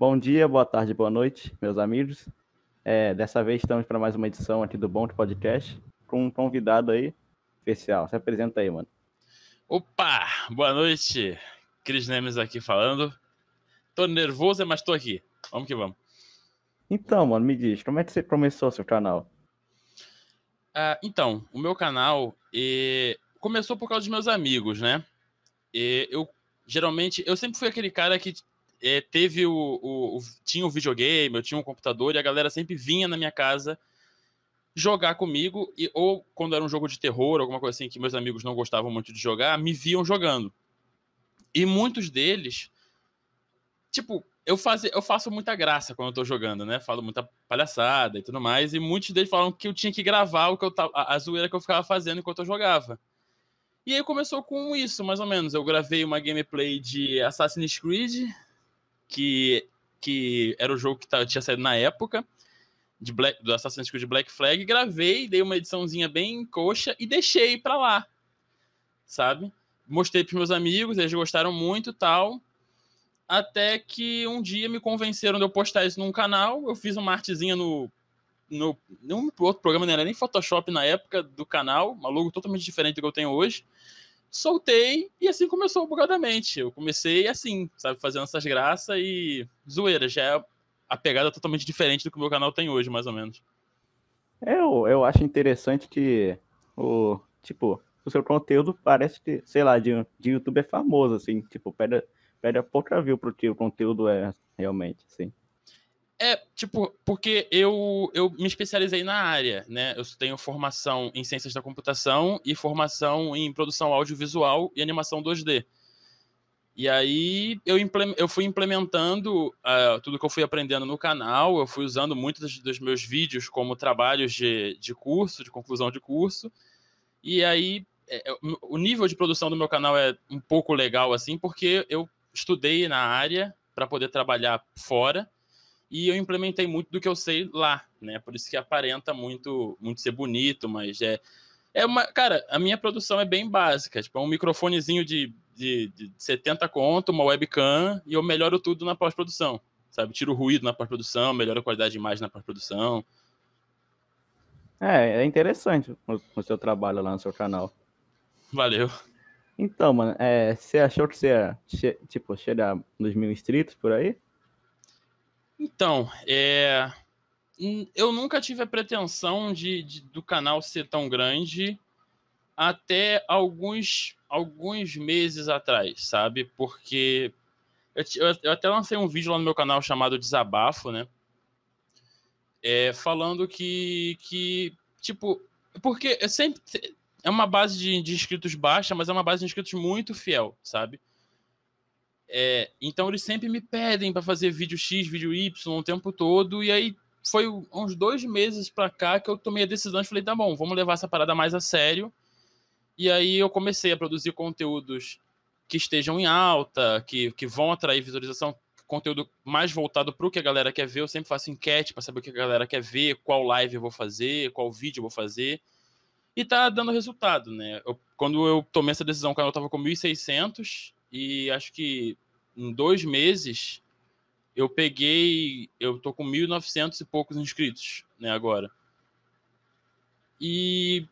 Bom dia, boa tarde, boa noite, meus amigos. É, dessa vez estamos para mais uma edição aqui do Bom Podcast com um convidado aí especial. Se apresenta aí, mano. Opa, boa noite. Cris Nemes aqui falando. Tô nervoso, mas tô aqui. Vamos que vamos. Então, mano, me diz, como é que você começou seu canal? Uh, então, o meu canal começou por causa dos meus amigos, né? E eu geralmente, eu sempre fui aquele cara que é, teve o, o, o, tinha um videogame, eu tinha um computador e a galera sempre vinha na minha casa jogar comigo e ou quando era um jogo de terror, alguma coisa assim que meus amigos não gostavam muito de jogar, me viam jogando. E muitos deles tipo, eu, faz, eu faço muita graça quando eu tô jogando, né? Falo muita palhaçada e tudo mais. E muitos deles falaram que eu tinha que gravar o que eu tava, a, a zoeira que eu ficava fazendo enquanto eu jogava. E aí começou com isso, mais ou menos. Eu gravei uma gameplay de Assassin's Creed, que, que era o jogo que tá, tinha saído na época, de Black, do Assassin's Creed Black Flag. Gravei, dei uma ediçãozinha bem coxa e deixei pra lá, sabe? Mostrei pros meus amigos, eles gostaram muito tal até que um dia me convenceram de eu postar isso num canal. Eu fiz uma artezinha no. no num outro programa, não era nem Photoshop na época do canal, uma logo totalmente diferente do que eu tenho hoje. Soltei e assim começou bugadamente. Eu comecei assim, sabe, fazendo essas graças e zoeira. Já é a pegada totalmente diferente do que o meu canal tem hoje, mais ou menos. Eu, eu acho interessante que o tipo, o seu conteúdo parece que, sei lá, de, de YouTube é famoso, assim, tipo, pega perde pouca view pro que o conteúdo é realmente, sim. É, tipo, porque eu, eu me especializei na área, né? Eu tenho formação em ciências da computação e formação em produção audiovisual e animação 2D. E aí eu, eu fui implementando uh, tudo que eu fui aprendendo no canal, eu fui usando muitos dos, meus vídeos como trabalhos de, de curso, de conclusão de curso. E aí é, é o nível de produção do meu canal é um pouco legal, assim, porque eu estudei na área para poder trabalhar fora e eu implementei muito do que eu sei lá, né? Por isso que aparenta muito, muito ser bonito, mas é é uma, cara, a minha produção é bem básica, tipo, é um microfonezinho de, de, de 70 conto, uma webcam e eu melhoro tudo na pós-produção, sabe? Tiro o ruído na pós-produção, melhoro a qualidade de imagem na pós-produção. É, é interessante o, o seu trabalho lá no seu canal. Valeu. Então, mano, é, você achou que você ia, tipo, chegar nos mil inscritos por aí? Então, é, eu nunca tive a pretensão de, de, do canal ser tão grande até alguns, alguns meses atrás, sabe? Porque eu, eu, até lancei um vídeo lá no meu canal chamado Desabafo, né? É, falando que, que, tipo, porque eu sempre é uma base de, de, inscritos baixa, mas é uma base de inscritos muito fiel, sabe? É, então eles sempre me pedem para fazer vídeo X, vídeo Y o tempo todo, e aí foi uns dois meses para cá que eu tomei a decisão e falei, tá bom, vamos levar essa parada mais a sério. E aí eu comecei a produzir conteúdos que estejam em alta, que, que vão atrair visualização, conteúdo mais voltado para o que a galera quer ver. Eu sempre faço enquete para saber o que a galera quer ver, qual live eu vou fazer, qual vídeo eu vou fazer e tá dando resultado, né? Eu, quando eu tomei essa decisão, o canal tava com 1.600 e acho que em dois meses eu peguei, eu tô com 1.900 e poucos inscritos, né, agora. E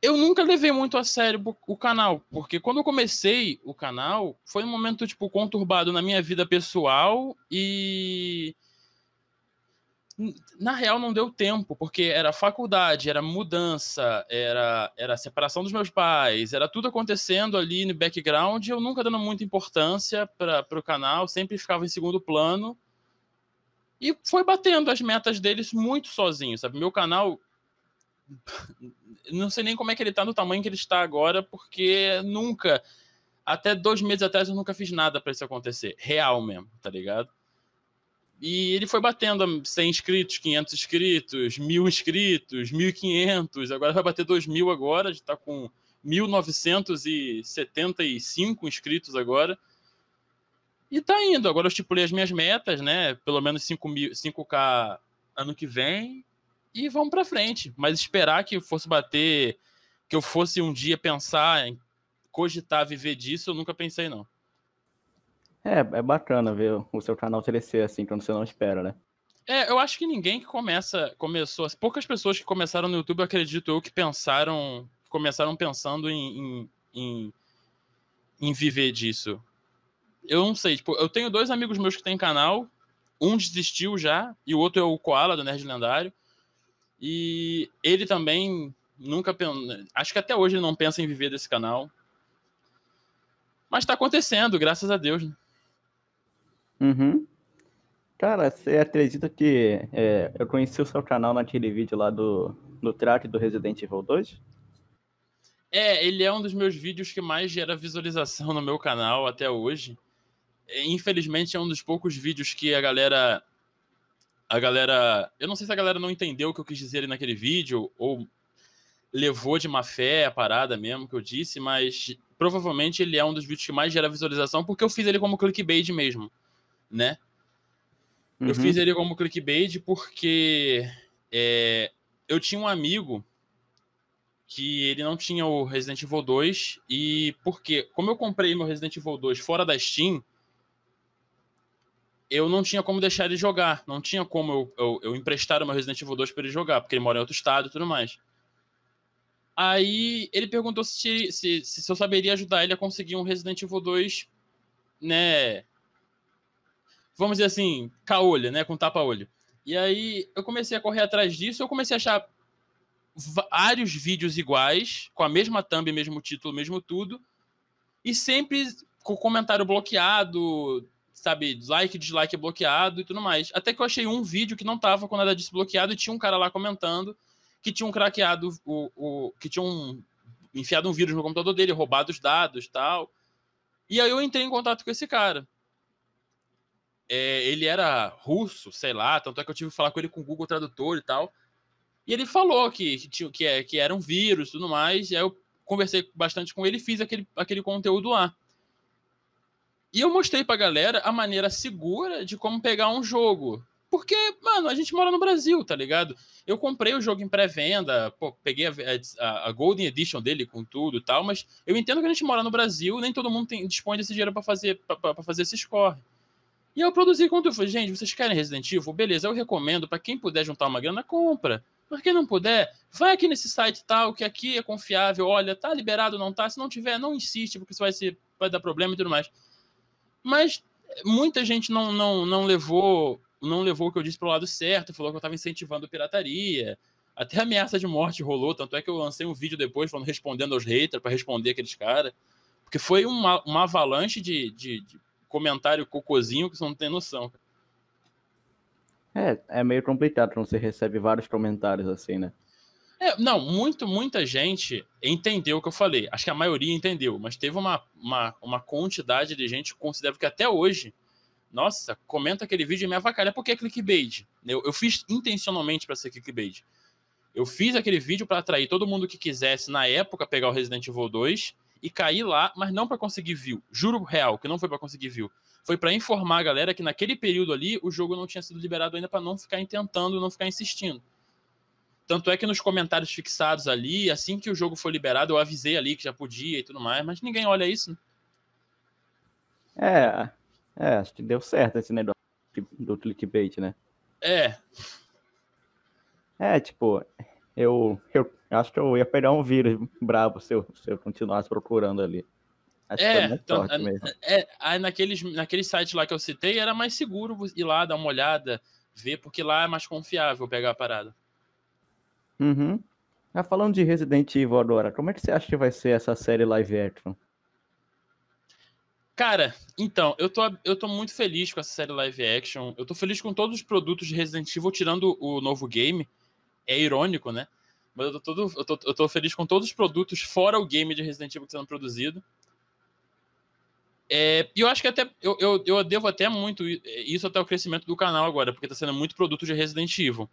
eu nunca levei muito a sério o canal, porque quando eu comecei o canal, foi um momento, tipo, conturbado na minha vida pessoal e na real não deu tempo, porque era faculdade, era mudança, era, era separação dos meus pais, era tudo acontecendo ali no background, eu nunca dando muita importância para o canal, sempre ficava em segundo plano. E foi batendo as metas deles muito sozinho, sabe? Meu canal não sei nem como é que ele tá no tamanho que ele está agora, porque nunca, até dois meses atrás, eu nunca fiz nada para isso acontecer. Real mesmo, tá ligado? E ele foi batendo 100 inscritos, 500 inscritos, 1.000 inscritos, 1.500, agora vai bater 2.000 agora, a gente tá com 1.975 inscritos agora. E tá indo, agora eu estipulei as minhas metas, né? Pelo menos 5 mil, 5K ano que vem e vamos para frente. Mas esperar que fosse bater, que eu fosse um dia pensar cogitar viver disso, eu nunca pensei não. É, é bacana ver o seu canal crescer assim, quando você não espera, né? É, eu acho que ninguém que começa, começou, poucas pessoas que começaram no YouTube, acredito eu, que pensaram, começaram pensando em, em, em, em viver disso. Eu não sei, tipo, eu tenho dois amigos meus que têm canal, um desistiu já, e o outro é o Koala, do Nerd Lendário, e ele também nunca, acho que até hoje ele não pensa em viver desse canal. Mas tá acontecendo, graças a Deus, né? Uhum. Cara, você acredita que é, eu conheci o seu canal naquele vídeo lá do, do track do Resident Evil 2? É, ele é um dos meus vídeos que mais gera visualização no meu canal até hoje. É, infelizmente é um dos poucos vídeos que a galera. A galera. Eu não sei se a galera não entendeu o que eu quis dizer ali naquele vídeo, ou levou de má fé a parada mesmo que eu disse, mas provavelmente ele é um dos vídeos que mais gera visualização, porque eu fiz ele como clickbait mesmo, né? Uhum. Eu fiz ele como clickbait porque é, eu tinha um amigo que ele não tinha o Resident Evil 2 e porque, como eu comprei meu Resident Evil 2 fora da Steam, eu não tinha como deixar ele jogar, não tinha como eu, eu, eu emprestar o meu Resident Evil 2 para ele jogar, porque ele mora em outro estado e tudo mais. Aí ele perguntou se, se, se eu saberia ajudar ele a conseguir um Resident Evil 2, né, vamos dizer assim, caolha, né? Com tapa-olho. E aí eu comecei a correr atrás disso, eu comecei a achar vários vídeos iguais, com a mesma thumb, mesmo título, mesmo tudo, e sempre com comentário bloqueado, sabe, like, dislike bloqueado e tudo mais. Até que eu achei um vídeo que não tava com nada disso bloqueado e tinha um cara lá comentando que tinha um craqueado, o, o, que tinha um, enfiado um vírus no computador dele, roubado os dados tal. E aí eu entrei em contato com esse cara é, ele era russo, sei lá, tanto é que eu tive que falar com ele com o Google Tradutor e tal. E ele falou que, que, que, é, que era um vírus e tudo mais. E aí eu conversei bastante com ele e fiz aquele, aquele conteúdo lá. E eu mostrei pra galera a maneira segura de como pegar um jogo. Porque, mano, a gente mora no Brasil, tá ligado? Eu comprei o jogo em pré-venda, peguei a, a, a, Golden Edition dele com tudo e tal, mas eu entendo que a gente mora no Brasil, nem todo mundo tem, dispõe desse dinheiro para fazer, pra, fazer esse score. E eu produzi conteúdo. Falei, gente, vocês querem Resident Evil? Beleza, eu recomendo. para quem puder juntar uma grana, compra. Para quem não puder, vai aqui nesse site tal, que aqui é confiável. Olha, tá liberado, não tá? Se não tiver, não insiste, porque isso vai, ser, vai dar problema e tudo mais. Mas muita gente não, não, não levou não levou o que eu disse pro lado certo, falou que eu estava incentivando pirataria. Até ameaça de morte rolou, tanto é que eu lancei um vídeo depois falando respondendo aos haters para responder aqueles caras. Porque foi uma, uma avalanche de, de, de comentário cocôzinho que você não tem noção. É, é meio complicado quando você recebe vários comentários assim, né? É, não, muito, muita gente entendeu o que eu falei. Acho que a maioria entendeu, mas teve uma, uma, uma quantidade de gente que considera que até hoje, nossa, comenta aquele vídeo e me avacalha porque é clickbait. Eu, eu fiz intencionalmente para ser clickbait. Eu fiz aquele vídeo para atrair todo mundo que quisesse, na época, pegar o Resident Evil 2 e cair lá, mas não para conseguir view. Juro real que não foi para conseguir view. Foi para informar a galera que naquele período ali o jogo não tinha sido liberado ainda para não ficar tentando, não ficar insistindo. Tanto é que nos comentários fixados ali, assim que o jogo foi liberado, eu avisei ali que já podia e tudo mais, mas ninguém olha isso. Né? É, é, acho que deu certo esse negócio do clickbait, né? É. É, tipo, eu, eu acho que eu ia pegar um vírus brabo se eu, se eu continuasse procurando ali. Acho é, então, é, é, naqueles, naquele site lá que eu citei, era mais seguro ir lá, dar uma olhada, ver, porque lá é mais confiável pegar a parada. Uhum. Ah, falando de Resident Evil agora, como é que você acha que vai ser essa série live action? Cara, então, eu tô, eu tô muito feliz com essa série live action. Eu tô feliz com todos os produtos de Resident Evil, tirando o novo game é irônico, né? Mas eu tô, todo, eu, tô, eu tô feliz com todos os produtos, fora o game de Resident Evil que está sendo produzido. É, e eu acho que até eu, eu, eu devo até muito isso até o crescimento do canal agora, porque tá sendo muito produto de Resident Evil.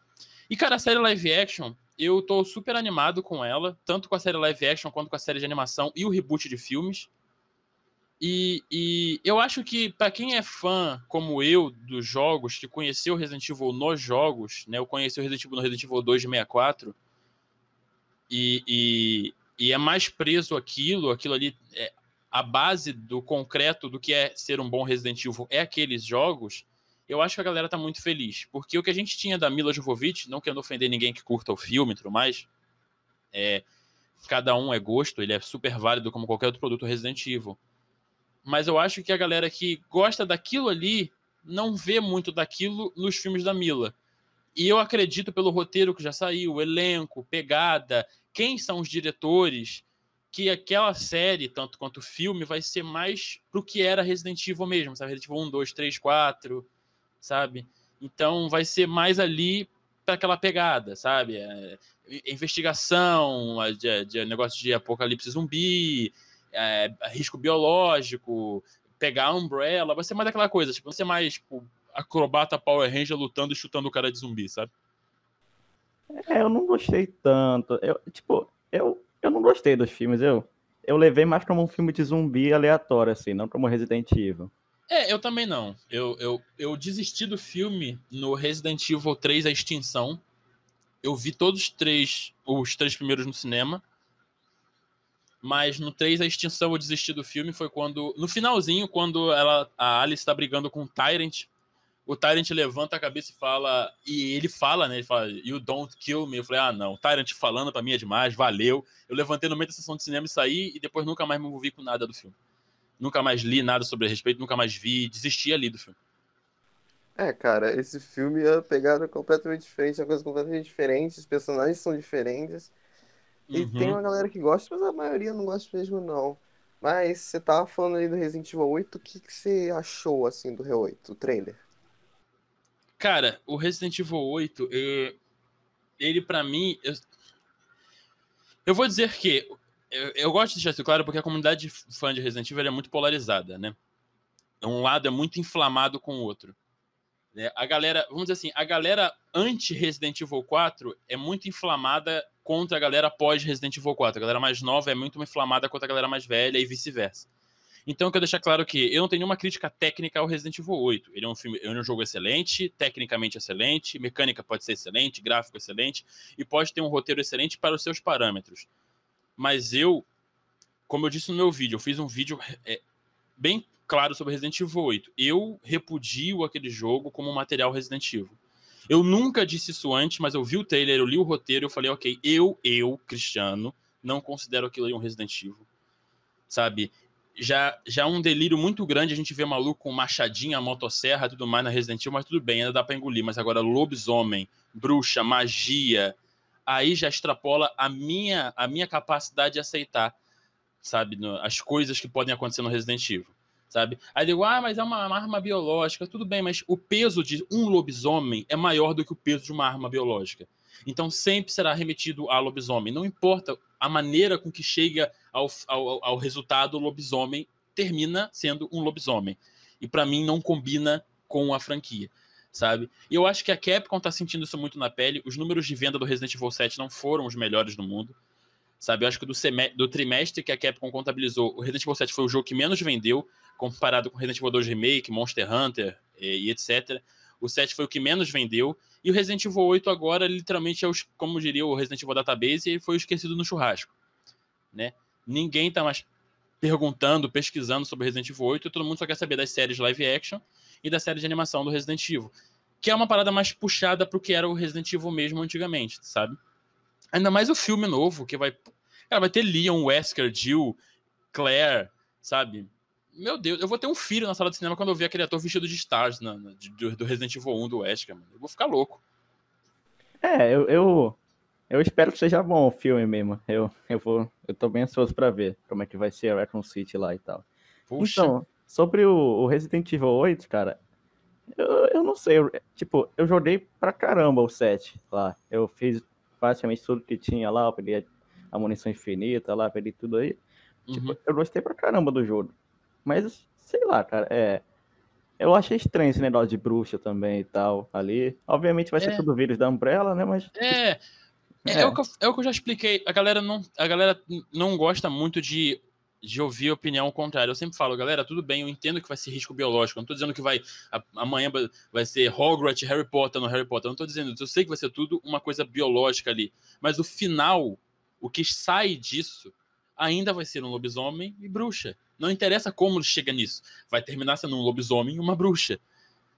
E, cara, a série live action, eu tô super animado com ela, tanto com a série live action quanto com a série de animação e o reboot de filmes. E, e eu acho que, para quem é fã, como eu, dos jogos, que conheceu Resident Evil nos jogos, né? Eu conheci o Resident Evil no Resident Evil 2 de 64, e, e, e é mais preso aquilo, aquilo ali. É, a base do concreto do que é ser um bom Resident Evil é aqueles jogos, eu acho que a galera tá muito feliz. Porque o que a gente tinha da Mila Jovovich, não querendo ofender ninguém que curta o filme e tudo mais, é, cada um é gosto, ele é super válido como qualquer outro produto Resident Evil. Mas eu acho que a galera que gosta daquilo ali não vê muito daquilo nos filmes da Mila. E eu acredito pelo roteiro que já saiu, elenco, pegada, quem são os diretores, que aquela série, tanto quanto o filme, vai ser mais pro que era Resident Evil mesmo, sabe? Resident Evil 1, 2, 3, 4, sabe? Então vai ser mais ali para aquela pegada, sabe? É, investigação, de, de, negócio de apocalipse zumbi, é, risco biológico, pegar a Umbrella, vai ser mais aquela coisa, tipo, vai ser mais tipo, acrobata Power Ranger lutando e chutando o cara de zumbi, sabe? É, eu não gostei tanto. Eu, tipo, eu, eu não gostei dos filmes. Eu, eu levei mais como um filme de zumbi aleatório, assim, não como Resident Evil. É, eu também não. Eu, eu, eu desisti do filme no Resident Evil 3 A Extinção. Eu vi todos os três, os três primeiros no cinema. Mas no 3 A Extinção eu desisti do filme. Foi quando. No finalzinho, quando ela, a Alice está brigando com o Tyrant. O Tyrant levanta a cabeça e fala. E ele fala, né? Ele fala, You don't kill me. Eu falei, ah, não. Tyrant falando pra mim é demais, valeu. Eu levantei no meio da sessão de cinema e saí. E depois nunca mais me envolvi com nada do filme nunca mais li nada sobre a respeito, nunca mais vi, desisti ali do filme. É, cara, esse filme é uma pegada completamente diferente, é uma coisa completamente diferente, os personagens são diferentes. E uhum. tem uma galera que gosta, mas a maioria não gosta mesmo, não. Mas você tava falando aí do Resident Evil 8, o que, que você achou, assim, do R8, o trailer? Cara, o Resident Evil 8, eu, ele para mim. Eu, eu vou dizer que eu, eu, gosto de deixar isso claro porque a comunidade fã de Resident Evil é muito polarizada, né? Um lado é muito inflamado com o outro. Né? A galera, vamos dizer assim, a galera anti-Resident Evil 4 é muito inflamada contra a galera pós-Resident Evil 4. A galera mais nova é muito inflamada contra a galera mais velha e vice-versa. Então eu quero deixar claro que eu não tenho nenhuma crítica técnica ao Resident Evil 8. Ele é um filme, ele é um jogo excelente, tecnicamente excelente, mecânica pode ser excelente, gráfico excelente e pode ter um roteiro excelente para os seus parâmetros. Mas eu, como eu disse no meu vídeo, eu fiz um vídeo é, bem claro sobre Resident Evil 8. Eu repudio aquele jogo como um material Resident Evil. Eu nunca disse isso antes, mas eu vi o trailer, eu li o roteiro, eu falei, ok, eu, eu, Cristiano, não considero aquilo ali um Resident Evil. Sabe? Já, já é um delírio muito grande a gente ver maluco com machadinha, motosserra tudo mais na Resident Evil, mas tudo bem, ainda dá pra engolir. Mas agora, lobisomem, bruxa, magia, aí já extrapola a minha, a minha capacidade de aceitar, sabe, no, as coisas que podem acontecer no Resident Evil, sabe? Aí digo, ah, mas é uma, arma biológica, tudo bem, mas o peso de um lobisomem é maior do que o peso de uma arma biológica. Então sempre será remetido a lobisomem. Não importa a maneira com que chega ao, ao, ao resultado, o lobisomem termina sendo um lobisomem. E para mim não combina com a franquia sabe? E eu acho que a Capcom tá sentindo isso muito na pele. Os números de venda do Resident Evil 7 não foram os melhores do mundo, sabe? Eu acho que do, do trimestre que a Capcom contabilizou, o Resident Evil 7 foi o jogo que menos vendeu, comparado com Resident Evil 2 Remake, Monster Hunter e, e etc. O 7 foi o que menos vendeu. E o Resident Evil 8 agora, literalmente, é os, como diria o Resident Evil Database, ele foi esquecido no churrasco, né? Ninguém tá mais perguntando, pesquisando sobre Resident Evil 8, todo mundo só quer saber das séries live action e da série de animação do Resident Evil. Que é uma parada mais puxada pro que era o Resident Evil mesmo antigamente, sabe? Ainda mais o filme novo, que vai. Cara, vai ter Leon, Wesker, Jill, Claire, sabe? Meu Deus, eu vou ter um filho na sala de cinema quando eu ver aquele ator vestido de Stars na, na, de, do Resident Evil 1 do Wesker, mano. Eu vou ficar louco. É, eu, eu, eu, espero que seja bom o filme mesmo. Eu, eu, vou, eu tô bem ansioso pra ver como é que vai ser a Raccoon City lá e tal. Puxa. Então, Sobre o, o Resident Evil 8, cara, eu, eu não sei. Eu, tipo, eu joguei pra caramba o 7 lá. Eu fiz praticamente tudo que tinha lá. Eu peguei a munição infinita lá, peguei tudo aí. Tipo, uhum. eu gostei pra caramba do jogo. Mas, sei lá, cara, é. Eu achei estranho esse negócio de bruxa também e tal ali. Obviamente vai ser é. tudo vírus da Umbrella, né? Mas. É. É, é. o que eu, é o que eu já expliquei. A galera não, a galera não gosta muito de de ouvir a opinião contrária. Eu sempre falo, galera, tudo bem, eu entendo que vai ser risco biológico. Eu não tô dizendo que vai amanhã vai ser Hogwarts, Harry Potter no Harry Potter. Eu não tô dizendo isso. Eu sei que vai ser tudo uma coisa biológica ali. Mas o final, o que sai disso, ainda vai ser um lobisomem e bruxa. Não interessa como chega nisso. Vai terminar sendo um lobisomem e uma bruxa,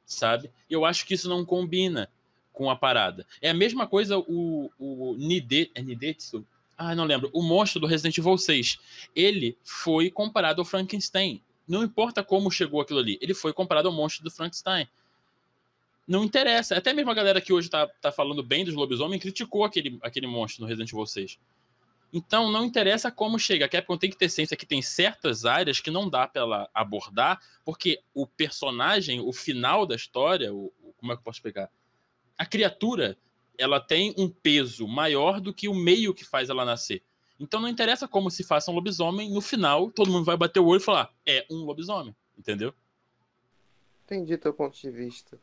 sabe? Eu acho que isso não combina com a parada. É a mesma coisa o, o Nide, é Nidetsu? Ah, não lembro. O monstro do Resident Evil 6. Ele foi comparado ao Frankenstein. Não importa como chegou aquilo ali. Ele foi comparado ao monstro do Frankenstein. Não interessa. Até mesmo a galera que hoje tá, tá falando bem dos lobisomens criticou aquele, aquele monstro no Resident Evil 6. Então não interessa como chega. A Capcom tem que ter ciência que tem certas áreas que não dá para ela abordar, porque o personagem, o final da história, o, como é que eu posso explicar? A criatura, ela tem um peso maior do que o meio que faz ela nascer. Então não interessa como se faça um lobisomem, no final todo mundo vai bater o olho e falar: é um lobisomem, entendeu? Entendi teu ponto de vista.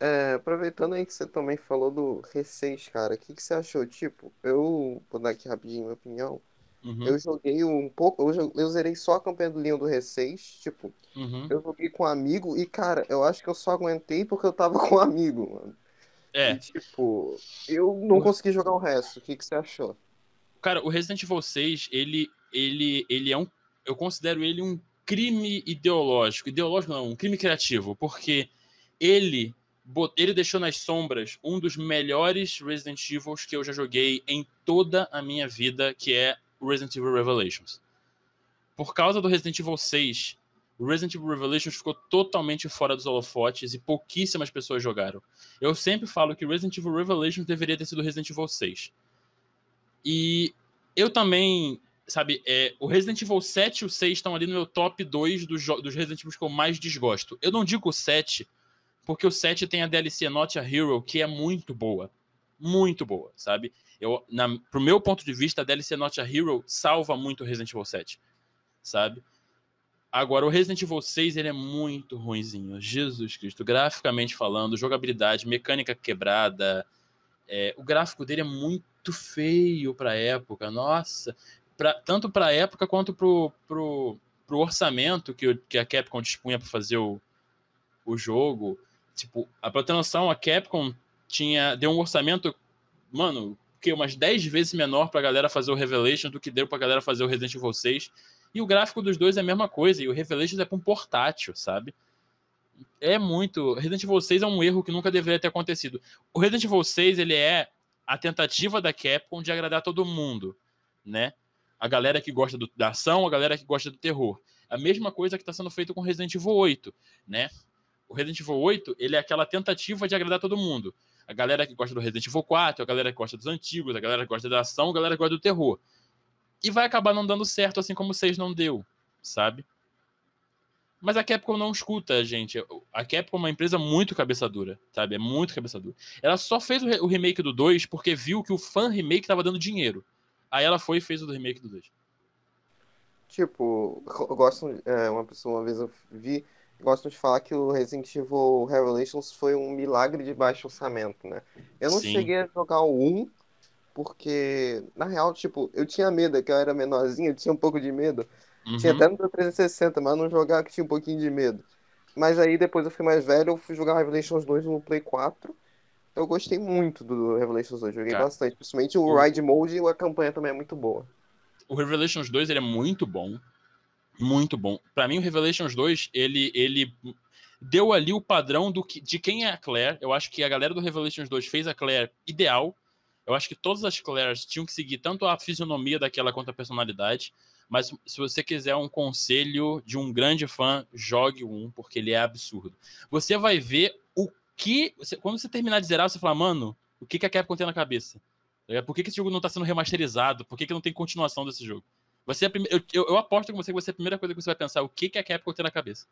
É, aproveitando aí que você também falou do R6, cara, o que, que você achou? Tipo, eu vou dar aqui rapidinho minha opinião. Uhum. Eu joguei um pouco, eu, eu zerei só a campanha do Leon do R6, tipo, Uhum. eu joguei com um amigo e, cara, eu acho que eu só aguentei porque eu tava com um amigo, mano. É, E, tipo, eu não consegui jogar o resto. O que, que você achou? cara, o Resident Evil 6, ele, ele, ele é um. Eu considero ele um crime ideológico. Ideológico não, um crime criativo, porque ele, ele deixou nas sombras um dos melhores Resident Evil que eu já joguei em toda a minha vida, que é Resident Evil Revelations. Por causa do Resident Evil 6, o Resident Evil Revelations ficou totalmente fora dos holofotes e pouquíssimas pessoas jogaram. Eu sempre falo que Resident Evil Revelations deveria ter sido Resident Evil 6. E eu também, sabe, é, o Resident Evil 7 e o 6 estão ali no meu top 2 dos, dos Resident Evil que eu mais desgosto. Eu não digo o 7, porque o 7 tem a DLC Not a Hero, que é muito boa. Muito boa, sabe? Eu, na, pro meu ponto de vista, a DLC Not a Hero salva muito o Resident Evil 7, sabe? Agora, o Resident Evil 6, ele é muito ruinzinho. Jesus Cristo. Graficamente falando, jogabilidade, mecânica quebrada. é, o gráfico dele é muito feio pra época. Nossa. Pra, tanto pra época quanto pro, pro, pro orçamento que, que a Capcom dispunha pra fazer o, o jogo. Tipo, a, pra ter noção, a Capcom tinha, deu um orçamento, mano, que umas 10 vezes menor pra galera fazer o Revelation do que deu pra galera fazer o Resident Evil 6. E o gráfico dos dois é a mesma coisa, e o Revelations é pra um portátil, sabe? É muito. Resident Evil 6 é um erro que nunca deveria ter acontecido. O Resident Evil 6, ele é a tentativa da Capcom de agradar todo mundo, né? A galera que gosta do- da ação, a galera que gosta do terror. A mesma coisa que está sendo feito com Resident Evil 8, né? O Resident Evil 8, ele é aquela tentativa de agradar todo mundo. A galera que gosta do Resident Evil 4, a galera que gosta dos antigos, a galera que gosta da ação, a galera que gosta do terror. E vai acabar não dando certo, assim como o 6 não deu, sabe? Mas a Capcom não escuta gente. A Capcom é uma empresa muito cabeça dura, sabe? É muito cabeça dura. Ela só fez o, re- o remake do 2 porque viu que o fan remake tava dando dinheiro. Aí ela foi e fez o remake do 2. Tipo, eu gosto, é, uma pessoa uma vez eu vi, gosto de falar que o Resident Evil Revelations foi um milagre de baixo orçamento, né? Eu não Sim. cheguei a jogar o 1, porque, na real, tipo, eu tinha medo, que eu era menorzinho, eu tinha um pouco de medo. Tinha Uhum. até no meu 360, mas não jogava que tinha um pouquinho de medo. Mas aí depois eu fui mais velho, eu fui jogar Revelations 2 no Play 4. Eu gostei muito do Revelations 2, joguei Cara, bastante. Principalmente o o- Ride Mode e a campanha também é muito boa. O Revelations 2 ele é muito bom. Muito bom. Pra mim, o Revelations 2, ele, ele deu ali o padrão do que, de quem é a Claire. Eu acho que a galera do Revelations 2 fez a Claire ideal. Eu acho que todas as Claires tinham que seguir tanto a fisionomia daquela quanto a personalidade. Mas se você quiser um conselho de um grande fã, jogue 1, porque ele é absurdo. Você vai ver o que. você- Quando você terminar de zerar, você fala, mano, o que, que a Capcom tem na cabeça? Tá? Por que, que esse jogo não tá sendo remasterizado? Por que, que não tem continuação desse jogo? Você é prime... eu, eu, eu aposto com você que vai ser a primeira coisa que você vai pensar, o que, que a Capcom tem na cabeça.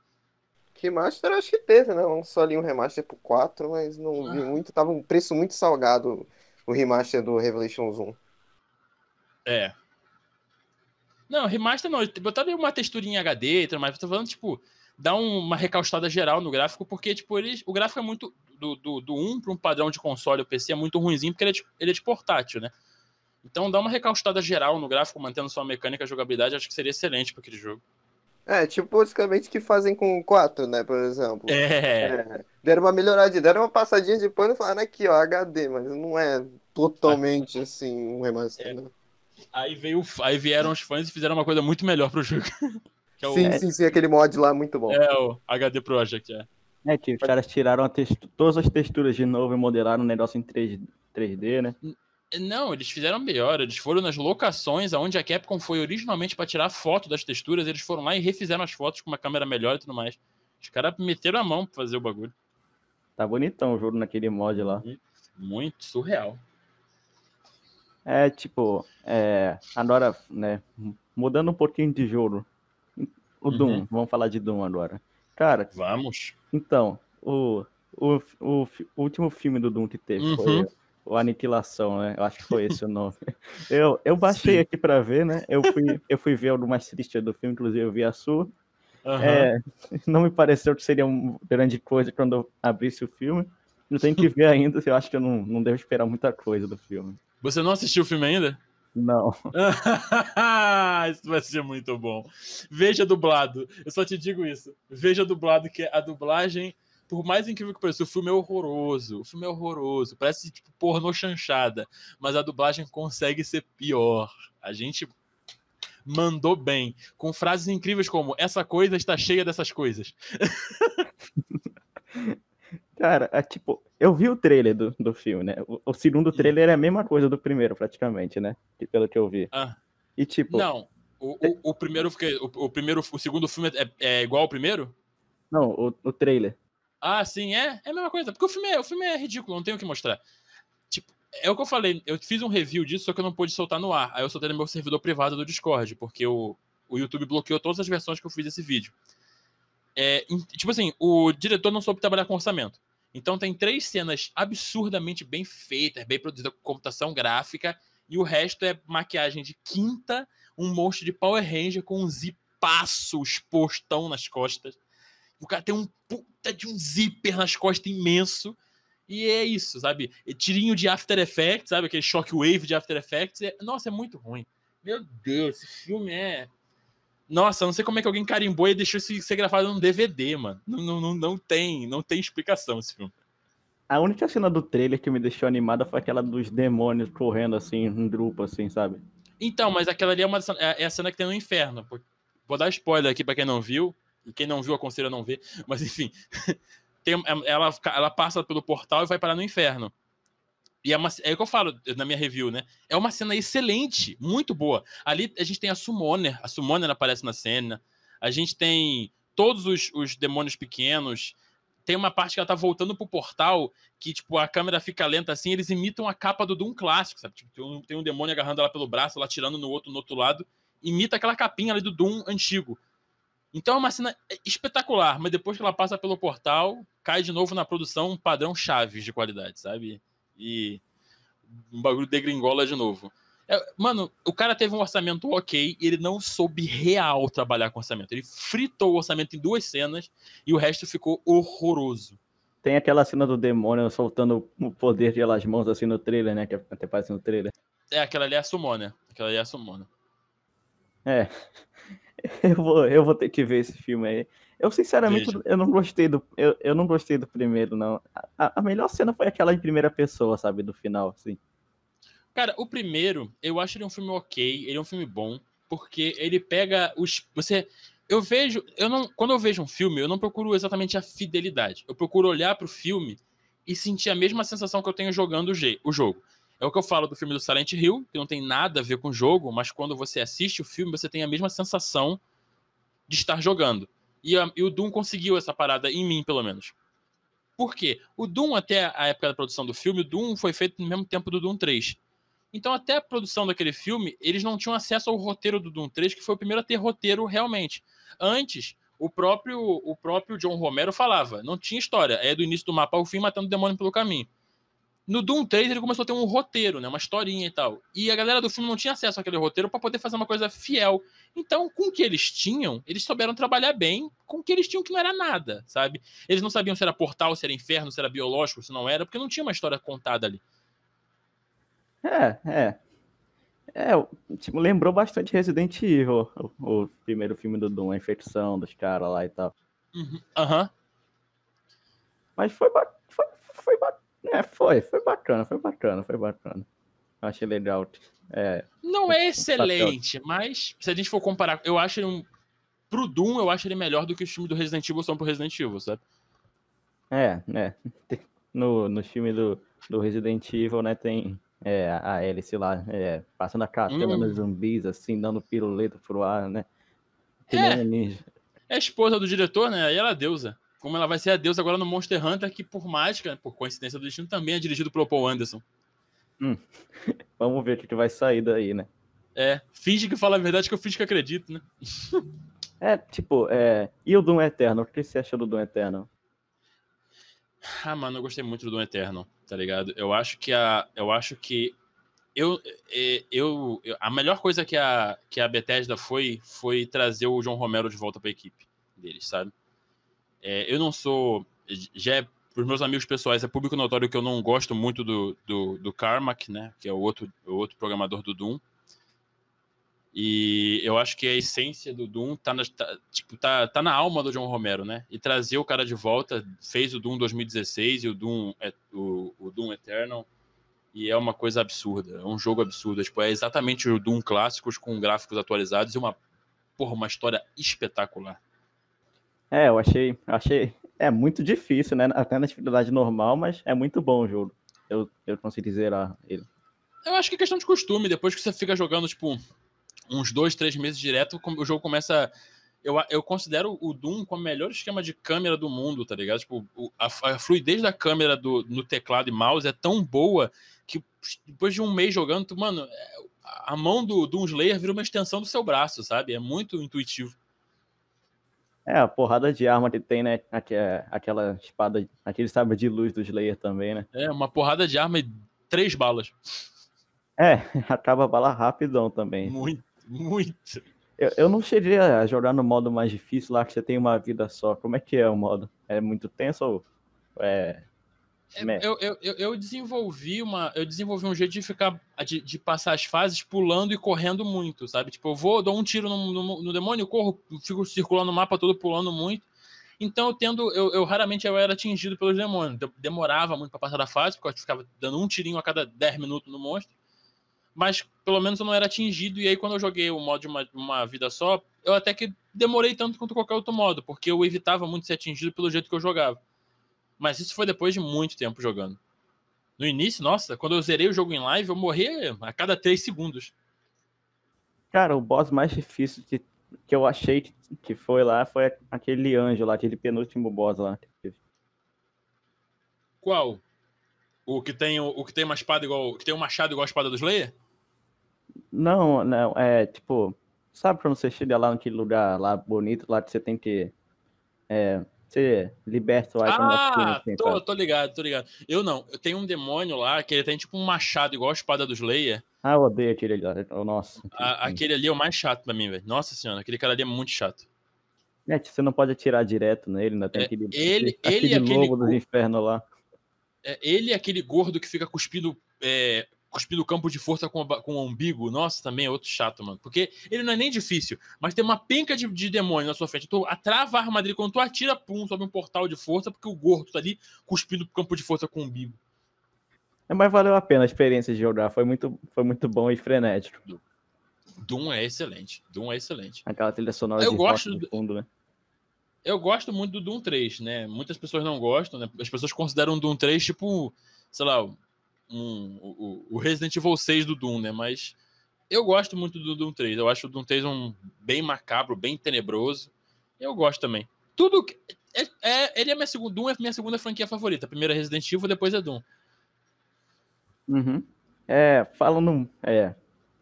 Remaster acho que teve, né? Não só ali um remaster pro 4, mas não vi Ah. muito. Tava um preço muito salgado o remaster do Revelations 1. É. Não, remaster não. Botaram uma texturinha em HD e tudo mais. Tô falando, tipo, um- uma recaustada geral no gráfico, porque, tipo, ele, o gráfico é muito. Do, do, do 1 para um padrão de console ou PC é muito ruimzinho, porque ele é, de, ele é de portátil, né? Então, dar uma recaustada geral no gráfico, mantendo sua mecânica e jogabilidade, acho que seria excelente para aquele jogo. É, tipo, basicamente o que fazem com o 4, né? Por exemplo. É. É, deram uma melhoradinha, deram uma passadinha de pano e falaram aqui, ó, HD, mas não é totalmente assim um remaster, É. né? Aí, veio, aí vieram os fãs e fizeram uma coisa muito melhor pro jogo. É o... Sim, sim, sim, aquele mod lá muito bom. É, o HD Project, é. É, que os caras tiraram todas as texturas de novo e modelaram o negócio em 3, 3D, né? Não, eles fizeram melhor. Eles foram nas locações onde a Capcom foi originalmente para tirar foto das texturas. Eles foram lá e refizeram as fotos com uma câmera melhor e tudo mais. Os caras meteram a mão pra fazer o bagulho. Tá bonitão o jogo naquele mod lá. Muito surreal. É, tipo, é, agora, né, mudando um pouquinho de jogo. O Doom, uhum. vamos falar de Doom agora. Cara. Vamos. Então, o, o, o, o último filme do Doom que teve uhum. foi o Aniquilação, né? Eu acho que foi esse o nome. Eu, eu baixei Sim. aqui para ver, né? Eu fui, eu fui ver algumas tristes do filme, inclusive eu vi a sua. Uhum. É, não me pareceu que seria uma grande coisa quando eu abrisse o filme. Eu tenho que ver ainda, eu acho que eu não, não devo esperar muita coisa do filme. Você não assistiu o filme ainda? Não. isso vai ser muito bom. Veja dublado. Eu só te digo isso. Veja dublado, que a dublagem, por mais incrível que pareça, o filme é horroroso. O filme é horroroso. Parece tipo pornô chanchada. Mas a dublagem consegue ser pior. A gente mandou bem. Com frases incríveis como: essa coisa está cheia dessas coisas. Cara, é tipo, eu vi o trailer do, do filme, né? O, o segundo trailer é a mesma coisa do primeiro, praticamente, né? Pelo que eu vi. Ah. E tipo. Não, o, o, o primeiro, o, o, primeiro, o segundo filme é, é igual ao primeiro? Não, o, o trailer. Ah, sim, é, é a mesma coisa. Porque o filme é, o filme é ridículo, não tenho o que mostrar. Tipo, é o que eu falei, eu fiz um review disso, só que eu não pude soltar no ar. Aí eu soltei no meu servidor privado do Discord, porque o, o YouTube bloqueou todas as versões que eu fiz desse vídeo. É, tipo assim, o diretor não soube trabalhar com orçamento. Então tem três cenas absurdamente bem feitas, bem produzidas com computação gráfica, e o resto é maquiagem de quinta, um monstro de Power Ranger com um zipaço expostão nas costas. O cara tem um puta de um zíper nas costas imenso. E é isso, sabe? Tirinho de After Effects, sabe? Aquele shockwave de After Effects. É... Nossa, é muito ruim. Meu Deus, esse filme é. Nossa, não sei como é que alguém carimbou e deixou isso ser gravado num DVD, mano. Não, não, não, não tem, não tem explicação esse filme. A única cena do trailer que me deixou animada foi aquela dos demônios correndo assim, em grupo, assim, sabe? Então, mas aquela ali é, uma, é, é a cena que tem no inferno. Vou dar spoiler aqui pra quem não viu. Quem não viu, aconselho a não ver. Mas enfim. tem, ela, ela passa pelo portal e vai parar no inferno. E é, uma, é o que eu falo na minha review, né? É uma cena excelente, muito boa. Ali a gente tem a Summoner, a Summoner aparece na cena. A gente tem todos os, os demônios pequenos. Tem uma parte que ela tá voltando pro portal, que, tipo, a câmera fica lenta assim, eles imitam a capa do Doom clássico, sabe? Tipo, tem, um, tem um demônio agarrando ela pelo braço, ela tirando no outro, no outro lado. Imita aquela capinha ali do Doom antigo. Então é uma cena espetacular, mas depois que ela passa pelo portal, cai de novo na produção padrão Chaves de qualidade, sabe? e um bagulho degringola de novo. É, mano, o cara teve um orçamento ok e ele não soube real trabalhar com orçamento. Ele fritou o orçamento em duas cenas e o resto ficou horroroso. Tem aquela cena do demônio soltando o poder de elas mãos assim no trailer, né? Que até parece no trailer. É, aquela ali é a Sumona. Aquela ali é a Sumona. É. Eu vou, eu vou ter que ver esse filme aí. Eu, sinceramente, eu não gostei do. Eu, eu não gostei do primeiro, não. A, a, melhor cena foi aquela em primeira pessoa, sabe? Do final, assim. Cara, o primeiro, eu acho ele um filme ok, ele é um filme bom, porque ele pega os. Você. Eu vejo. Eu não, quando eu vejo um filme, eu não procuro exatamente a fidelidade. Eu procuro olhar pro filme e sentir a mesma sensação que eu tenho jogando o, o jogo. É o que eu falo do filme do Silent Hill, que não tem nada a ver com o jogo, mas quando você assiste o filme, você tem a mesma sensação de estar jogando. E, a, e, o Doom conseguiu essa parada em mim, pelo menos. Por quê? O Doom, até a época da produção do filme, o Doom foi feito no mesmo tempo do Doom 3. Então, até a produção daquele filme, eles não tinham acesso ao roteiro do Doom 3, que foi o primeiro a ter roteiro realmente. Antes, o próprio, o próprio John Romero falava, não tinha história, é do início do mapa ao fim, matando o demônio pelo caminho. No Doom 3 ele começou a ter um roteiro, né, uma historinha e tal. E a galera do filme não tinha acesso àquele roteiro para poder fazer uma coisa fiel. Então, com o que eles tinham, eles souberam trabalhar bem com o que eles tinham que não era nada, sabe? Eles não sabiam se era portal, se era inferno, se era biológico, se não era, porque não tinha uma história contada ali. É, é. É, tipo, lembrou bastante Resident Evil, o, o primeiro filme do Doom, a infecção dos caras lá e tal. Uhum. Uhum. Mas foi, foi, foi bacana é, foi, foi bacana, foi bacana, foi bacana. Achei legal. É, não é excelente, mas se a gente for comparar, eu acho um pro Doom, eu acho ele melhor do que os filmes do Resident Evil são pro Resident Evil, sabe? É, né? No, no filme do, do Resident Evil, né, tem é, a Alice lá, é, passando a cartela Hum. nos zumbis, assim, dando piruleta pro ar, né? Que É. É a esposa do diretor, né? Aí ela é deusa. Como ela vai ser a deusa agora no Monster Hunter, que por mágica, por coincidência do destino, também é dirigido pelo Paul Anderson. Vamos ver o que que vai sair daí, né? É, finge que fala a verdade que eu finge que acredito, né? É, tipo, é... e o Doom Eterno? O que você achou do Doom Eterno? Ah, mano, eu gostei muito do Doom Eterno, tá ligado? Eu acho que a. Eu acho que. Eu, é, eu, eu- a melhor coisa que a, que a Bethesda foi foi trazer o João Romero de volta pra equipe deles, sabe? É, eu não sou. Já é, pros meus amigos pessoais, é público notório que eu não gosto muito do, do, do Carmack, né? Que é o outro, o outro programador do Doom. E eu acho que a essência do Doom tá na, tá, tipo, tá, tá na alma do John Romero, né? E trazer o cara de volta, fez o Doom 2016 e o Doom, é, o, o Doom Eternal, e é uma coisa absurda, é um jogo absurdo. Tipo, é exatamente o Doom clássicos com gráficos atualizados e uma, porra, uma história espetacular. É, eu achei, achei, é muito difícil, né? Até na dificuldade normal, mas é muito bom o jogo. Eu, eu consegui zerar ele. Eu acho que é questão de costume, depois que você fica jogando, tipo, uns dois, três meses direto, o jogo começa. Eu, eu considero o Doom como o melhor esquema de câmera do mundo, tá ligado? Tipo, a, a fluidez da câmera do, no teclado e mouse é tão boa que depois de um mês jogando, tu, mano, é, a mão do Doom Slayer vira uma extensão do seu braço, sabe? É muito intuitivo. É, a porrada de arma que tem, né? Aque- Aquela espada, aquele sabre de luz do Slayer também, né? É uma porrada de arma e três balas. É, acaba a bala rapidão também. Muito, muito. Eu, eu não cheguei a jogar no modo mais difícil lá, que você tem uma vida só. Como é que é o modo? É muito tenso ou é... É, eu, eu, eu- desenvolvi uma. Eu desenvolvi um jeito de ficar. De, de passar as fases pulando e correndo muito, sabe? Tipo, eu vou, dou um tiro no, no, no demônio, corro, fico circulando o mapa todo, pulando muito. Então eu tendo. Eu, eu raramente eu era atingido pelos demônios. Eu demorava muito pra passar da fase, porque eu ficava dando um tirinho a cada 10 minutos no monstro. Mas pelo menos eu não era atingido. E aí, quando eu joguei o modo de uma, uma vida só, eu até que demorei tanto quanto qualquer outro modo, porque eu evitava muito ser atingido pelo jeito que eu jogava. Mas isso foi depois de muito tempo jogando. No início, nossa, quando eu zerei o jogo em live, eu morria a cada 3 segundos. Cara, o boss mais difícil que, que eu achei que, que foi lá foi aquele anjo lá, aquele penúltimo boss lá. Qual? O que tem o, o que tem uma espada igual, que tem um machado igual a espada do Slayer? Não, não, é tipo, sabe quando você chega lá naquele lugar lá bonito, lá que você tem que. É, você liberta o of Ah, assim, tô, tô ligado, tô ligado. Eu não, eu tenho um demônio lá que ele tem tipo um machado igual a espada do Slayer. Ah, eu odeio aquele ali. ó, Nossa. A- aquele ali é o mais chato pra mim, velho. Nossa senhora, aquele cara ali é muito chato. É você não pode atirar direto nele, né? Tem É, aquele, ele- aquele ele e aquele lobo dos cu- infernos lá. É, ele é aquele gordo que fica cuspindo, é, cuspindo campo de força com, a com o umbigo. Nossa, também é outro chato, mano. Porque ele não é nem difícil, mas tem uma penca de, de demônio na sua frente. Tu atrava a armadilha quando tu atira, pum, sobe um portal de força, porque o gordo tá ali cuspindo campo de força com o umbigo. É, mas valeu a pena a experiência de jogar. Foi muito, foi muito bom e frenético. Doom é excelente. Doom é excelente. Aquela trilha sonora Eu de gosto do- fundo, né? Eu gosto muito do Doom 3, né? Muitas pessoas não gostam, né? As pessoas consideram o Doom 3 tipo, sei lá, um, o, o Resident Evil 6 do Doom, né? Mas eu gosto muito do Doom 3. Eu acho o Doom 3 um bem macabro, bem tenebroso. Eu gosto também. Tudo que. É, é- ele é minha segunda. Doom é minha segunda franquia favorita. A primeira é Resident Evil, depois é Doom. Uhum. É, falando. É,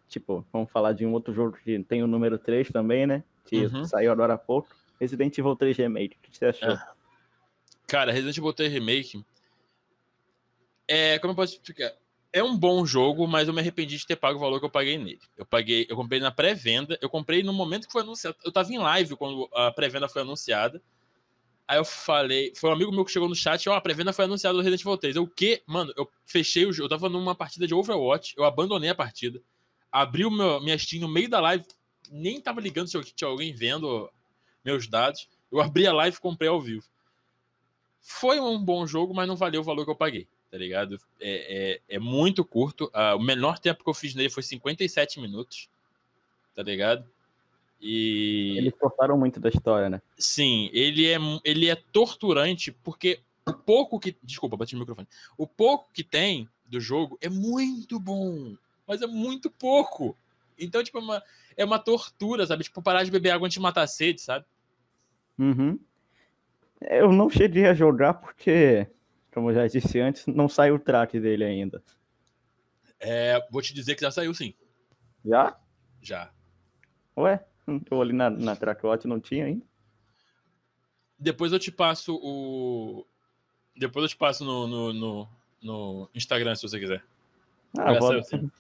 tipo, vamos falar de um outro jogo que tem o número 3 também, né? Que Uhum. saiu agora há pouco. Resident Evil 3 Remake. O que você achou? É. Cara, Resident Evil 3 Remake. É. Como eu posso explicar? É um bom jogo, mas eu me arrependi de ter pago o valor que eu paguei nele. Eu paguei, eu comprei na pré-venda, eu comprei no momento que foi anunciado. Eu tava em live quando a pré-venda foi anunciada. Aí eu falei, foi um amigo meu que chegou no chat, ó, a pré-venda foi anunciada do Resident Evil 3. Eu, o quê? Mano, eu fechei o jogo, eu tava numa partida de Overwatch, eu abandonei a partida, abri o meu, minha Steam no meio da live, nem tava ligando se tinha alguém vendo meus dados. Eu abri a live e comprei ao vivo. Foi um bom jogo, mas não valeu o valor que eu paguei, tá ligado? É, é, é muito curto. Ah, o menor tempo que eu fiz nele foi 57 minutos, tá ligado? E. Eles cortaram muito da história, né? Sim, ele é, ele é torturante porque o pouco que. Desculpa, bati no microfone. O pouco que tem do jogo é muito bom, mas é muito pouco. Então, tipo, é uma, é uma tortura, sabe? Tipo, parar de beber água antes de matar a sede, sabe? Uhum. Eu não cheguei a jogar porque, como eu já disse antes, não saiu o track dele ainda. É, vou te dizer que já saiu sim. Já? Já. Ué? Eu ali na, na Trackbot não tinha ainda? Depois eu te passo o. Depois eu te passo no, no, no, no Instagram, se você quiser. Ah, Já vou... saiu, sim.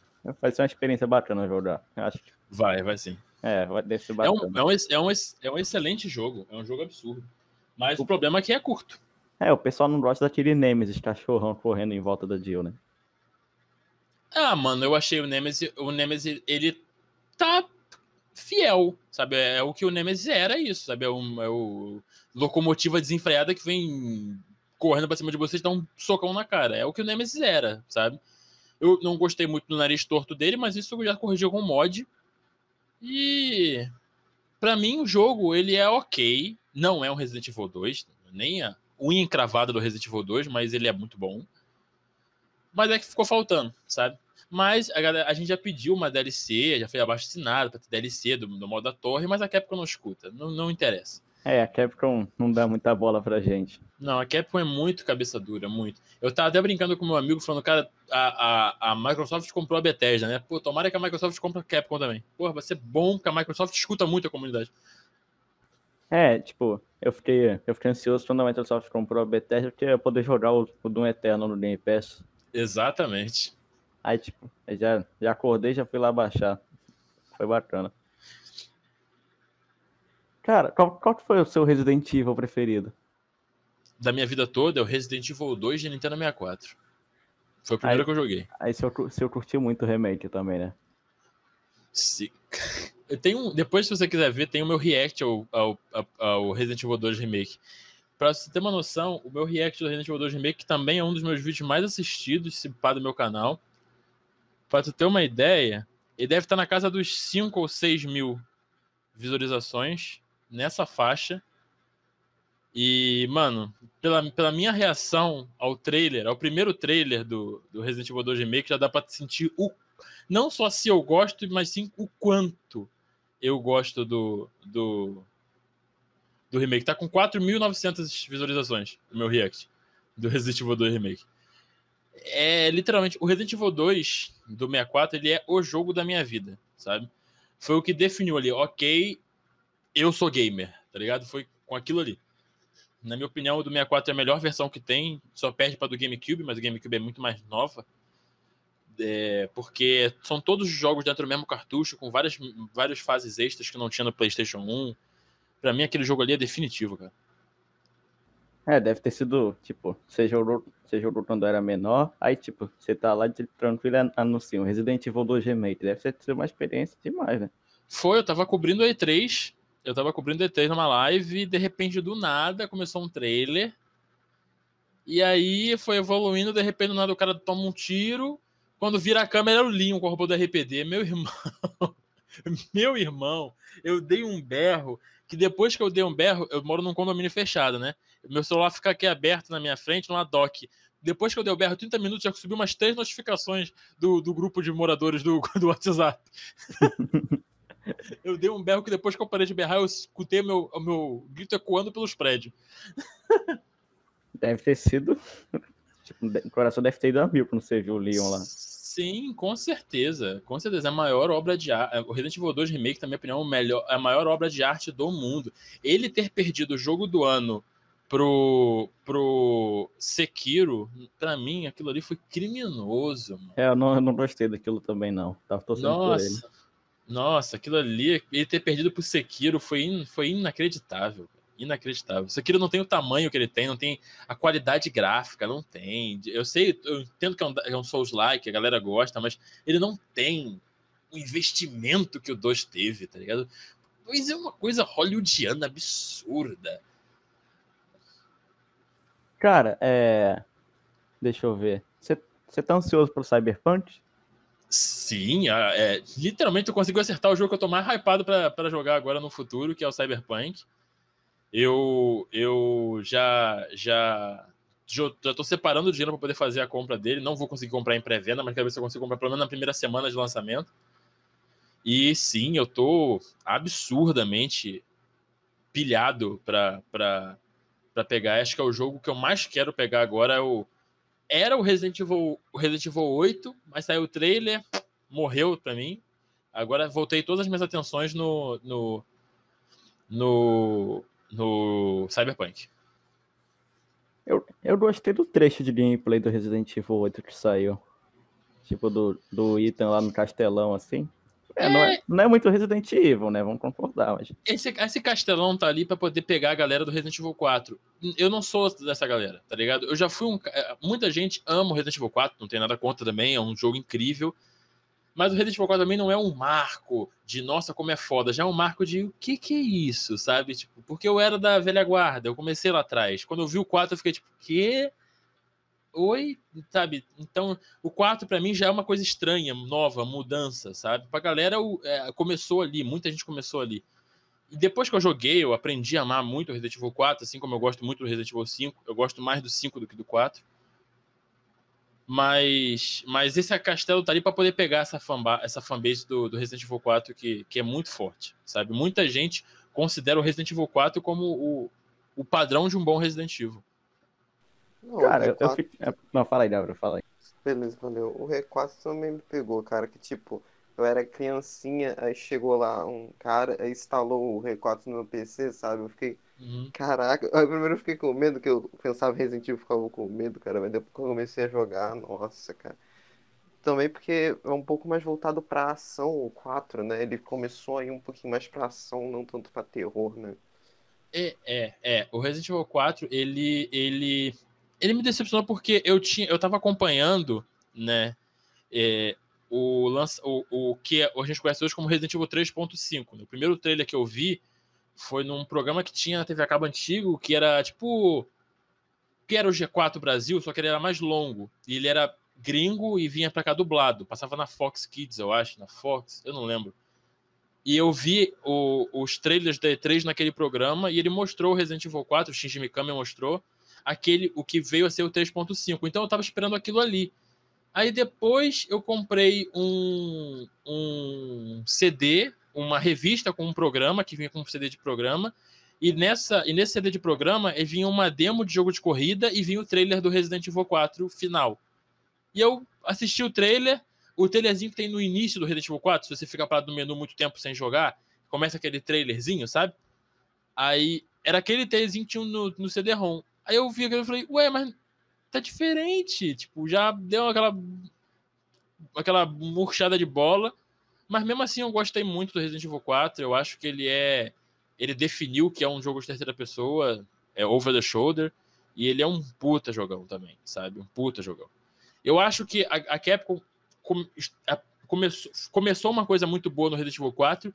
vai ser uma experiência bacana jogar. Acho que Vai, vai sim. é, vai deve ser É bacana. um, é, um, é, um, é um excelente jogo. É um jogo absurdo. Mas o problema é que é curto. É, o pessoal não gosta daquele Nemesis cachorrão correndo em volta da Jill, né? Ah, mano, eu achei o Nemesis. O Nemesis, ele tá fiel, sabe? É o que o Nemesis era, é isso, sabe? É o, é o locomotiva desenfreada que vem correndo pra cima de você e dá um socão na cara. É o que o Nemesis era, sabe? Eu não gostei muito do nariz torto dele, mas isso já corrigiu com mod. E pra mim o jogo ele é ok. Não é um Resident Evil 2, nem a unha encravada do Resident Evil 2, mas ele é muito bom. Mas é que ficou faltando, sabe? Mas a, galera- a gente já pediu uma DLC, já foi abaixo assinado pra ter DLC do, do modo da torre, mas a Capcom não escuta, não, não interessa. É, a Capcom não dá muita bola pra gente. Não, a Capcom é muito cabeça dura, muito. Eu tava até brincando com meu amigo, falando, cara, a, a, a Microsoft comprou a Bethesda, né? Pô, tomara que a Microsoft compre a Capcom também. Pô, vai ser bom, porque a Microsoft escuta muito a comunidade. É, tipo, eu fiquei, eu fiquei ansioso quando a Microsoft comprou a Bethesda porque eu ia poder jogar o, o Doom Eternal no Game Pass. Exatamente. Aí, tipo, já, já acordei já fui lá baixar. Foi bacana. Cara, qual, qual que foi o seu Resident Evil preferido? Da minha vida toda, é o Resident Evil 2 de Nintendo 64. Foi o primeiro Aí- que eu joguei. Aí se eu, cu- se eu curti muito o remake também, né? Se... Eu tenho Depois, se você quiser ver, tem o meu react ao, ao, ao- Resident Evil 2 Remake. Pra você ter uma noção, o meu react do Resident Evil 2 Remake que também é um dos meus vídeos mais assistidos, se pá, do meu canal. Pra tu ter uma ideia, ele deve estar na casa dos 5 ou 6 mil visualizações nessa faixa. E, mano, pela, pela minha reação ao trailer, ao primeiro trailer do, do Resident Evil 2 Remake, já dá pra sentir o não só se eu gosto, mas sim o quanto eu gosto do, do, do remake. Tá com 4.900 visualizações no meu react do Resident Evil 2 Remake. É literalmente, o Resident Evil 2 do 64, ele é o jogo da minha vida, sabe? Foi o que definiu ali, ok, eu sou gamer, tá ligado? Foi com aquilo ali. Na minha opinião, o do 64 é a melhor versão que tem, só perde para do GameCube, mas o GameCube é muito mais nova. É, porque são todos jogos dentro do mesmo cartucho, com várias, várias fases extras que não tinha no PlayStation 1. Pra mim, aquele jogo ali é definitivo, cara. É, deve ter sido, tipo, você jogou, você jogou quando era menor, aí, tipo, você tá lá de tranquilo e anuncia um Resident Evil 2 Remake. Deve ser ser uma experiência demais, né? Foi, eu tava cobrindo o E3, eu tava cobrindo o E3 numa live, e de repente, do nada, começou um trailer. E aí foi evoluindo, de repente, do nada o cara toma um tiro. Quando vira a câmera, era o Leon com do RPD. Meu irmão, meu irmão, eu dei um berro. Que depois que eu dei um berro, eu moro num condomínio fechado, né? Meu celular fica aqui aberto na minha frente, numa dock. Depois que eu dei o berro, 30 minutos, já subiu umas três notificações do, do grupo de moradores do, do WhatsApp. Eu dei um berro que depois que eu parei de berrar, eu escutei meu, o meu grito ecoando pelos prédios. Deve ter sido. Tipo, o coração deve ter ido a mil quando você viu o Leon lá. Sim, com certeza. Com certeza. É a maior obra de arte. O Resident Evil 2 Remake, na minha opinião, é o melhor, é a maior obra de arte do mundo. Ele ter perdido o jogo do ano pro, pro Sekiro, pra mim, aquilo ali foi criminoso, mano. É, eu não, eu não gostei daquilo também, não. Tava torcendo por ele. Nossa, nossa, aquilo ali, ele ter perdido pro Sekiro foi, in- foi inacreditável. Inacreditável. Sekiro não tem o tamanho que ele tem, não tem a qualidade gráfica, não tem. Eu sei, eu entendo que é um, é um Souls-like, a galera gosta, mas ele não tem o investimento que o 2 teve, tá ligado? Pois é uma coisa hollywoodiana absurda. Cara, é. Deixa eu ver. Você, tá ansioso pro Cyberpunk? Sim, é, literalmente eu consegui acertar o jogo que eu tô mais hypado para jogar agora no futuro, que é o Cyberpunk. Eu, eu já, já, já tô separando o dinheiro para poder fazer a compra dele. Não vou conseguir comprar em pré-venda, mas quero ver se eu consigo comprar pelo menos na primeira semana de lançamento. E sim, eu tô absurdamente pilhado para pegar. Acho que é o jogo que eu mais quero pegar agora. É o, era o Resident Evil, o Resident Evil 8, mas saiu o trailer, morreu para mim. Agora voltei todas as minhas atenções no, no, no, no Cyberpunk. Eu, eu gostei do trecho de gameplay do Resident Evil 8 que saiu. Tipo, do, do Ethan lá no castelão, assim. É, Não, é, não é muito Resident Evil, né? Vamos concordar. Mas... Esse, esse castelão tá ali para poder pegar a galera do Resident Evil 4. Eu não sou dessa galera, tá ligado? Eu já fui um. É, muita gente ama o Resident Evil 4, não tem nada contra também, é um jogo incrível. Mas o Resident Evil 4 também não é um marco de nossa, como é foda. Já é um marco de o que que é isso, sabe? Tipo, porque eu era da velha guarda, eu comecei lá atrás. Quando eu vi o 4, eu fiquei tipo, que? oi, sabe? Então, o 4 para mim já é uma coisa estranha, nova, mudança, sabe? Pra galera o, é, começou ali, muita gente começou ali. E depois que eu joguei, eu aprendi a amar muito o Resident Evil 4, assim como eu gosto muito do Resident Evil 5. Eu gosto mais do 5 do que do 4. Mas, mas esse castelo tá ali para poder pegar essa, fanba, essa fanbase do, do Resident Evil 4 que, que é muito forte, sabe? Muita gente considera o Resident Evil 4 como o, o padrão de um bom Resident Evil. Não, cara, eu, fico... É, não, fala aí, Débora, fala aí. Beleza, valeu. O R4 também me pegou, cara, que tipo, eu era criancinha, aí chegou lá um cara, aí instalou o R4 no meu PC, sabe? Eu fiquei, uhum. caraca. Aí primeiro eu fiquei com medo, que eu pensava Resident Evil, ficava com medo, cara, mas depois que eu comecei a jogar, nossa, cara. Também porque é um pouco mais voltado pra ação, o 4, né? Ele começou aí um pouquinho mais pra ação, não tanto pra terror, né? É, é, é. O Resident Evil 4, ele, ele ele me decepcionou porque eu tinha, eu tava acompanhando, né, é, o, lance, o, o que a gente conhece hoje como Resident Evil 3.5. Né? O primeiro trailer que eu vi foi num programa que tinha na TV a cabo antigo, que era tipo que era o G4 Brasil, só que ele era mais longo. E ele era gringo e vinha para cá dublado. Passava na Fox Kids, eu acho, na Fox, eu não lembro. E eu vi o, os trailers da E3 naquele programa e ele mostrou o Resident Evil 4, o Shinji Mikami mostrou aquele o que veio a ser o 3.5. Então eu estava esperando aquilo ali. Aí depois eu comprei um, um CD, uma revista com um programa que vinha com um CD de programa. E, nessa, e nesse CD de programa vinha uma demo de jogo de corrida e vinha o trailer do Resident Evil 4 final. E eu assisti o trailer, o trailerzinho que tem no início do Resident Evil 4, se você fica parado no menu muito tempo sem jogar, começa aquele trailerzinho, sabe? Aí era aquele trailerzinho que tinha no, no CD-ROM. Aí eu vi aquilo e falei, ué, mas tá diferente. Tipo, já deu aquela. aquela murchada de bola. Mas mesmo assim eu gostei muito do Resident Evil 4. Eu acho que ele é. Ele definiu que é um jogo de terceira pessoa, é over the shoulder. E ele é um puta jogão também, sabe? Um puta jogão. Eu acho que a, a Capcom a, começou, começou uma coisa muito boa no Resident Evil 4.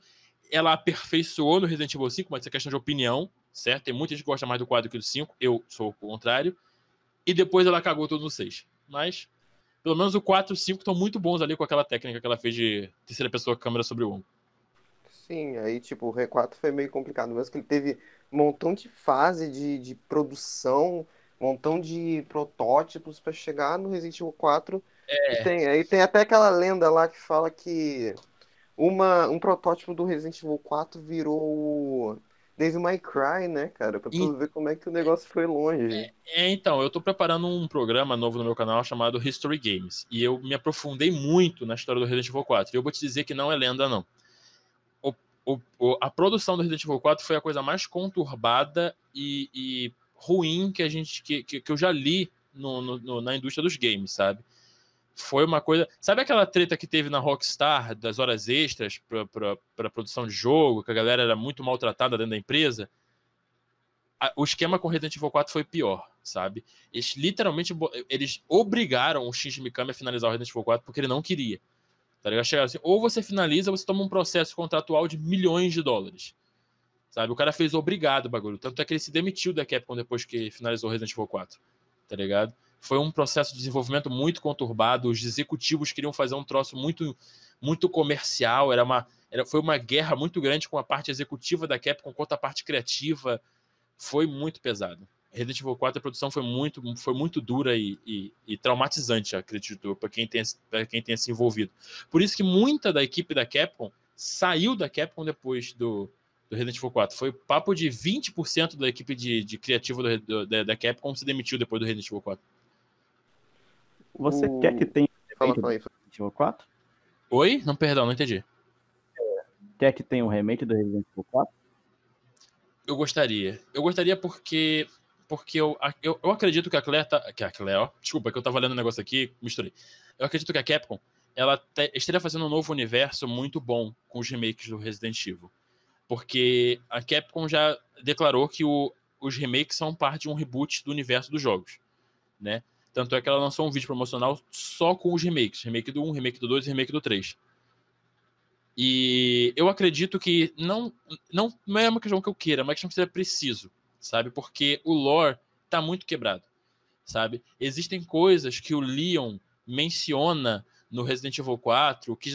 Ela aperfeiçoou no Resident Evil 5, mas é questão de opinião certo? Tem muita gente que gosta mais do 4 que do 5, eu sou o contrário. E depois ela cagou todo no 6. Mas, pelo menos o 4 e o 5 estão muito bons ali com aquela técnica que ela fez de terceira pessoa câmera sobre o ombro. Sim, aí tipo, o R4 foi meio complicado, mesmo que ele teve um montão de fase de, de produção, um montão de protótipos para chegar no Resident Evil 4. É. E tem, aí tem até aquela lenda lá que fala que uma, um protótipo do Resident Evil 4 virou Devil May Cry, né, cara? Pra e... ver como é que o negócio foi longe. É, é, então, eu tô preparando um programa novo no meu canal chamado History Games. E eu me aprofundei muito na história do Resident Evil 4. E eu vou te dizer que não é lenda, não. O, o, a produção do Resident Evil 4 foi a coisa mais conturbada e, e ruim que a gente que, que, que eu já li no, no, na indústria dos games, sabe? Foi uma coisa. Sabe aquela treta que teve na Rockstar das horas extras para produção de jogo, que a galera era muito maltratada dentro da empresa? o esquema com Resident Evil 4 foi pior, sabe? Eles literalmente eles obrigaram o Shinji Mikami a finalizar o Resident Evil 4 porque ele não queria. Tá ligado? Chegaram assim, ou você finaliza ou você toma um processo contratual de milhões de dólares. Sabe? O cara fez obrigado o bagulho. Tanto é que ele se demitiu da Capcom depois que finalizou o Resident Evil 4. Tá ligado? Foi um processo de desenvolvimento muito conturbado. Os executivos queriam fazer um troço muito, muito comercial. Era uma, era, foi uma guerra muito grande com a parte executiva da Capcom contra a parte criativa. Foi muito pesado. Resident Evil 4 a produção foi muito, foi muito dura e, e, e traumatizante, acredito, para quem, tem, quem tenha se envolvido. Por isso que muita da equipe da Capcom saiu da Capcom depois do, do Resident Evil 4. Foi papo de 20% da equipe de, de criativo do, do, da, da Capcom se demitiu depois do Resident Evil 4. Você o... quer que tenha fala, fala aí. Resident Evil 4? Oi? Não, perdão, não entendi. Quer que tenha um remake do Resident Evil 4? Eu gostaria. Eu gostaria porque porque eu, eu, eu acredito que a Claire tá. Que a Claire, ó, desculpa, que eu tava lendo um negócio aqui, misturei. Eu acredito que a Capcom ela te, estaria fazendo um novo universo muito bom com os remakes do Resident Evil. Porque a Capcom já declarou que o, os remakes são parte de um reboot do universo dos jogos, né? Tanto é que ela lançou um vídeo promocional só com os remakes. Remake do 1, remake do 2 e remake do 3. E eu acredito que não, não, não é uma questão que eu queira, é uma questão que seria preciso sabe? Porque o lore tá muito quebrado, sabe? Existem coisas que o Leon menciona no Resident Evil 4, que,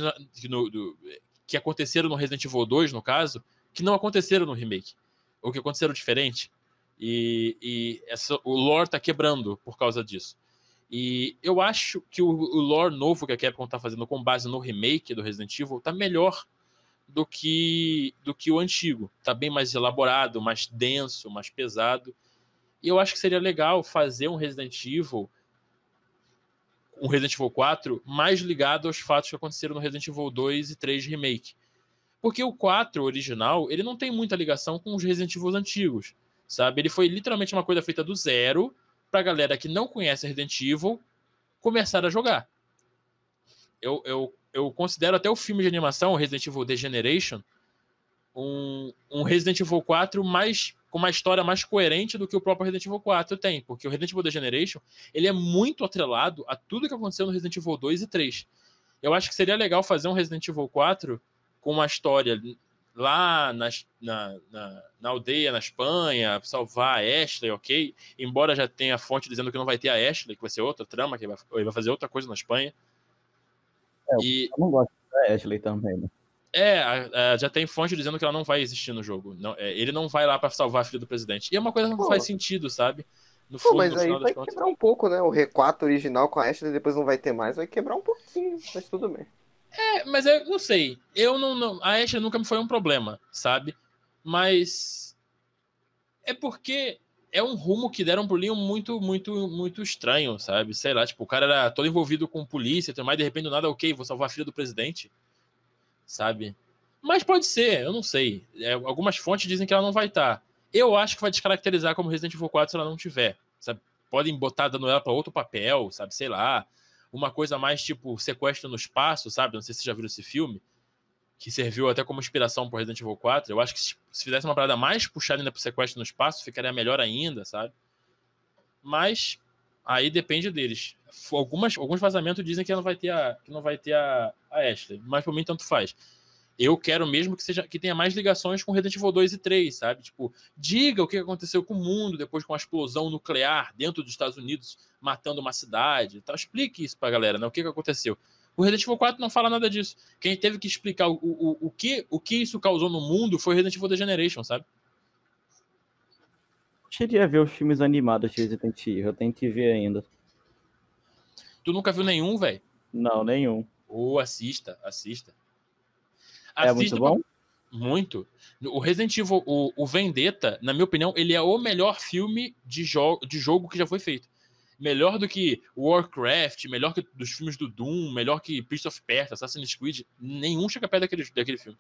no, do, que aconteceram no Resident Evil 2, no caso, que não aconteceram no remake, ou que aconteceram diferente. E, e essa, o lore tá quebrando por causa disso. E eu acho que o, o lore novo que a Capcom tá fazendo com base no remake do Resident Evil tá melhor do que do que o antigo. Tá bem mais elaborado, mais denso, mais pesado. E eu acho que seria legal fazer um Resident Evil um Resident Evil 4 mais ligado aos fatos que aconteceram no Resident Evil 2 e 3 Remake. Porque o 4 original, ele não tem muita ligação com os Resident Evil antigos, sabe? Ele foi literalmente uma coisa feita do zero pra galera que não conhece Resident Evil começar a jogar. Eu, eu eu considero até o filme de animação, Resident Evil Degeneration, um, um Resident Evil 4 mais com uma história mais coerente do que o próprio Resident Evil 4 tem, porque o Resident Evil Degeneration ele é muito atrelado a tudo que aconteceu no Resident Evil 2 e 3. Eu acho que seria legal fazer um Resident Evil 4 com uma história lá na, na, na, na aldeia, na Espanha, salvar a Ashley, ok? Embora já tenha fonte dizendo que não vai ter a Ashley, que vai ser outra trama, que ele vai, ele vai fazer outra coisa na Espanha. É, e... Eu não gosto da Ashley também, né? É, a, a, já tem fonte dizendo que ela não vai existir no jogo. Não, é, ele não vai lá para salvar a filha do presidente. E é uma coisa que não Pô. faz sentido, sabe? No Pô, fundo, mas aí vai quebrar um pouco, né? O R4 original com a Ashley depois não vai ter mais, vai quebrar um pouquinho, mas tudo bem. É, mas eu não sei. Eu não, não. A Ashley nunca me foi um problema, sabe? Mas. É porque é um rumo que deram pro Leon muito, muito, muito estranho, sabe? Sei lá, tipo, o cara era todo envolvido com polícia, mas de repente do nada, ok, vou salvar a filha do presidente, sabe? Mas pode ser, eu não sei. É, algumas fontes dizem que ela não vai estar. Tá. Eu acho que vai descaracterizar como Resident Evil 4 se ela não tiver, sabe? Podem botar dando ela para outro papel, sabe? Sei lá. Uma coisa mais tipo sequestro no espaço, sabe? Não sei se você já viu esse filme que serviu até como inspiração para Resident Evil 4. Eu acho que se, se fizesse uma parada mais puxada ainda pro sequestro no espaço, ficaria melhor ainda, sabe? Mas aí depende deles. Algumas, alguns vazamentos dizem que não vai ter a, que não vai ter a, a Ashley, mas por mim tanto faz. Eu quero mesmo que seja que tenha mais ligações com Resident Evil 2 e 3, sabe? Tipo, diga o que aconteceu com o mundo depois com a explosão nuclear dentro dos Estados Unidos, matando uma cidade. Então, explique isso pra galera, né? O que, que aconteceu. O Resident Evil 4 não fala nada disso. Quem teve que explicar o, o, o, que, o que isso causou no mundo foi Resident Evil The Generation, sabe? Cheguei a ver os filmes animados de Resident Evil, eu tenho que ver ainda. Tu nunca viu nenhum, velho? Não, nenhum. Ou oh, assista, assista. É muito bom? Muito. O Resident Evil, o, o Vendetta, na minha opinião, ele é o melhor filme de, jo de jogo que já foi feito melhor do que Warcraft, melhor que dos filmes do Doom, melhor que Prince of Persia, Assassin's Creed, nenhum chega perto daquele, daquele filme.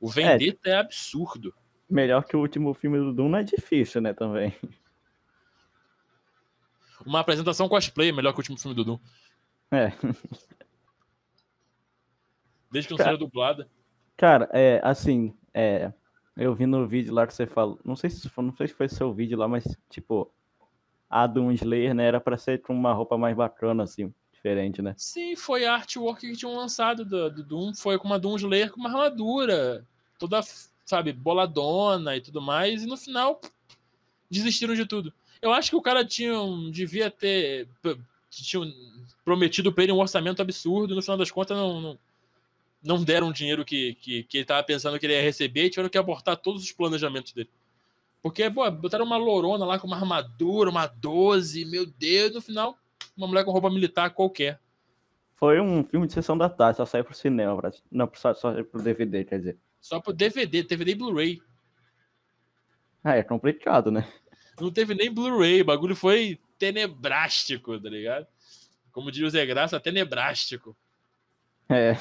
O Vendetta é, é absurdo. Melhor que o último filme do Doom não é difícil, né, também. Uma apresentação cosplay é melhor que o último filme do Doom. É. Desde que não cara, seja dublada. Cara, é, assim, é, eu vi no vídeo lá que você falou, não sei se não sei se foi seu vídeo lá, mas tipo, a Doom Slayer, né? Era para ser com uma roupa mais bacana, assim, diferente, né? Sim, foi a artwork que tinham lançado do, do Doom. Foi com uma Doom Slayer com uma armadura, toda, sabe, boladona e tudo mais. E no final, desistiram de tudo. Eu acho que o cara tinha, devia ter tinha prometido para ele um orçamento absurdo, no final das contas não, não, não deram o dinheiro que, que, que ele estava pensando que ele ia receber e tiveram que abortar todos os planejamentos dele. Porque, pô, botaram uma lorona lá com uma armadura, uma 12, meu Deus, no final, uma mulher com roupa militar qualquer. Foi um filme de sessão da tarde, só saiu pro cinema, não, só, só pro DVD, quer dizer. Só pro DVD, DVD e Blu-ray. Ah, é complicado, né? Não teve nem Blu-ray, o bagulho foi tenebrástico, tá ligado? Como diria o Zé Graça, tenebrástico. É.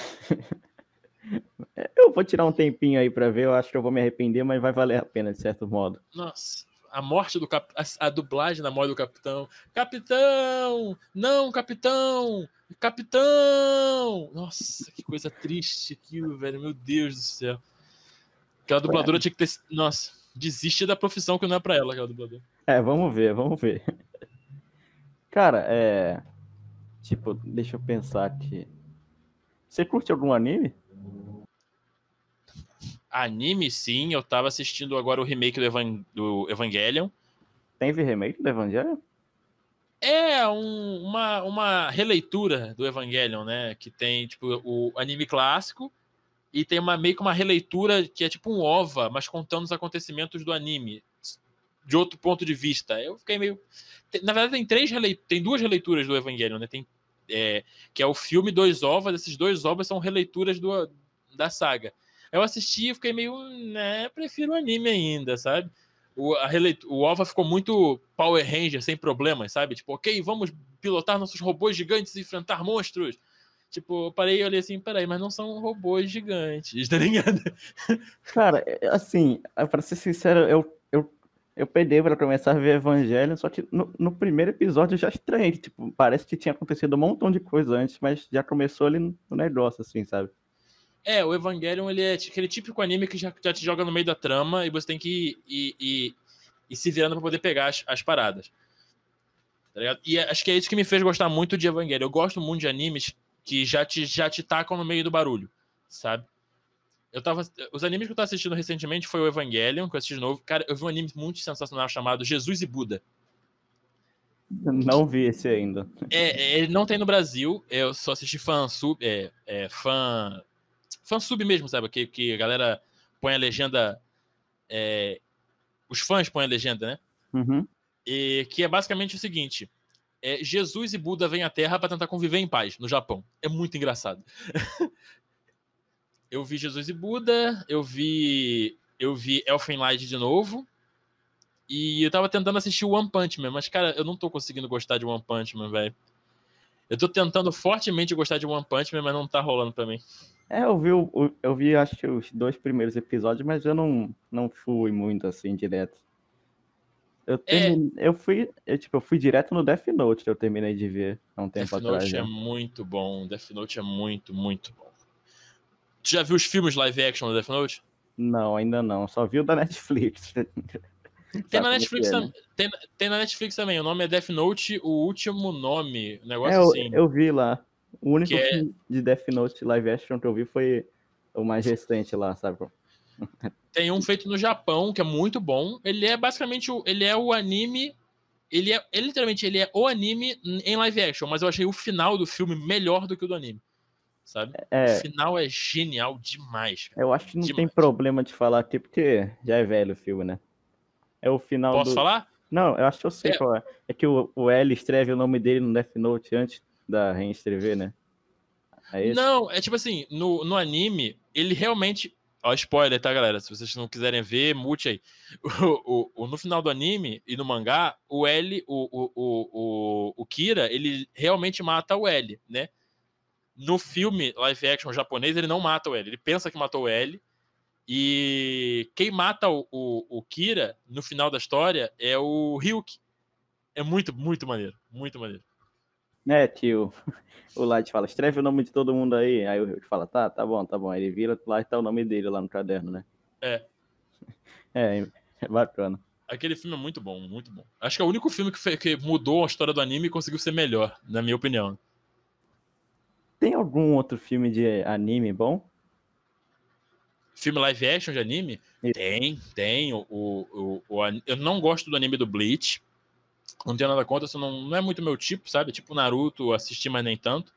Eu vou tirar um tempinho aí pra ver, eu acho que eu vou me arrepender, mas vai valer a pena, de certo modo. Nossa, a morte do cap... a, a dublagem da morte do capitão. Capitão! Não, capitão! Capitão! Nossa, que coisa triste aquilo, velho. Meu Deus do céu. Aquela dubladora tinha que ter. Nossa, desiste da profissão que não é pra ela, aquela dubladora. É, vamos ver, vamos ver. Cara, é. Tipo, deixa eu pensar aqui. Você curte algum anime? Anime, sim. Eu tava assistindo agora o remake do, Evan... do Evangelion. Tem remake do Evangelion? É um, uma, uma releitura do Evangelion, né? Que tem, tipo, o anime clássico e tem uma, meio que uma releitura que é tipo um OVA, mas contando os acontecimentos do anime de outro ponto de vista. Eu fiquei meio. Na verdade, tem três tem duas releituras do Evangelho, né? Tem, é, que é o filme Dois Ovas. Esses dois ovas são releituras do, da saga. Eu assisti e fiquei meio. né, prefiro anime ainda, sabe? O, a releitura, o OVA ficou muito Power Ranger, sem problemas, sabe? Tipo, ok, vamos pilotar nossos robôs gigantes e enfrentar monstros. Tipo, eu parei e olhei assim, peraí, mas não são robôs gigantes, tá ligado? Cara, é, assim, pra ser sincero, eu, eu eu peguei para começar a ver Evangelho, só que no, no, primeiro episódio eu já estranhei, tipo, parece que tinha acontecido um montão de coisa antes, mas já começou ali no negócio, assim, sabe? É, o Evangelion, ele é aquele típico anime que já, já te joga no meio da trama e você tem que ir, ir, ir se virando para poder pegar as, as paradas. Tá e é, acho que é isso que me fez gostar muito de Evangelion. Eu gosto muito de animes que já te, já te tacam no meio do barulho, sabe? Eu tava. Os animes que eu tava assistindo recentemente foi o Evangelion, que eu assisti de novo. Cara, eu vi um anime muito sensacional chamado Jesus e Buda. Não vi esse ainda. É, ele não tem no Brasil. Eu só assisti fã sub. É, é, fã. Fã sub mesmo, sabe? Que, que a galera põe a legenda. É, os fãs põem a legenda, né? Uhum. E que é basicamente o seguinte: é, Jesus e Buda vêm à Terra para tentar conviver em paz no Japão. É muito engraçado. eu vi Jesus e Buda, eu vi eu vi Elfen Light de novo. E eu tava tentando assistir One Punch Man, mas cara, eu não tô conseguindo gostar de One Punch Man, velho. Eu tô tentando fortemente gostar de One Punch Man, mas não tá rolando pra mim. É, eu vi, eu vi acho que os dois primeiros episódios, mas eu não, não fui muito assim direto. Eu, termine... é... eu fui, eu, tipo, eu fui direto no Death Note que eu terminei de ver há um tempo Death atrás. Death Note é muito bom, Death Note é muito, muito bom. Tu já viu os filmes live action do Death Note? Não, ainda não. Só vi o da Netflix. Tem na, Netflix, é, né? tem, tem, na Netflix também. O nome é Death Note, o último nome. negócio é, assim. Eu, eu vi lá. O único é... filme de Death Note live action que eu vi foi o mais recente lá, sabe? Tem um feito no Japão que é muito bom. Ele é basicamente o, ele é o anime. Ele é ele, literalmente ele é o anime em live action, mas eu achei o final do filme melhor do que o do anime sabe? É, o final é genial demais. Cara. Eu acho que não demais. tem problema de falar aqui, porque já é velho o filme, né? É o final Posso do... falar? Não, eu acho que eu sei é. qual é. É que o, o L escreve o nome dele no Death Note antes da reescrever, né? É não, é tipo assim, no, no anime, ele realmente. Ó, spoiler, tá, galera? Se vocês não quiserem ver, mute aí. O, o, o, no final do anime e no mangá, o L, o, o, o, o Kira, ele realmente mata o L, né? No filme live action japonês, ele não mata o L. Ele pensa que matou o L. E quem mata o, o, o Kira no final da história é o Ryuki. É muito, muito maneiro. Muito maneiro. É, tio. O Light fala, escreve o nome de todo mundo aí. Aí o Ryuki fala, tá, tá bom, tá bom. Aí ele vira lá e tá o nome dele lá no caderno, né? É. É, é bacana. Aquele filme é muito bom, muito bom. Acho que é o único filme que, foi, que mudou a história do anime e conseguiu ser melhor, na minha opinião. Tem algum outro filme de anime bom? Filme live action de anime? Isso. Tem, tem. O, o, o, o, eu não gosto do anime do Bleach. Não tenho nada contra, isso não, não é muito meu tipo, sabe? Tipo Naruto, assisti, mas nem tanto.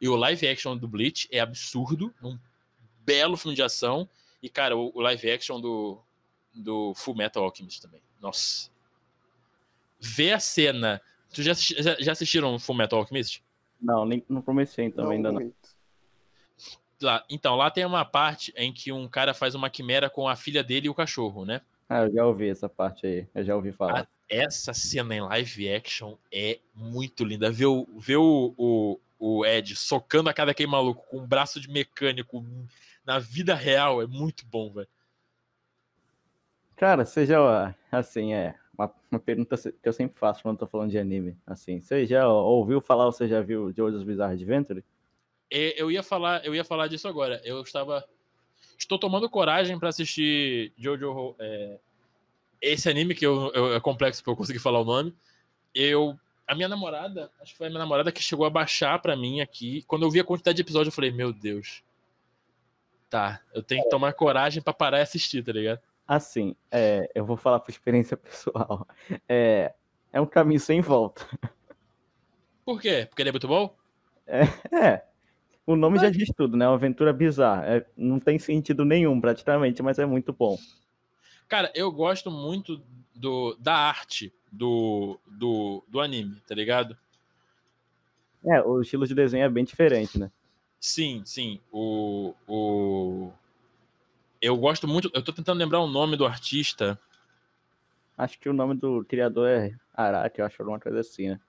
E o live action do Bleach é absurdo, um belo filme de ação. E, cara, o, o live action do, do Full Metal Alchemist também. Nossa. Vê a cena. Tu já, assisti, já, já assistiram Full Metal Alchemist? Não, nem, não comecei então, Não ainda não. Lá, então, lá tem uma parte em que um cara faz uma quimera com a filha dele e o cachorro, né? Ah, eu já ouvi essa parte aí. Eu já ouvi falar. Ah, essa cena em live action é muito linda. Ver o, ver o, o, o Ed socando a cara daquele maluco com um braço de mecânico na vida real é muito bom, velho. Cara, você já, assim, é uma, uma pergunta que eu sempre faço quando tô falando de anime. Assim, você já ouviu falar ou você já viu Jojo's Bizarre Adventure? É, Eu ia falar, eu ia falar disso agora. Eu estava estou tomando coragem pra assistir Jojo é, esse anime que eu, eu- é complexo pra eu conseguir falar o nome. Eu a minha namorada, acho que foi a minha namorada que chegou a baixar pra mim aqui. Quando eu vi a quantidade de episódios, eu falei: "Meu Deus. Tá, eu tenho que tomar coragem pra parar e assistir, tá ligado?" Assim, é, eu vou falar por experiência pessoal. É, é um caminho sem volta. Por quê? Porque ele é muito bom? É, o nome já diz tudo, né? Uma aventura bizarra. É, não tem sentido nenhum, praticamente, mas é muito bom. Cara, eu gosto muito do, da arte do, do, do anime, tá ligado? É, o estilo de desenho é bem diferente, né? Sim, sim. O, o... Eu gosto muito. Eu tô tentando lembrar o nome do artista. Acho que o nome do criador é Araki, eu acho alguma coisa assim, né?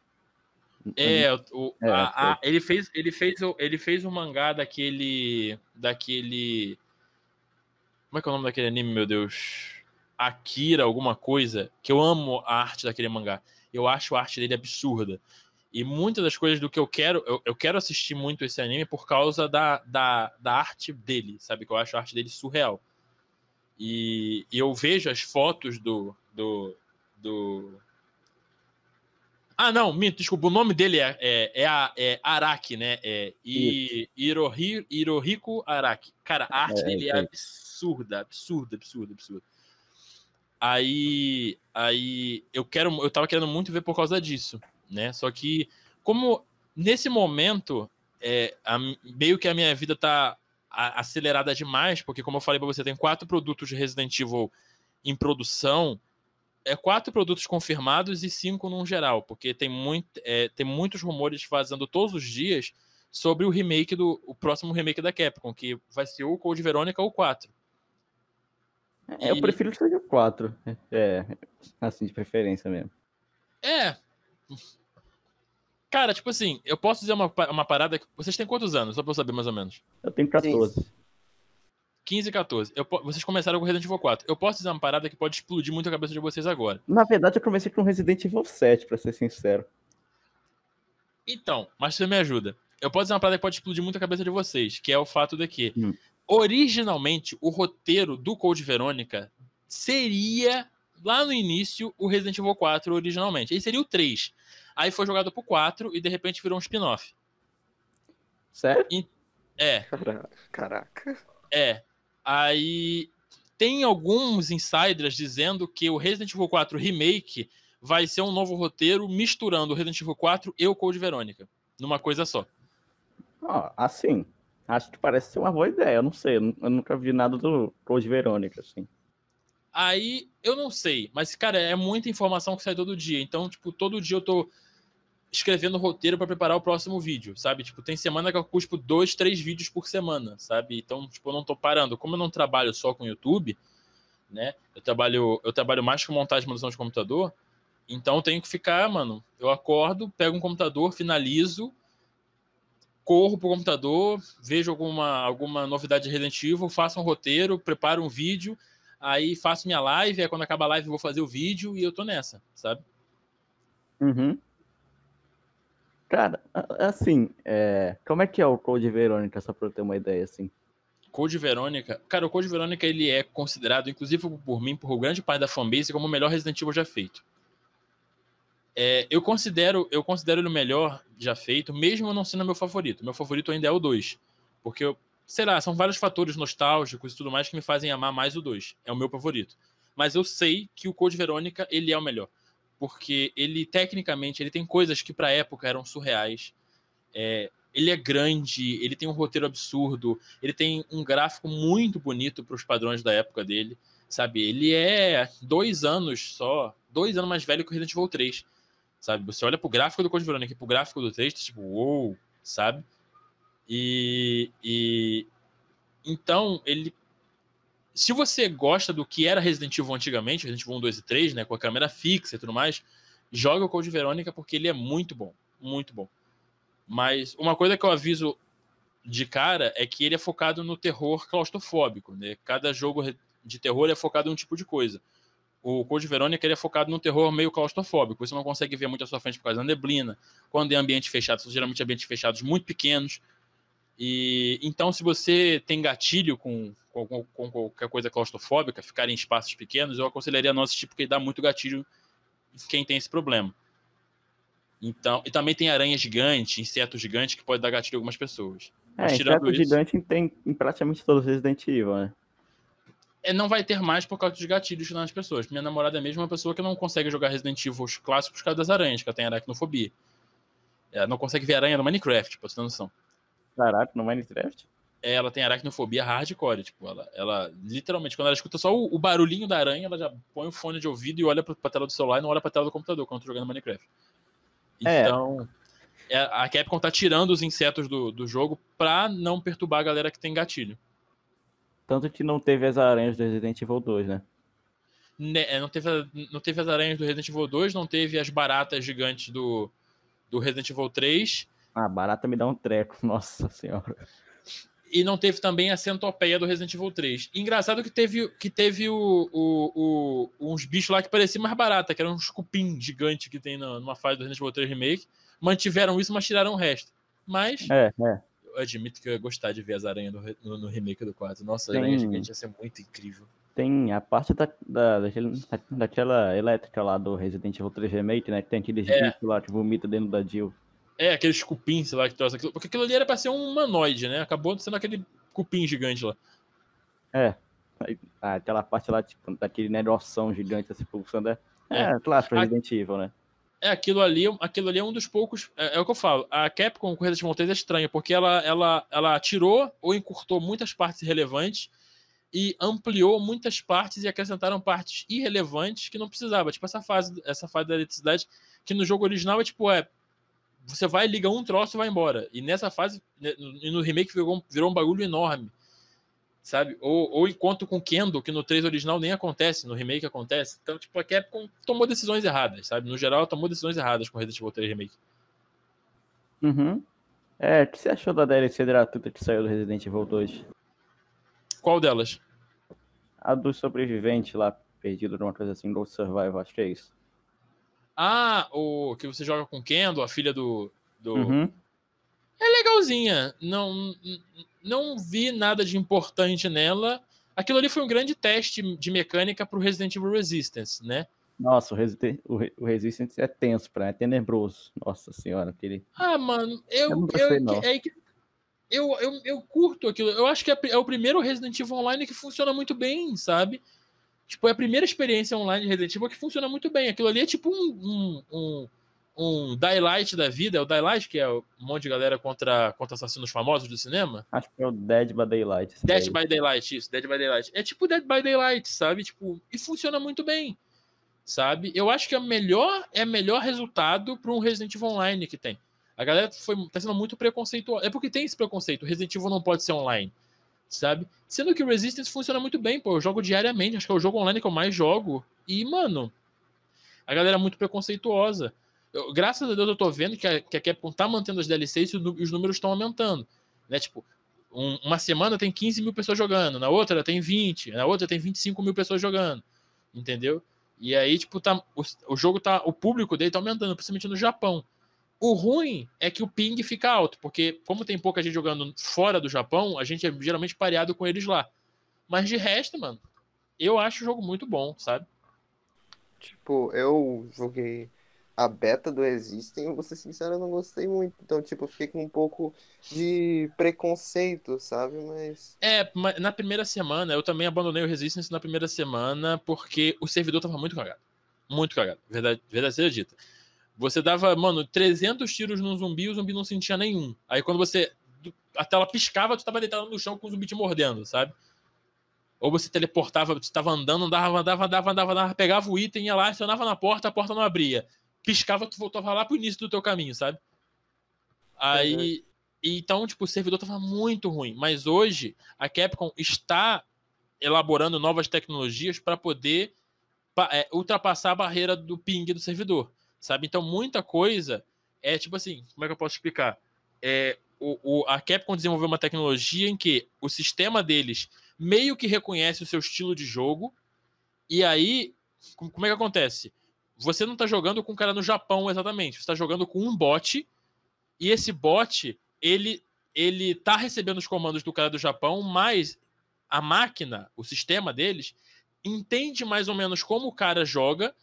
É, o, É, a- a- ele fez, ele fez, o- ele fez um mangá daquele, daquele, como é que é o nome daquele anime, meu Deus? Akira, alguma coisa, que eu amo a arte daquele mangá. Eu acho a arte dele absurda. E muitas das coisas do que eu quero, eu, eu quero assistir muito esse anime por causa da, da, da arte dele, sabe? Que eu acho a arte dele surreal. E, e eu vejo as fotos do, do, do, ah, não, minto, desculpa. O nome dele é, é, é, é Araki, né? É I, Hirohi, Hirohiko Araki. Cara, a arte É, dele é absurda, absurda, absurda, absurda. Aí, aí eu quero, eu tava querendo muito ver por causa disso, né? Só que como nesse momento é, a- meio que a minha vida tá a- acelerada demais, porque como eu falei pra você, tem quatro produtos de Resident Evil em produção é quatro produtos confirmados e cinco num geral, porque tem, muito, é, tem muitos rumores vazando todos os dias sobre o remake do o próximo remake da Capcom, que vai ser o Code Verônica ou 4. É, eu E- prefiro que seja o 4. É, assim, de preferência mesmo. É. Cara, tipo assim, eu posso dizer uma, uma parada que. Vocês têm quantos anos? Só pra eu saber mais ou menos. Eu tenho 14. 15 e 14. Eu vocês começaram com Resident Evil 4. Eu posso dizer uma parada que pode explodir muito a cabeça de vocês agora. Na verdade, eu comecei com Resident Evil 7, pra ser sincero. Então, mas você me ajuda. Eu posso dizer uma parada que pode explodir muito a cabeça de vocês, que é o fato de que, Hum. originalmente, o roteiro do Code Verônica seria, lá no início, o Resident Evil 4 originalmente. Aí seria o 3. Aí foi jogado pro 4 e, de repente, virou um spin-off. Sério? É, Caraca. Caraca. é. Aí tem alguns insiders dizendo que o Resident Evil 4 Remake vai ser um novo roteiro misturando o Resident Evil 4 e o Code Verônica. Numa coisa só. Ó, assim, acho que parece ser uma boa ideia. Eu não sei, eu nunca vi nada do Code Verônica, assim. Aí, eu não sei, mas, cara, é muita informação que sai todo dia. Então, tipo, todo dia eu tô escrevendo roteiro pra preparar o próximo vídeo, sabe? Tipo, tem semana que eu cuspo dois, três vídeos por semana, sabe? Então, tipo, eu não tô parando. Como eu não trabalho só com YouTube, né? Eu trabalho, eu trabalho mais com montagem e manutenção de computador. Então, eu tenho que ficar, mano. Eu acordo, pego um computador, finalizo, corro pro computador, vejo alguma, alguma novidade de Resident Evil, faço um roteiro, preparo um vídeo, aí faço minha live, aí quando acaba a live eu vou fazer o vídeo e eu tô nessa, sabe? Uhum. Cara, assim, é, como é que é o Code Verônica, só pra eu ter uma ideia, assim? Code Verônica, cara, o Code Verônica ele é considerado, inclusive por mim, por grande parte da fanbase, como o melhor Resident Evil já feito. É, eu considero, eu considero ele o melhor já feito, mesmo não sendo meu favorito. Meu favorito ainda é o 2, porque eu, sei lá, são vários fatores nostálgicos e tudo mais que me fazem amar mais o 2. É o meu favorito. Mas eu sei que o Code Verônica ele é o melhor. Porque ele, tecnicamente, ele tem coisas que pra época eram surreais. É, ele é grande, ele tem um roteiro absurdo, ele tem um gráfico muito bonito para os padrões da época dele, sabe? Ele é dois anos só, dois anos mais velho que o Resident Evil 3, sabe? Você olha pro gráfico do Code Verônica e pro gráfico do 3, tá tipo, uou, wow, sabe? E, e então ele se você gosta do que era Resident Evil antigamente, Resident Evil 1, 2 e 3, né, com a câmera fixa e tudo mais, joga o Code Verônica porque ele é muito bom, muito bom. Mas uma coisa que eu aviso de cara é que ele é focado no terror claustrofóbico, né? Cada jogo de terror é focado em um tipo de coisa. O Code Verônica ele é focado no terror meio claustrofóbico. Você não consegue ver muito à sua frente por causa da neblina. Quando é ambiente fechado, são geralmente ambientes fechados muito pequenos. E então, se você tem gatilho com, com, com qualquer coisa claustrofóbica, ficar em espaços pequenos, eu aconselharia não assistir porque dá muito gatilho quem tem esse problema. Então, e também tem aranha gigante, inseto gigante que pode dar gatilho a algumas pessoas. É, Mas, inseto isso, gigante tem em praticamente todos os Resident Evil, né? É, não vai ter mais por causa dos gatilhos nas pessoas. Minha namorada é mesmo uma pessoa que não consegue jogar Resident Evil clássicos por causa das aranhas, que ela tem aracnofobia. Ela não consegue ver aranha no Minecraft, pra você ter noção. Caraca, no Minecraft? É, ela tem aracnofobia hardcore, tipo, ela, ela literalmente, quando ela escuta só o, o, barulhinho da aranha, ela já põe o fone de ouvido e olha pra, pra tela do celular e não olha pra tela do computador quando tá jogando Minecraft. É. Então, é. a Capcom tá tirando os insetos do, do jogo pra não perturbar a galera que tem gatilho. Tanto que não teve as aranhas do Resident Evil 2, né? né não, teve, não teve as aranhas do Resident Evil 2, não teve as baratas gigantes do, do Resident Evil 3. Ah, barata me dá um treco, nossa senhora. E não teve também a centopeia do Resident Evil 3. Engraçado que teve, que teve o, o, o uns bichos lá que pareciam mais barata, que eram uns cupim gigante que tem numa fase do Resident Evil 3 Remake. Mantiveram isso, mas tiraram o resto. Mas é, é. eu admito que eu ia gostar de ver as aranhas no, no, no remake do 4. Nossa, tem, aranha gigante ia ser muito incrível. Tem a parte da, da, daquela elétrica lá do Resident Evil 3 Remake, né? Que tem aqueles é. bichos lá que vomita dentro da Jill. É, aqueles cupim, sei lá, que trouxe aquilo. Porque aquilo ali era pra ser um humanoide, né? Acabou sendo aquele cupim gigante lá. É. Ah, aquela parte lá, tipo, daquele negoção gigante assim, pulsando. É, é. é clássico Resident Evil, né? É, aquilo ali, aquilo ali é um dos poucos. É, é o que eu falo. A Capcom com Resident Evil 3 é estranha, porque ela, ela, ela tirou ou encurtou muitas partes relevantes e ampliou muitas partes e acrescentaram partes irrelevantes que não precisava. Tipo, essa fase, essa fase da eletricidade, que no jogo original é tipo, é. Você vai, liga um troço e vai embora. E nessa fase, né, no remake virou, virou um bagulho enorme sabe? Ou, ou enquanto com Kendo, que no 3 original nem acontece, no remake acontece. Então, tipo, a Capcom tomou decisões erradas, sabe? No geral, tomou decisões erradas com Resident Evil 3 Remake. Uhum. É, o que você achou da DLC gratuita que saiu do Resident Evil 2? Qual delas? A do sobrevivente lá, perdido numa coisa assim, Ghost Survival, acho que é isso. Ah, o que você joga com Kendo, a filha do. do... Uhum. É legalzinha. Não, não vi nada de importante nela. Aquilo ali foi um grande teste de mecânica para o Resident Evil Resistance, né? Nossa, o, Resident, o, Resistance é tenso, pra, é tenebroso. Nossa senhora, aquele. Ah, mano, eu. Eu, gostei, eu, é, eu, eu, eu, curto aquilo. Eu acho que é, é, o primeiro Resident Evil Online que funciona muito bem, sabe? Tipo, é a primeira experiência online de Resident Evil que funciona muito bem. Aquilo ali é tipo um, um, um um Daylight da vida, é o Daylight, que é um monte de galera contra, contra assassinos famosos do cinema? Acho que é o Dead by Daylight. Dead daí. by Daylight, isso, Dead by Daylight. É tipo Dead by Daylight, sabe? Tipo, e funciona muito bem, sabe? Eu acho que é melhor é melhor resultado para um Resident Evil Online que tem. A galera foi, tá sendo muito preconceituosa. É porque tem esse preconceito. Resident Evil não pode ser online, sabe? Sendo que o Resistance funciona muito bem, pô. Eu jogo diariamente, acho que é o jogo online que eu mais jogo. E, mano, a galera é muito preconceituosa. Eu, graças a Deus eu tô vendo que a, que a Capcom tá mantendo as DLCs e os números estão aumentando. Né? Tipo, um, uma semana tem 15 mil pessoas jogando, na outra tem 20, na outra tem 25 mil pessoas jogando. Entendeu? E aí, tipo, tá, o, o jogo tá. O público dele tá aumentando, principalmente no Japão. O ruim é que o ping fica alto, porque como tem pouca gente jogando fora do Japão, a gente é geralmente pareado com eles lá. Mas de resto, mano, eu acho o jogo muito bom, sabe? Tipo, eu joguei a beta do Existem, vou ser sincero, eu não gostei muito. Então, tipo, eu fiquei com um pouco de preconceito, sabe? Mas. É, na primeira semana, eu também abandonei o Resistance na primeira semana, porque o servidor tava muito cagado. Muito cagado. Verdade, verdade seja dita. Você dava, mano, 300 tiros num zumbi e o zumbi não sentia nenhum. Aí quando você. A tela piscava, tu tava deitado no chão com o zumbi te mordendo, sabe? Ou você teleportava, você tava andando, andava, andava, andava, andava, andava, pegava o item, ia lá, acionava na porta, a porta não abria. Piscava, tu voltava lá pro início do teu caminho, sabe? Aí. Uhum. Então, tipo, o servidor tava muito ruim. Mas hoje, a Capcom está elaborando novas tecnologias para poder é, ultrapassar a barreira do ping do servidor, sabe? Então, muita coisa é tipo assim, como é que eu posso explicar? É, o, o, a Capcom desenvolveu uma tecnologia em que o sistema deles meio que reconhece o seu estilo de jogo, e aí, como é que acontece? Você não está jogando com um cara no Japão exatamente, você está jogando com um bot, e esse bot, ele ele tá recebendo os comandos do cara do Japão, mas a máquina, o sistema deles, entende mais ou menos como o cara joga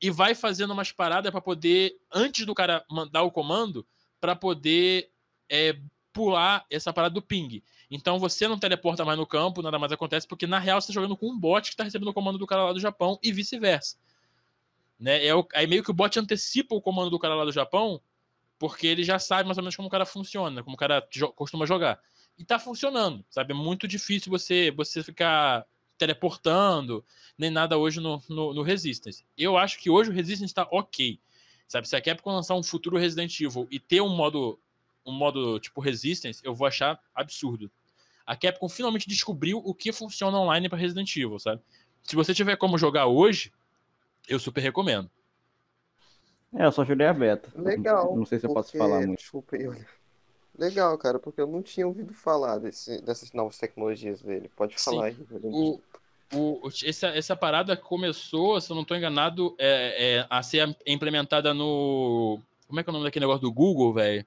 e vai fazendo umas paradas para poder, antes do cara mandar o comando, para poder é, pular essa parada do ping. Então você não teleporta mais no campo, nada mais acontece, porque na real você está jogando com um bot que está recebendo o comando do cara lá do Japão e vice-versa. Né? É o, aí meio que o bot antecipa o comando do cara lá do Japão, porque ele já sabe mais ou menos como o cara funciona, como o cara jo costuma jogar e tá funcionando, sabe? É muito difícil você, você ficar teleportando, nem nada hoje no, no, no Resistance. Eu acho que hoje o Resistance tá ok, sabe? Se a Capcom lançar um futuro Resident Evil e ter um modo, um modo tipo Resistance, eu vou achar absurdo. A Capcom finalmente descobriu o que funciona online para Resident Evil, sabe? Se você tiver como jogar hoje, eu super recomendo. É, eu só joguei a beta. Legal. Não sei se eu posso falar muito. Desculpa aí, Legal, cara, porque eu não tinha ouvido falar desse, dessas novas tecnologias dele. Pode falar Sim. aí. O, o, essa, essa parada começou, se eu não estou enganado, é, é, a ser implementada no. Como é que é o nome daquele negócio do Google, velho?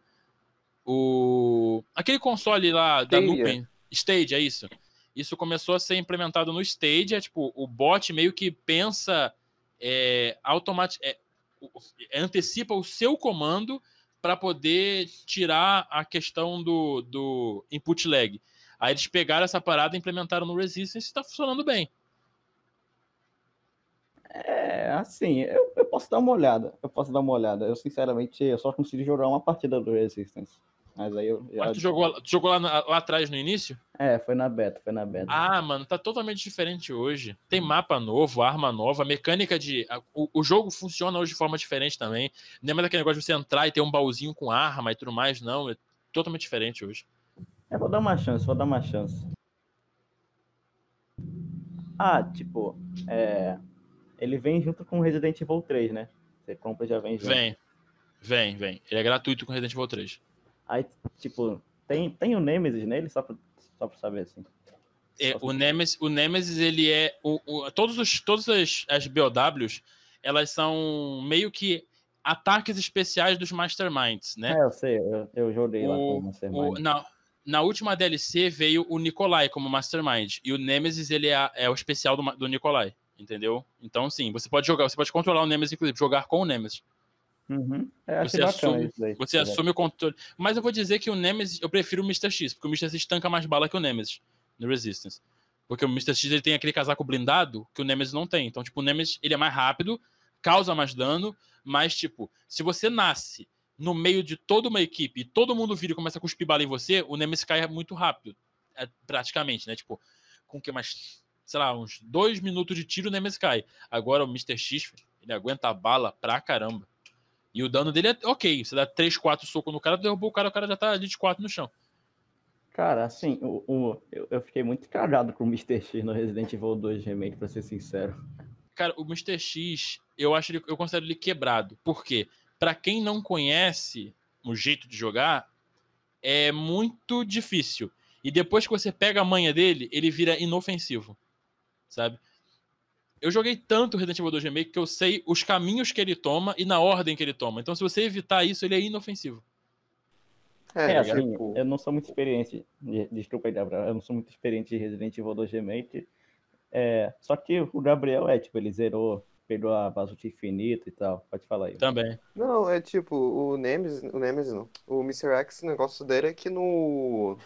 O. Aquele console lá Stadia. da nuvem. Stage, é isso. Isso começou a ser implementado no Stage, é tipo, o bot meio que pensa é, automatic, é, antecipa o seu comando para poder tirar a questão do, do input lag. Aí eles pegaram essa parada e implementaram no Resistance e está funcionando bem. É, assim, eu, eu, posso dar uma olhada. Eu posso dar uma olhada. Eu, sinceramente, eu só consegui jogar uma partida do Resistance. Mas aí eu. Mas tu jogou, tu jogou lá, lá, atrás no início? É, foi na beta, foi na beta. Ah, mano, tá totalmente diferente hoje. Tem mapa novo, arma nova, mecânica de. O, o jogo funciona hoje de forma diferente também. Não é mais aquele negócio de você entrar e ter um baúzinho com arma e tudo mais, não. É totalmente diferente hoje. É, vou dar uma chance, vou dar uma chance. Ah, tipo, é. Ele vem junto com Resident Evil 3, né? Você compra e já vem junto. Vem, vem, vem. Ele é gratuito com Resident Evil 3. Aí, tipo, tem, tem o Nemesis nele, só pra, só pra saber assim. É, o, Nemesis, o Nemesis, ele é. O, o, todos os, todas as, as BOWs, elas são meio que ataques especiais dos Masterminds, né? É, eu sei, eu, eu joguei o, lá com o Mastermind. O, na, na última DLC veio o Nikolai como Mastermind, e o Nemesis, ele é, é o especial do, do Nikolai, entendeu? Então, sim, você pode jogar, você pode controlar o Nemesis, inclusive, jogar com o Nemesis. Uhum. É, você assume, você assume o controle. Mas eu vou dizer que o Nemesis, eu prefiro o Mr. X, porque o Mr. X tanca mais bala que o Nemesis no Resistance. Porque o Mr. X ele tem aquele casaco blindado que o Nemesis não tem. Então, tipo, o Nemesis ele é mais rápido, causa mais dano, mas, tipo, se você nasce no meio de toda uma equipe e todo mundo vira e começa a cuspir bala em você, o Nemesis cai muito rápido. É, praticamente, né? Tipo, com que mais, sei lá, uns dois minutos de tiro, o Nemesis cai. Agora o Mr. X, ele aguenta a bala pra caramba. E o dano dele é ok. Você dá 3, 4 socos no cara, derrubou o cara, o cara já tá ali de 4 no chão. Cara, assim, o, o eu, eu, fiquei muito cagado com o Mr. X no Resident Evil 2 Remake, pra ser sincero. Cara, o Mr. X, eu acho ele, eu considero ele quebrado. Por quê? Pra quem não conhece o jeito de jogar, é muito difícil. E depois que você pega a manha dele, ele vira inofensivo. Sabe? Eu joguei tanto Resident Evil 2 Remake que eu sei os caminhos que ele toma e na ordem que ele toma. Então, se você evitar isso, ele é inofensivo. É, é assim, tipo... eu não sou muito experiente. Desculpa aí, Gabriel. Eu não sou muito experiente de Resident Evil 2 Remake. É, só que o Gabriel é, tipo, ele zerou, pegou a bazuca infinita e tal. Pode falar aí. Também. Não, é tipo, o Nemesis, o Nemesis não. O Mr. X, o negócio dele é que no.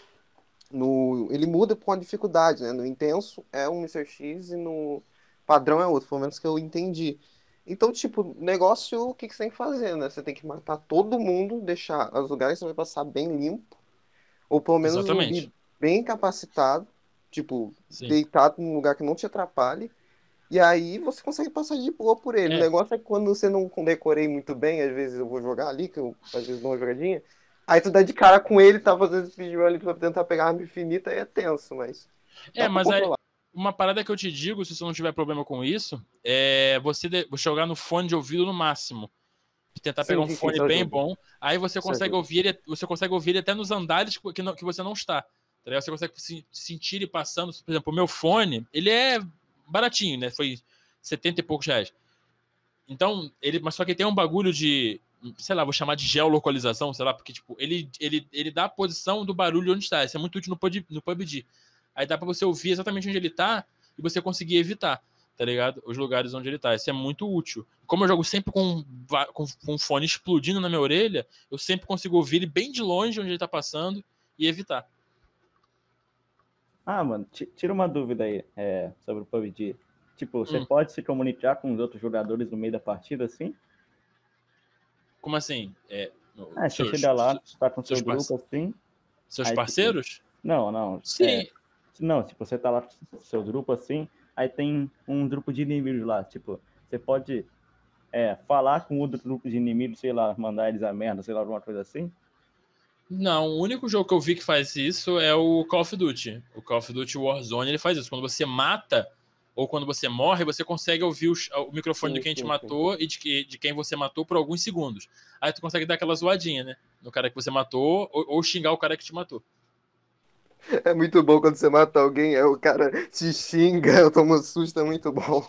no ele muda com a dificuldade, né? No intenso é um Mr. X e no padrão é outro, pelo menos que eu entendi. Então, tipo, negócio, o que, que você tem que fazer, né? Você tem que matar todo mundo, deixar os lugares que você vai passar bem limpo, ou pelo menos Exatamente. bem capacitado, tipo, Sim. deitado num lugar que não te atrapalhe, e aí você consegue passar de boa por ele. É. O negócio é que quando você não decorei muito bem, às vezes eu vou jogar ali, que eu às vezes dou uma jogadinha, aí tu dá de cara com ele, tá fazendo speedrun ali pra tentar pegar a arma infinita, aí é tenso, mas. É, mas aí. Uma parada que eu te digo, se você não tiver problema com isso, é você de- jogar no fone de ouvido no máximo. Tentar Sim, pegar um sim, sim, fone isso bem bom. Aí você consegue ouvir ele, você consegue ouvir ele até nos andares que, não- que você não está. Tá? Você consegue se- sentir ele passando. Por exemplo, o meu fone, ele é baratinho, né? Foi 70 e poucos reais. Então, ele, mas só que tem um bagulho de, sei lá, vou chamar de geolocalização, sei lá, porque tipo, ele, ele, ele dá a posição do barulho onde está. Isso é muito útil no, no PUBG. Aí dá pra você ouvir exatamente onde ele tá e você conseguir evitar, tá ligado? Os lugares onde ele tá. Isso é muito útil. Como eu jogo sempre com, com, com um fone explodindo na minha orelha, eu sempre consigo ouvir ele bem de longe onde ele tá passando e evitar. Ah, mano, ti- tira uma dúvida aí é, sobre o PUBG. Tipo, você Hum. pode se comunicar com os outros jogadores no meio da partida, assim? Como assim? É, Ah, você seus- chega lá, tá com seu grupo, assim? Seus aí, tipo, parceiros? Não, não. Sim. é, não, tipo, você tá lá com seu grupo, assim, aí tem um grupo de inimigos lá. Tipo, você pode é, falar com outro grupo de inimigos, sei lá, mandar eles a merda, sei lá, alguma coisa assim? Não, o único jogo que eu vi que faz isso é o Call of Duty. O Call of Duty Warzone ele faz isso. Quando você mata ou quando você morre, você consegue ouvir os- o microfone Sim, de quem te sim, matou e de, de quem você matou por alguns segundos. Aí tu consegue dar aquela zoadinha, né? No cara que você matou ou, ou xingar o cara que te matou. É muito bom quando você mata alguém, aí o cara te xinga, eu tomo um susto, é muito bom.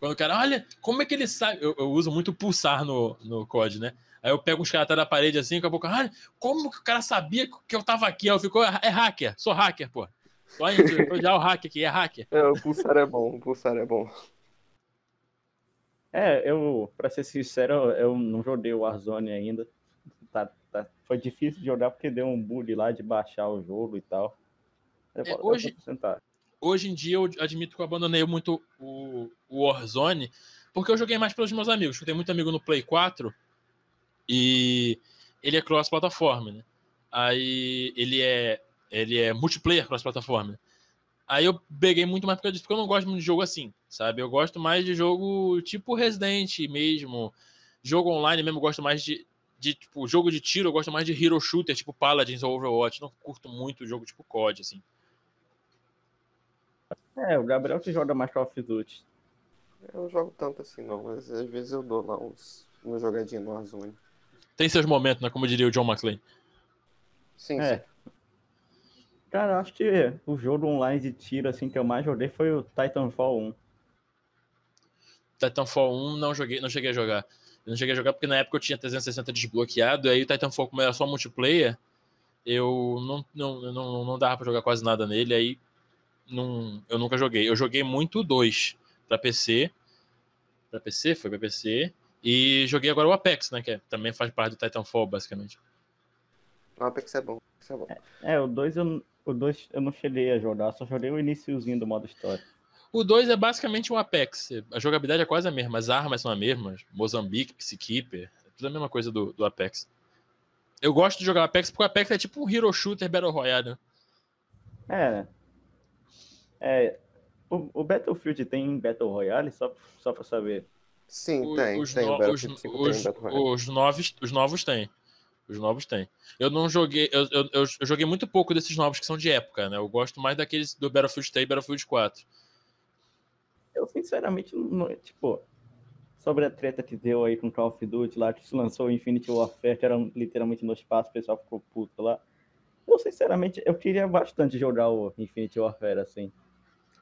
Quando o cara, olha, como é que ele sabe? Eu, eu uso muito pulsar no, no COD, né? Aí eu pego uns caras atrás da parede assim, daqui a pouco, olha, como que o cara sabia que eu tava aqui? Aí eu fico, é hacker, sou hacker, pô. Só aí, já o hacker aqui, é hacker. É, o pulsar é bom, o pulsar é bom. É, eu, pra ser sincero, eu- eu não joguei o Warzone ainda. Tá- foi difícil de jogar porque deu um bug lá de baixar o jogo e tal. É, hoje- hoje em dia eu admito que eu abandonei muito o, o Warzone, porque eu joguei mais pelos meus amigos. Eu tenho muito amigo no Play 4 e ele é cross-plataforma, né? Aí ele é, ele é multiplayer cross-plataforma. Aí eu peguei muito mais por causa disso, porque eu não gosto muito de jogo assim, sabe? Eu gosto mais de jogo tipo Resident mesmo, jogo online mesmo, eu gosto mais de, de tipo, jogo de tiro, eu gosto mais de hero shooter, tipo Paladins ou Overwatch. Não curto muito jogo tipo COD, assim. É, o Gabriel que joga mais Call of Duty. Eu não jogo tanto assim não, mas às vezes eu dou lá uns, uma jogadinha no Warzone. Tem seus momentos, né? Como diria o John McClane. Sim, É. sim. Cara, eu acho que o jogo online de tiro assim que eu mais joguei foi o Titanfall 1. Titanfall 1 não joguei, não cheguei a jogar. Eu não cheguei a jogar porque na época eu tinha 360 desbloqueado, e aí o Titanfall, como era só multiplayer, eu não, não, não, não dava pra jogar quase nada nele, aí não, eu nunca joguei. Eu joguei muito o 2 pra PC. Pra PC? Foi pra PC. E joguei agora o Apex, né? Que é- também faz parte do Titanfall, basicamente. O Apex é bom, Apex é bom. É, o 2 eu, o dois eu não cheguei a jogar, só joguei o iniciozinho do modo história. O 2 é basicamente um Apex. A jogabilidade é quase a mesma, as armas são as mesmas. Mozambique, Psykeeper, é tudo a mesma coisa do, do Apex. Eu gosto de jogar Apex porque o Apex é tipo um hero shooter Battle Royale. né? É. É. O, o Battlefield tem Battle Royale, só, só pra saber. Sim, O- tem, os, tem. no- os, Battlefield 5 tem os- Battle Royale. os novos, os novos tem. Os novos tem. Eu não joguei. Eu, eu, eu- eu joguei muito pouco desses novos que são de época, né? Eu gosto mais daqueles do Battlefield 3 e Battlefield 4. Eu, sinceramente, não, tipo, sobre a treta que deu aí com Call of Duty lá, que se lançou o Infinity Warfare, que era literalmente no espaço, o pessoal ficou puto lá. Eu, sinceramente, eu queria bastante jogar o Infinity Warfare, assim.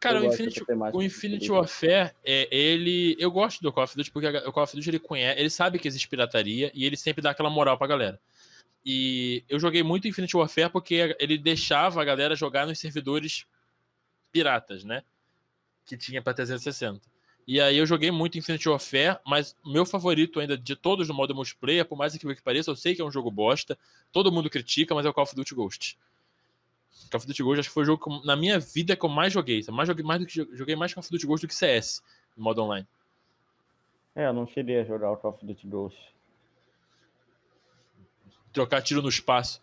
Cara, Eu o Infinity, o Infinity Warfare, é, ele. Eu gosto do Call of Duty porque o Call of Duty ele conhece, ele sabe que existe pirataria e ele sempre dá aquela moral pra galera. E eu joguei muito Infinity Warfare porque ele deixava a galera jogar nos servidores piratas, né? Que tinha pra 360. E aí eu joguei muito Infinity Warfare, mas meu favorito ainda de todos no modo multiplayer, por mais incrível que pareça, eu sei que é um jogo bosta, todo mundo critica, mas é o Call of Duty Ghost. Call of Duty Ghost acho que foi o jogo que, na minha vida que eu mais joguei. Mais joguei mais do que joguei mais Call of Duty Ghost do que CS no modo online. É, eu não cheguei a jogar o Call of Duty Ghost. Trocar tiro no espaço.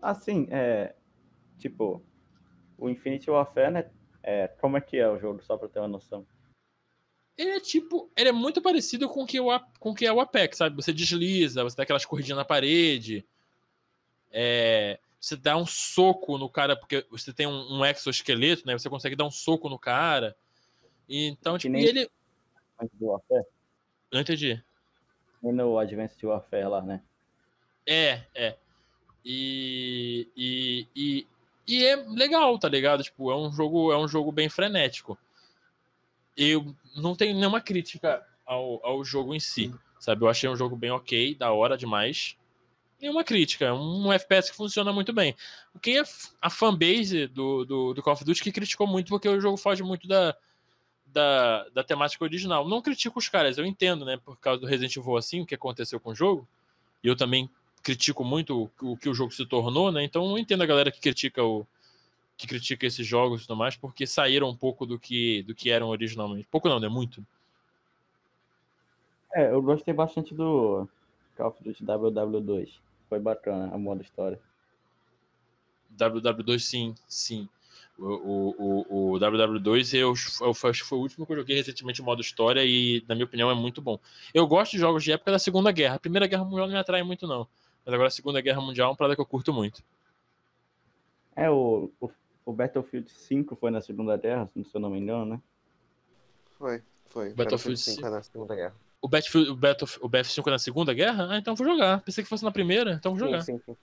Assim, é. Tipo, o Infinity Warfare, né? É, como é que é o jogo, só pra ter uma noção? Ele é tipo. Ele é muito parecido com o que, o, com que é o Apex, sabe? Você desliza, você dá aquelas corridinhas na parede. É, você dá um soco no cara, porque você tem um, um exoesqueleto, né? Você consegue dar um soco no cara. Então, tipo, nem- ele. Advanced Warfare? Não entendi. E no Advanced Warfare lá, né? É, é. E, e, e, e é legal, tá ligado? Tipo, é um jogo, é um jogo bem frenético. Eu não tenho nenhuma crítica ao, ao jogo em si, sabe? Eu achei um jogo bem ok, da hora demais. Nenhuma crítica, é um FPS que funciona muito bem. O que é a fanbase do, do, do Call of Duty que criticou muito porque o jogo foge muito da, da, da temática original. Não critico os caras, eu entendo, né? Por causa do Resident Evil assim, o que aconteceu com o jogo. E eu também critico muito o, o que o jogo se tornou, né? Então eu entendo a galera que critica o que critica esses jogos e tudo mais, porque saíram um pouco do que do que eram originalmente. Pouco não, né? Muito. É, eu gostei bastante do Call of Duty WW2. Foi bacana a modo história. WW2 sim, sim. O, o, o, o WW2 eu, eu, acho que foi o último que eu joguei recentemente em modo história e, na minha opinião, é muito bom. Eu gosto de jogos de época da Segunda Guerra. A Primeira Guerra Mundial não me atrai muito, não. Mas agora a Segunda Guerra Mundial é uma parada que eu curto muito. É, o, o, o Battlefield 5 foi na Segunda Guerra, se eu não me engano, né? Foi, foi. Battlefield 5 na Segunda Guerra. O Battlefield, o, Battlef- o BF5 é na Segunda Guerra? Ah, então vou jogar. Pensei que fosse na primeira, então vou jogar. Sim, sim, sim.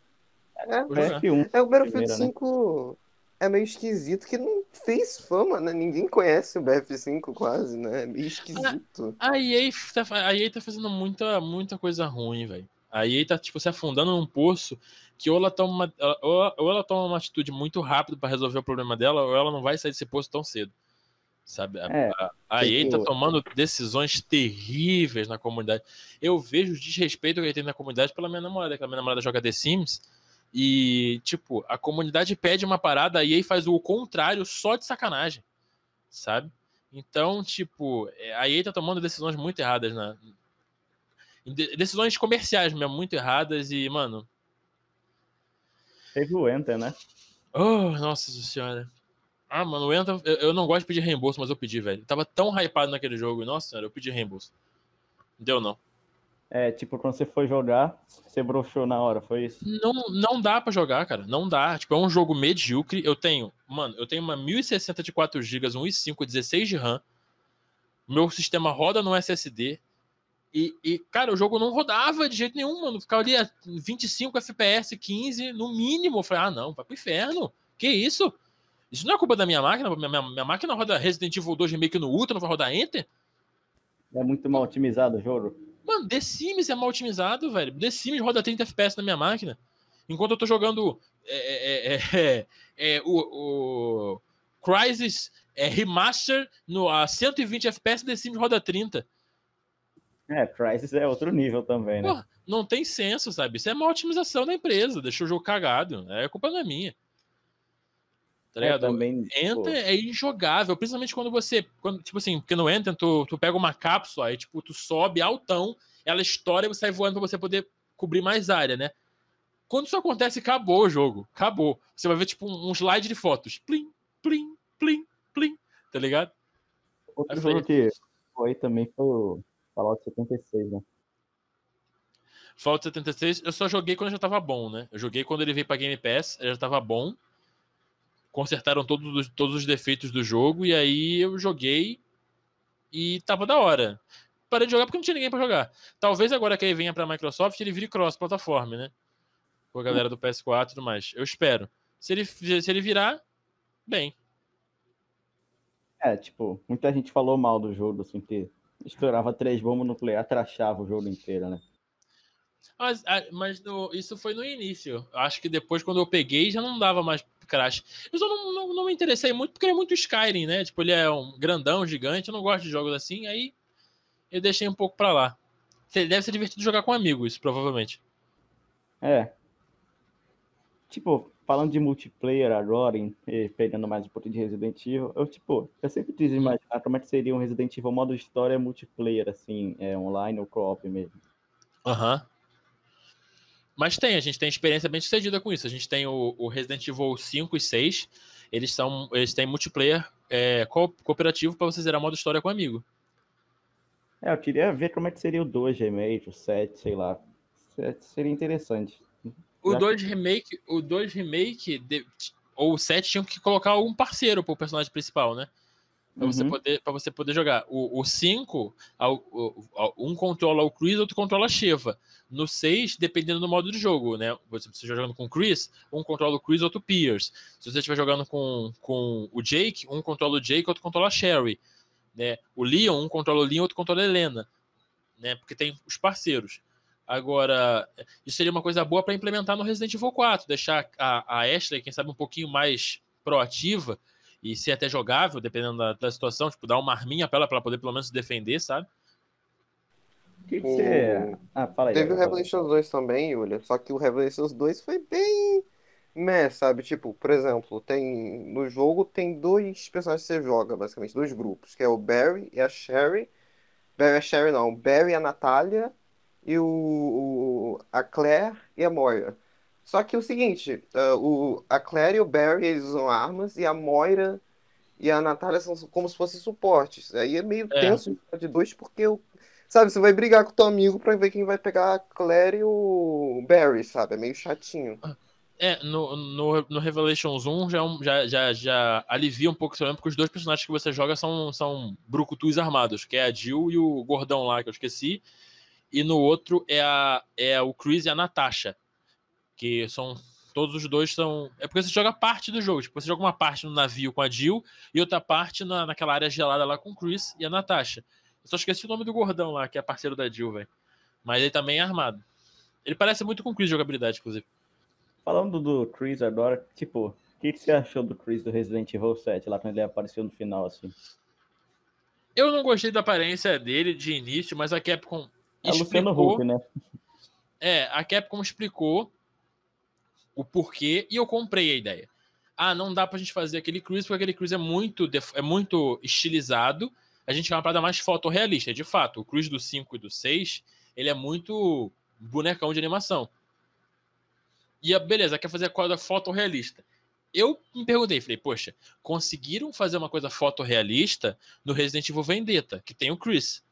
É, Vou jogar. BF1. é, o Battlefield Primeira, né? 5 é meio esquisito, que não fez fama, né? Ninguém conhece o BF5 quase, né? É meio esquisito. A EA, tá, a EA tá fazendo muita, muita coisa ruim, velho. A EA tá, tipo, se afundando num poço que ou ela toma uma, ou, ou ela toma uma atitude muito rápido pra resolver o problema dela, ou ela não vai sair desse poço tão cedo. Sabe? É, a, a EA tá que- tomando decisões terríveis na comunidade. Eu vejo o desrespeito que ele tem na comunidade pela minha namorada, que a minha namorada joga The Sims. E, tipo, a comunidade pede uma parada, a EA faz o contrário só de sacanagem. Sabe? Então, tipo, é, a EA tá tomando decisões muito erradas na. De- Decisões comerciais mesmo, muito erradas e, mano. Teve o Enter, né? Oh, nossa senhora. Ah, mano, entra. Eu, eu não gosto de pedir reembolso, mas eu pedi, velho. Eu tava tão hypado naquele jogo. Nossa senhora, eu pedi reembolso. Não deu, não. É, tipo, quando você foi jogar, você broxou na hora, foi isso? Não, não dá pra jogar, cara. Não dá. Tipo, é um jogo medíocre. Eu tenho, mano, eu tenho uma 1060 de 4 GB, um i5, 16 de RAM. Meu sistema roda no SSD. E, e, cara, o jogo não rodava de jeito nenhum, mano. Ficava ali a 25 FPS, 15 no mínimo. Eu falei, ah, não, vai pro inferno. Que isso? Isso não é culpa da minha máquina. Minha, minha, minha máquina roda Resident Evil 2 Remake no Ultra, não vai rodar Enter? É muito mal otimizado o jogo. Mano, The Sims é mal otimizado, velho. The Sims roda 30 FPS na minha máquina. Enquanto eu tô jogando é, é, é, é, é, o, o Crysis é, Remaster no, a 120 FPS, The Sims roda 30. É, Crysis é outro nível também, né? Porra, não tem senso, sabe? Isso é uma otimização da empresa. Deixou o jogo cagado. É a culpa não é minha. Tá É, ligado? também, tipo, Enter é injogável, principalmente quando você. Quando, tipo assim, porque no Enter tu, tu pega uma cápsula, aí tipo, tu sobe altão, ela estoura e você sai voando pra você poder cobrir mais área, né? Quando isso acontece, acabou o jogo. Acabou. Você vai ver, tipo, um, um slide de fotos. Plim, plim, plim, plim. Tá ligado? outro Aí jogo que foi também foi Fallout 76, né? Fallout 76, eu só joguei quando já tava bom, né? Eu joguei quando ele veio pra Game Pass, ele já tava bom. Consertaram todos os, todos os defeitos do jogo, e aí eu joguei e tava da hora. Parei de jogar porque não tinha ninguém pra jogar. Talvez agora que ele venha pra Microsoft, ele vire cross-plataforma, né? Com a galera do PS4 e tudo mais. Eu espero. Se ele, se ele virar, bem. É, tipo, muita gente falou mal do jogo, assim, que estourava três bombas nucleares, trachava o jogo inteiro, né? Mas, mas no- isso foi no início. Acho que depois, quando eu peguei, já não dava mais crash. Eu só não, não, não me interessei muito, porque ele é muito Skyrim, né? Tipo, ele é um grandão, gigante. Eu não gosto de jogos assim. Aí eu deixei um pouco pra lá. Deve ser divertido jogar com amigos, provavelmente. É. tipo, falando de multiplayer agora, em, pegando mais um pouquinho de Resident Evil, eu, tipo, eu sempre quis imaginar como é que seria um Resident Evil modo história multiplayer, assim, é, online ou co-op mesmo. Aham. Uhum. Mas tem, a gente tem experiência bem sucedida com isso. A gente tem o, o Resident Evil 5 e 6, eles, são, eles têm multiplayer é, co cooperativo para você zerar modo história com amigo. É, eu queria ver como é que seria o 2 remake, o 7, sei lá. Seria interessante. O 2 remake, o 2 remake de, ou o 7 tinham que colocar algum parceiro pro personagem principal, né? Pra, uhum. você, poder, pra você poder jogar. O 5, um controla o Chris, outro controla a Sheva. No 6, dependendo do modo de jogo, né? Você estiver jogando com o Chris, um controla o Chris, outro o Pierce. Se você estiver jogando com, com o Jake, um controla o Jake, outro controla a Sherry. Né? O Leon, um controla o Leon, outro controla a Helena. Né? Porque tem os parceiros. Agora, isso seria uma coisa boa para implementar no Resident Evil 4, deixar a, a Ashley, quem sabe, um pouquinho mais proativa e ser até jogável, dependendo da, da situação, tipo, dar uma arminha para ela, para ela poder pelo menos se defender, sabe? Que que você... ah, fala aí, Teve o Revelations 2 também, Yulia, só que o Revelations 2 foi bem meh, sabe? Tipo, por exemplo, tem no jogo tem dois personagens que você joga, basicamente, dois grupos, que é o Barry e a Sherry. Barry e a Sherry não, Barry e a Natália e o, o a Claire e a Moira. Só que o seguinte, uh, o, a Claire e o Barry eles usam armas e a Moira e a Natália são como se fossem suportes. Aí é meio é. tenso de dois, porque o, sabe, você vai brigar com o teu amigo pra ver quem vai pegar a Claire e o Barry, sabe? É meio chatinho. É, no, no, no Revelations 1 já, é já, já, já alivia um pouco esse problema, porque os dois personagens que você joga são, são brucutus armados, que é a Jill e o gordão lá, que eu esqueci. E no outro é, a, é o Chris e a Natasha que são todos os dois são. É porque você joga parte do jogo. Tipo, você joga uma parte no navio com a Jill e outra parte na, naquela área gelada lá com o Chris e a Natasha. Eu só esqueci o nome do gordão lá, que é parceiro da Jill, velho. Mas ele também é armado. Ele parece muito com o Chris de jogabilidade, inclusive. Falando do Chris agora, tipo, o que, que você achou do Chris do Resident Evil 7, lá quando ele apareceu no final, assim? Eu não gostei da aparência dele de início, mas a Capcom é explicou... Luciano Huck, né? É, a Capcom explicou o porquê e eu comprei a ideia. Ah, não dá pra gente fazer aquele cruise porque aquele cruise é muito, é muito estilizado. A gente quer uma parada mais fotorrealista. De fato, o cruise do 5 e do 6, ele é muito bonecão de animação. E a, beleza, quer fazer a quadra fotorrealista. Eu me perguntei, falei, poxa, conseguiram fazer uma coisa fotorrealista no Resident Evil Vendetta, que tem o Chris.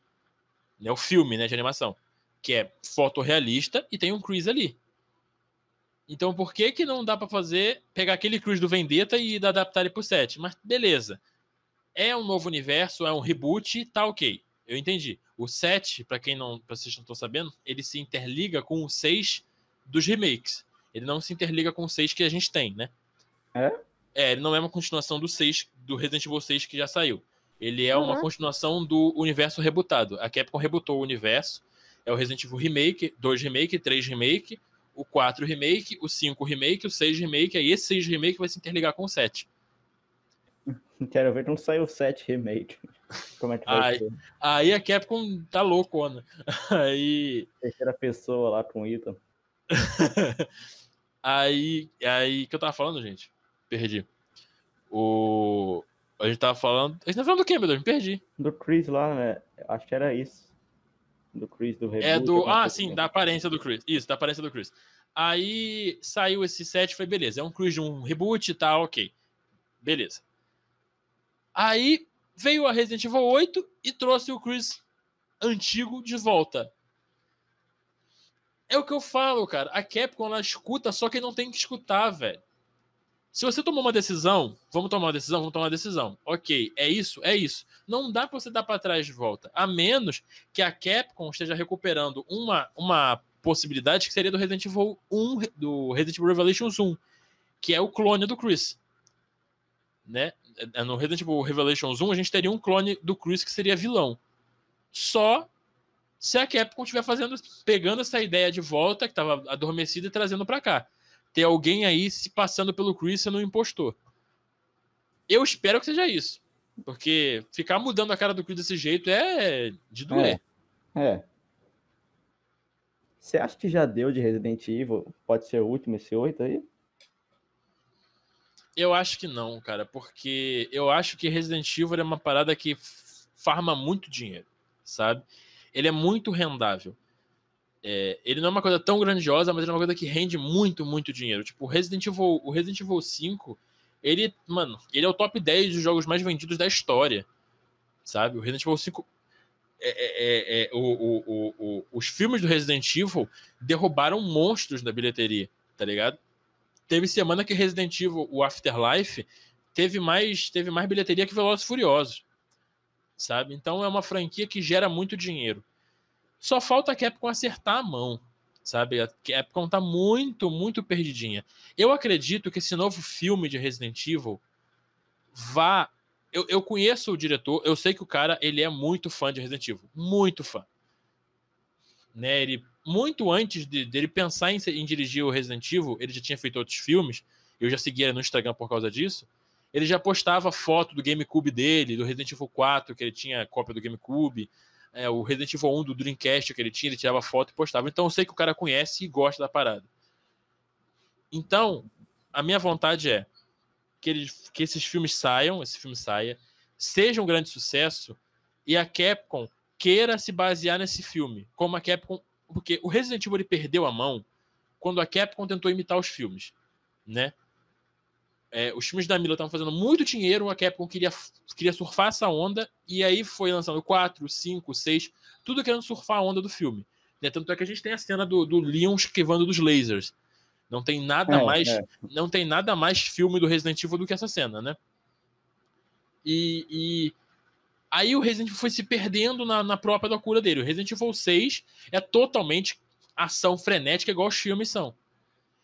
Né, o filme né, de animação. Que é fotorrealista e tem um Chris ali. Então por que que não dá para fazer, pegar aquele Cruz do Vendetta e adaptar ele pro 7? Mas beleza. É um novo universo, é um reboot, tá ok. Eu entendi. O 7, para quem não, pra vocês não estão sabendo, ele se interliga com o 6 dos remakes. Ele não se interliga com o 6 que a gente tem, né? É? É, ele não é uma continuação do 6 do Resident Evil 6 que já saiu. Ele é uhum. uma continuação do universo rebutado. A Capcom rebutou o universo. É o Resident Evil Remake, 2 Remake, 3 Remake, o 4 remake, o 5 remake, o 6 remake, aí esse 6 remake vai se interligar com o 7. Quero ver quando sair o 7 remake. Como é que vai aí, ser? Aí a Capcom tá loucona. Aí. Terceira pessoa lá com o Ethan. aí. Aí. que eu tava falando, gente? Perdi. O. A gente tava falando. A gente tava falando do quê, meu Deus? Me perdi. Do Chris lá, né? Acho que era isso do Chris do reboot. É do. Ah, sim, assim. da aparência do Chris. Isso, da aparência do Chris. Aí saiu esse set foi beleza. É um Chris de um reboot e tá, tal, ok. Beleza. Aí veio a Resident Evil 8 e trouxe o Chris antigo de volta. É o que eu falo, cara. A Capcom ela escuta só quem não tem que escutar, velho. Se você tomou uma decisão, vamos tomar uma decisão, vamos tomar uma decisão. Ok, é isso, é isso. Não dá para você dar para trás de volta, a menos que a Capcom esteja recuperando uma, uma possibilidade que seria do Resident Evil 1, do Resident Evil Revelations 1, que é o clone do Chris. Né? É, no Resident Evil Revelations 1, a gente teria um clone do Chris que seria vilão. Só se a Capcom estiver fazendo, pegando essa ideia de volta que estava adormecida e trazendo para cá ter alguém aí se passando pelo Chris sendo um impostor. Eu espero que seja isso. Porque ficar mudando a cara do Chris desse jeito é de doer. É. é. Você acha que já deu de Resident Evil? Pode ser o último, esse 8 aí? Eu acho que não, cara, porque eu acho que Resident Evil é uma parada que farma muito dinheiro, sabe? Ele é muito rendável. É, ele não é uma coisa tão grandiosa, mas ele é uma coisa que rende muito, muito dinheiro. Tipo, o Resident Evil, o Resident Evil 5, ele, mano, ele é o top 10 dos jogos mais vendidos da história, sabe? O Resident Evil 5 é, é, é, o, o, o, os filmes do Resident Evil derrubaram monstros da bilheteria, tá ligado? Teve semana que Resident Evil, o Afterlife, teve mais, teve mais bilheteria que Velozes Furiosos, sabe? Então é uma franquia que gera muito dinheiro. Só falta a Capcom acertar a mão, sabe? A Capcom tá muito, muito perdidinha. Eu acredito que esse novo filme de Resident Evil vá eu, eu conheço o diretor, eu sei que o cara ele é muito fã de Resident Evil, muito fã. Né, ele, muito antes de, dele pensar em, em, dirigir o Resident Evil, ele já tinha feito outros filmes, eu já seguia no Instagram por causa disso. Ele já postava foto do GameCube dele, do Resident Evil 4, que ele tinha cópia do GameCube, é, o Resident Evil 1 do Dreamcast que ele tinha, ele tirava foto e postava. Então eu sei que o cara conhece e gosta da parada. Então, a minha vontade é que, ele, que esses filmes saiam, esse filme saia, seja um grande sucesso e a Capcom queira se basear nesse filme, como a Capcom, porque o Resident Evil ele perdeu a mão quando a Capcom tentou imitar os filmes, né? É, os filmes da Mila estavam fazendo muito dinheiro, a Capcom queria, queria surfar essa onda, e aí foi lançando 4, 5, 6, tudo querendo surfar a onda do filme. Né? Tanto é que a gente tem a cena do, do Leon esquivando dos lasers. Não tem nada é, mais, é. não tem nada mais filme do Resident Evil do que essa cena, né? E, e aí o Resident Evil foi se perdendo na, na própria loucura dele. O Resident Evil 6 é totalmente ação frenética, igual os filmes são.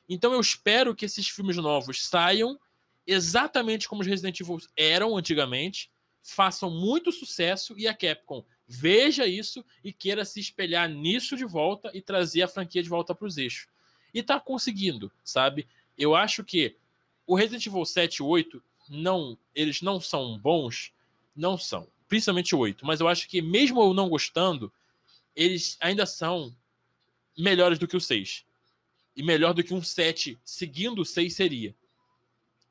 Então eu espero que esses filmes novos saiam exatamente como os Resident Evil eram antigamente, façam muito sucesso e a Capcom veja isso e queira se espelhar nisso de volta e trazer a franquia de volta para os eixos. E tá conseguindo, sabe? Eu acho que o Resident Evil 7 e 8 não, eles não são bons, não são, principalmente o 8, mas eu acho que mesmo eu não gostando, eles ainda são melhores do que o 6. E melhor do que um 7 seguindo o 6 seria.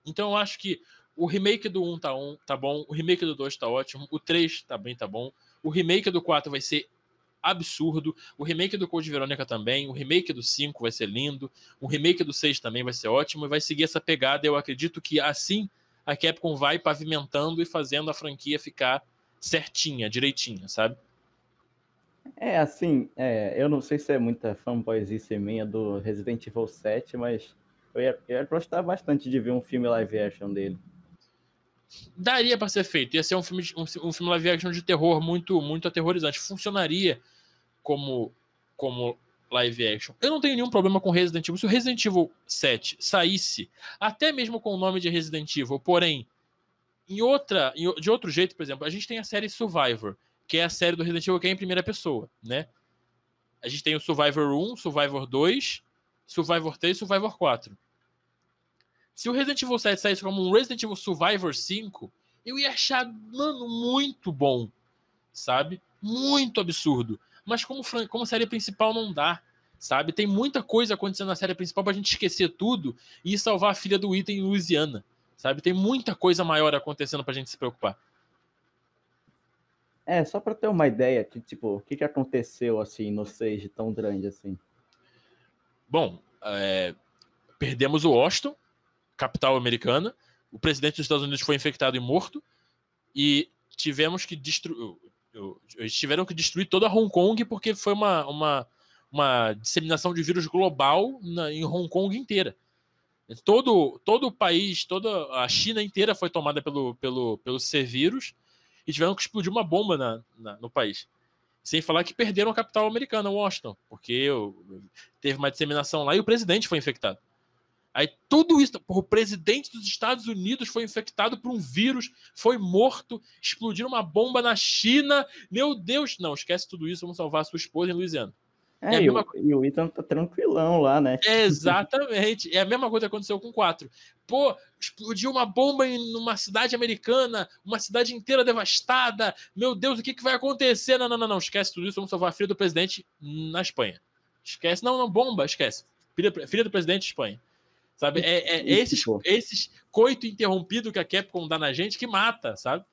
Então eu acho que o remake do 1 tá, um, tá bom, o remake do 2 tá ótimo, o 3 também tá bom, o remake do 4 vai ser absurdo. O remake do Code Verônica também. O remake do 5 vai ser lindo. O remake do 6 também vai ser ótimo. E vai seguir essa pegada. Eu acredito que assim a Capcom vai pavimentando e fazendo a franquia ficar certinha, direitinha, sabe? É, assim, é, eu não sei se é muita fanboyzice minha do Resident Evil 7, mas eu ia, eu ia gostar bastante de ver um filme live action dele. Daria para ser feito. Ia ser um filme, um, um filme live action de terror muito, muito aterrorizante. Funcionaria como, como live action. Eu não tenho nenhum problema com Resident Evil. Se o Resident Evil 7 saísse, até mesmo com o nome de Resident Evil, porém, em outra, em, de outro jeito, por exemplo, a gente tem a série Survivor, que é a série do Resident Evil que é em primeira pessoa, né? A gente tem o Survivor 1, Survivor 2, Survivor 3 Survivor 4. Se o Resident Evil 7 saísse como um Resident Evil Survivor 5, eu ia achar, mano, muito bom, sabe? Muito absurdo. Mas como, como série principal não dá, sabe? Tem muita coisa acontecendo na série principal pra gente esquecer tudo e salvar a filha do Ethan em Louisiana, sabe? Tem muita coisa maior acontecendo pra gente se preocupar. É, só pra ter uma ideia, tipo, o que, que aconteceu, assim, no Sage tão grande, assim? Bom, é, perdemos o Washington, capital americana, o presidente dos Estados Unidos foi infectado e morto, e tivemos que destruir eles tiveram que destruir toda Hong Kong porque foi uma, uma, uma disseminação de vírus global na, em Hong Kong inteira. Todo, todo o país, toda a China inteira foi tomada pelo, pelo, pelo C-vírus e tiveram que explodir uma bomba na, na, no país. Sem falar que perderam a capital americana, Washington, porque teve uma disseminação lá e o presidente foi infectado. Aí tudo isso, o presidente dos Estados Unidos foi infectado por um vírus, foi morto, explodiu uma bomba na China. Meu Deus, não, esquece tudo isso, vamos salvar a sua esposa em Louisiana. É, é e, mesma... e, o Ethan tá tranquilão lá, né? exatamente. É a mesma coisa que aconteceu com o 4. Pô, explodiu uma bomba em uma cidade americana, uma cidade inteira devastada. Meu Deus, o que, que vai acontecer? Não, não, não, não. Esquece tudo isso, vamos salvar a filha do presidente na Espanha. Esquece. Não, não, bomba, esquece. Filha, filha do presidente Espanha Sabe? É, é esses, esses coito interrompido que a Capcom dá na gente que mata, sabe?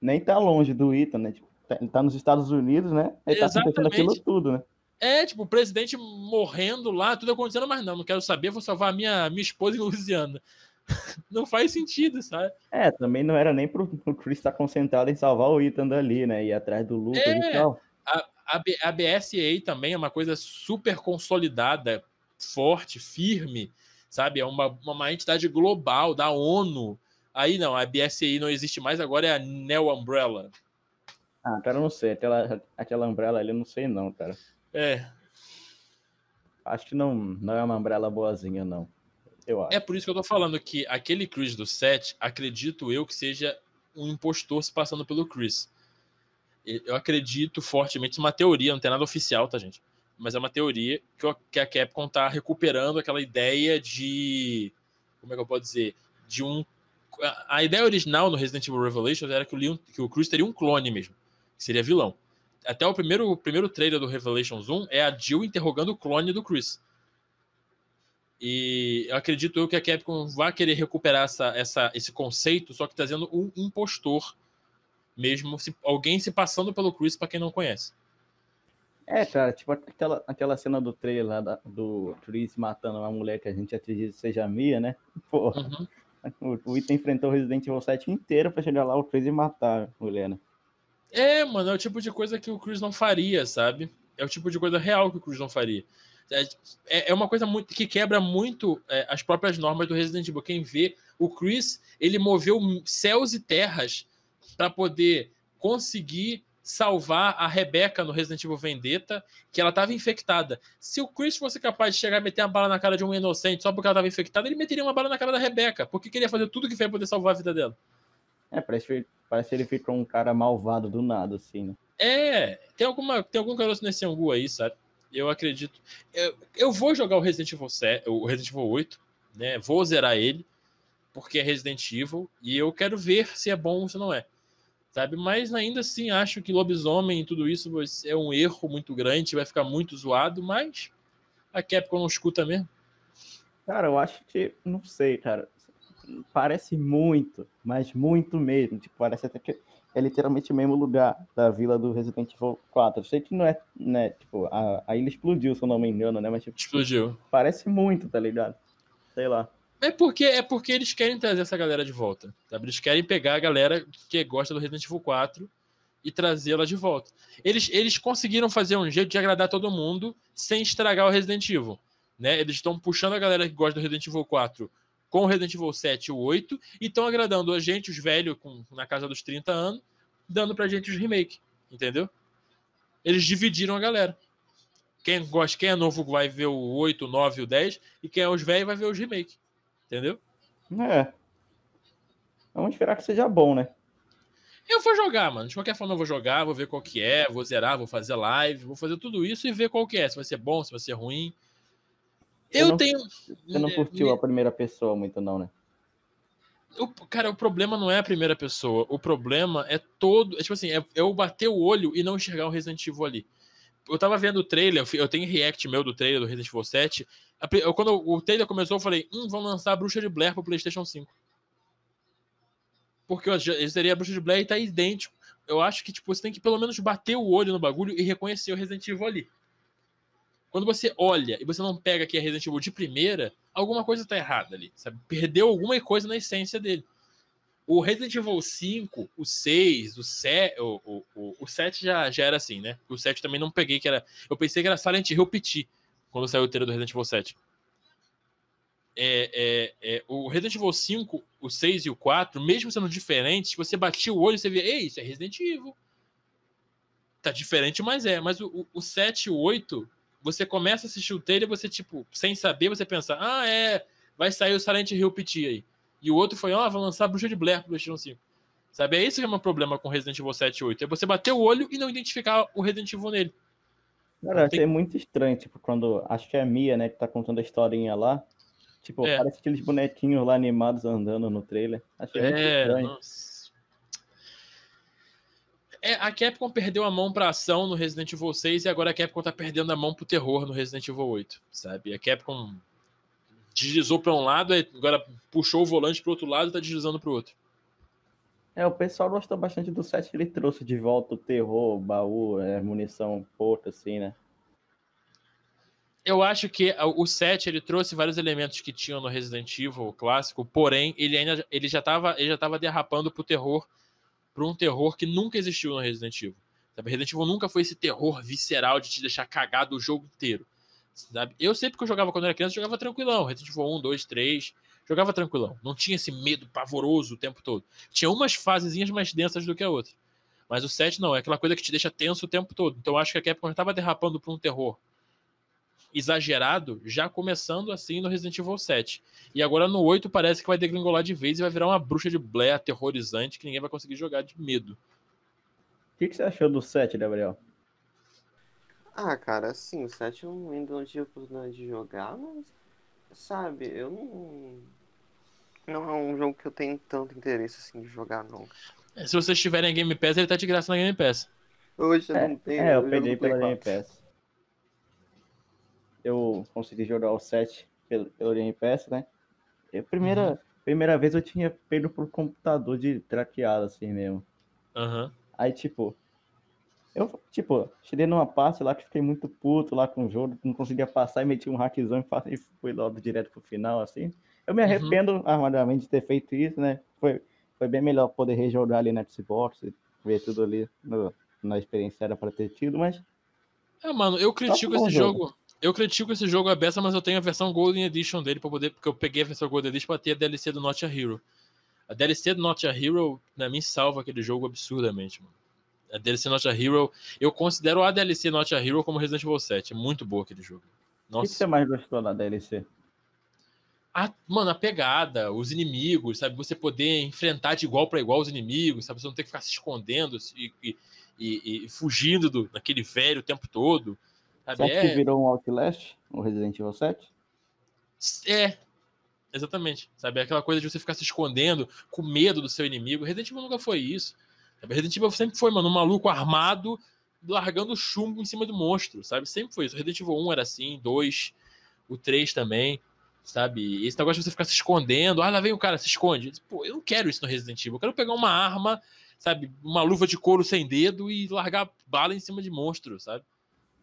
Nem tá longe do Ethan, né? Tipo, tá, ele tá nos Estados Unidos, né? Ele tá acontecendo aquilo tudo, né? É, tipo, o presidente morrendo lá, tudo acontecendo, mas não, não quero saber, vou salvar a minha, minha esposa em Louisiana. não faz sentido, sabe? É, também não era nem pro, pro Chris estar concentrado em salvar o Ethan dali, né? Ir atrás do Lucas é, e tal. A, a, a BSA também é uma coisa super consolidada, forte, firme, sabe? É uma, uma entidade global da ONU. Aí não, a BSI não existe mais, agora é a Neo Umbrella. Ah, cara, eu não sei. Aquela, aquela Umbrella ali, eu não sei não, cara. É. Acho que não, não é uma Umbrella boazinha, não. Eu acho. É por isso que eu tô falando que aquele Chris do set, acredito eu que seja um impostor se passando pelo Chris. Eu acredito fortemente, uma teoria, não tem nada oficial, tá, gente? mas é uma teoria que a Capcom está recuperando aquela ideia de. Como é que eu posso dizer? De um. A ideia original no Resident Evil Revelations era que o, Leon, que o Cruz teria um clone mesmo, que seria vilão. Até o primeiro, o primeiro trailer do Revelations 1 é a Jill interrogando o clone do Chris. E eu acredito eu que a Capcom vai querer recuperar essa, essa, esse conceito, só que trazendo um impostor mesmo, se, alguém se passando pelo Chris para quem não conhece. É, cara, tipo aquela, aquela cena do trailer lá da, do Chris matando uma mulher que a gente acredita que seja a Mia, né? Pô, uhum. o, o Ita enfrentou o Resident Evil 7 inteiro pra chegar lá o Chris e matar a mulher, né? É, mano, é o tipo de coisa que o Chris não faria, sabe? É o tipo de coisa real que o Chris não faria. É, é, é uma coisa muito que quebra muito é, as próprias normas do Resident Evil. Quem vê, o Chris, ele moveu céus e terras para poder conseguir salvar a Rebeca no Resident Evil Vendetta, que ela estava infectada. Se o Chris fosse capaz de chegar e meter uma bala na cara de um inocente só porque ela estava infectada, ele meteria uma bala na cara da Rebeca, porque queria fazer tudo que fez para poder salvar a vida dela. É, parece, parece que ele ficou um cara malvado do nada, assim, né? É, tem, alguma, tem algum garoto nesse angu aí, sabe? Eu acredito. Eu, eu vou jogar o Resident Evil 7, o Resident Evil 8, né? Vou zerar ele, porque é Resident Evil, e eu quero ver se é bom ou se não é sabe? Mas ainda assim acho que lobisomem e tudo isso é um erro muito grande, vai ficar muito zoado, mas a Capcom não escuta mesmo. Cara, eu acho que, não sei, cara, parece muito, mas muito mesmo, tipo, parece até que é literalmente o mesmo lugar da vila do Resident Evil 4. Eu sei que não é, né, tipo, a, a ilha explodiu, se eu não me engano, né, mas tipo, explodiu. Parece muito, tá ligado? Sei lá. É porque, é porque eles querem trazer essa galera de volta. Sabe? Eles querem pegar a galera que gosta do Resident Evil 4 e trazê-la de volta. Eles, eles conseguiram fazer um jeito de agradar todo mundo sem estragar o Resident Evil. Né? Eles estão puxando a galera que gosta do Resident Evil 4 com o Resident Evil 7 e o 8 e estão agradando a gente, os velhos, com, na casa dos 30 anos, dando pra gente os remake. Entendeu? Eles dividiram a galera. Quem gosta, quem é novo vai ver o 8, o 9 e o 10, e quem é os velhos vai ver os remake. Entendeu? É. Vamos esperar que seja bom, né? Eu vou jogar, mano. De qualquer forma, eu vou jogar, vou ver qual que é, vou zerar, vou fazer live, vou fazer tudo isso e ver qual que é. Se vai ser bom, se vai ser ruim. Eu, não, tenho. Você não curtiu a primeira pessoa muito, não, né? O, cara, o problema não é a primeira pessoa. O problema é todo. É, tipo assim, é eu bater o olho e não enxergar o Resident Evil ali. Eu tava vendo o trailer, eu tenho react meu do trailer do Resident Evil 7. Eu, quando o trailer começou, eu falei: hum, vão lançar a Bruxa de Blair pro PlayStation 5. Porque ó, seria a Bruxa de Blair e tá idêntico. Eu acho que tipo, você tem que pelo menos bater o olho no bagulho e reconhecer o Resident Evil ali. Quando você olha e você não pega que é Resident Evil de primeira, alguma coisa tá errada ali, sabe? Perdeu alguma coisa na essência dele. O Resident Evil 5, o 6, o 7, o, o, o 7 já, já era assim, né? O 7 também não peguei, que era. Eu pensei que era Silent Hill Petit quando saiu o trailer do Resident Evil 7. É, é, é, o Resident Evil 5, o 6 e o 4, mesmo sendo diferentes, você batia o olho e você via, ei, isso é Resident Evil. Tá diferente, mas é. Mas o, o 7 e o 8, você começa a assistir o trailer e você, tipo, sem saber, você pensa, ah, é, vai sair o Silent Hill PT aí. E o outro foi, ó, oh, vai lançar a Bruxa de Blair pro PlayStation 5. Sabe, é isso que é meu problema com Resident Evil 7 e 8. É você bater o olho e não identificar o Resident Evil nele. Cara, tem... é muito estranho, tipo, quando. Acho que é a Mia, né, que tá contando a historinha lá. Tipo, é. parece aqueles bonequinhos lá animados andando no trailer. Achei é, muito estranho. Nossa. É, a Capcom perdeu a mão pra ação no Resident Evil 6 e agora a Capcom tá perdendo a mão pro terror no Resident Evil 8, sabe? A Capcom deslizou para um lado, agora puxou o volante para o outro lado e está deslizando para o outro. É, o pessoal gostou bastante do set que ele trouxe de volta o terror, o baú, é, munição porta, assim, né? Eu acho que o set ele trouxe vários elementos que tinham no Resident Evil clássico, porém ele ainda ele já estava ele já tava derrapando pro terror, para um terror que nunca existiu no Resident Evil. Sabe? Resident Evil nunca foi esse terror visceral de te deixar cagado o jogo inteiro. Sabe? Eu sempre que eu jogava quando era criança, jogava tranquilão. Resident Evil 1, 2, 3, jogava tranquilão. Não tinha esse medo pavoroso o tempo todo. Tinha umas fasezinhas mais densas do que a outra. Mas o 7 não, é aquela coisa que te deixa tenso o tempo todo. Então eu acho que a Capcom estava derrapando para um terror exagerado, já começando assim no Resident Evil 7. E agora no 8 parece que vai degringolar de vez e vai virar uma bruxa de Blair aterrorizante que ninguém vai conseguir jogar de medo. O que, que, você achou do 7, Gabriel? Ah, cara, assim, o 7 eu ainda não tive a oportunidade de jogar, mas, sabe, eu não. Não é um jogo que eu tenho tanto interesse assim de jogar, não. É, se vocês tiverem Game Pass, ele tá de graça na Game Pass. Hoje eu é, não tenho. É, eu peguei pela Game Pass. Eu consegui jogar o 7 pelo, pelo Pass, né? A primeira, uhum. primeira vez eu tinha pego por computador de traqueado, assim mesmo. Uhum. Aí, tipo, eu, tipo, cheguei numa parte lá que fiquei muito puto lá com o jogo, não conseguia passar e meti um hackzão e fui logo direto pro final, assim. Eu me uhum. arrependo uhum. armadamente de ter feito isso, né? Foi, foi bem melhor poder rejogar ali na Xbox, ver tudo ali no, na experiência era pra ter tido, mas. É, mano, eu critico esse jogo. jogo. Eu critico esse jogo a beça, mas eu tenho a versão Golden Edition dele para poder, porque eu peguei a versão Golden Edition para ter a DLC do Not a Hero. A DLC do Not a Hero, pra mim, salva aquele jogo absurdamente, mano. A DLC Not a Hero, eu considero a DLC Not a Hero como Resident Evil 7. É muito boa aquele jogo. Nossa. O que você mais gostou da DLC? A, mano, a pegada, os inimigos, sabe? Você poder enfrentar de igual para igual os inimigos, sabe? Você não ter que ficar se escondendo e, e, e, e fugindo do, daquele velho o tempo todo. Sabe? Acha é... que virou um Outlast, um Resident Evil 7? É, Exatamente. Sabe? Aquela coisa de você ficar se escondendo com medo do seu inimigo. Resident Evil nunca foi isso. Sabe? Resident Evil sempre foi, mano, um maluco armado largando chumbo em cima do monstro, sabe? Sempre foi isso. Resident Evil 1 era assim, 2, o 3 também, sabe? Esse negócio de você ficar se escondendo. Ah, lá vem o cara, se esconde. Pô, eu não quero isso no Resident Evil. Eu quero pegar uma arma, sabe? Uma luva de couro sem dedo e largar bala em cima de monstro, sabe?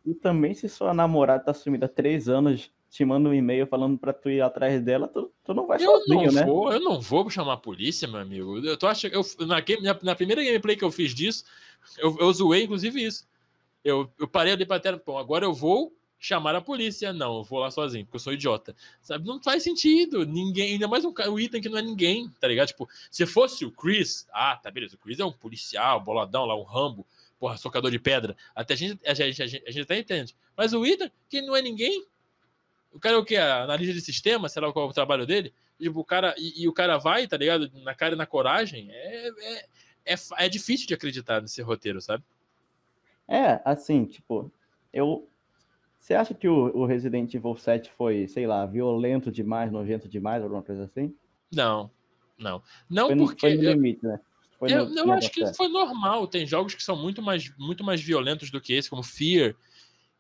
E também se sua namorada tá sumida há três anos te manda um e-mail falando pra tu ir atrás dela, tu, tu não vai eu sozinho, não né? Vou, eu não vou chamar a polícia, meu amigo. Eu tô achando, eu, na, game, na, na, primeira gameplay que eu fiz disso, eu, eu zoei inclusive isso. Eu, eu parei ali pra tela, bom, agora eu vou chamar a polícia. Não, eu vou lá sozinho, porque eu sou idiota. Sabe? Não faz sentido. Ninguém, ainda mais um, um item que não é ninguém, tá ligado? Tipo, se fosse o Chris, ah, tá beleza, o Chris é um policial, boladão lá, um Rambo, porra, socador de pedra. Até a gente, a gente, a gente, a gente até entende. Mas o Ethan, que não é ninguém, o cara é o que? Analista de sistema, sei lá qual é o trabalho dele. Tipo, o cara, e, e, o cara vai, tá ligado? Na cara e na coragem. É, é, é, é difícil de acreditar nesse roteiro, sabe? É, assim, tipo, eu. Você acha que o, o Resident Evil 7 foi, sei lá, violento demais, nojento demais, alguma coisa assim? Não, não. Não foi porque. foi no limite, né? Foi eu, no, eu acho que foi normal. Tem jogos que são muito mais, muito mais violentos do que esse, como Fear.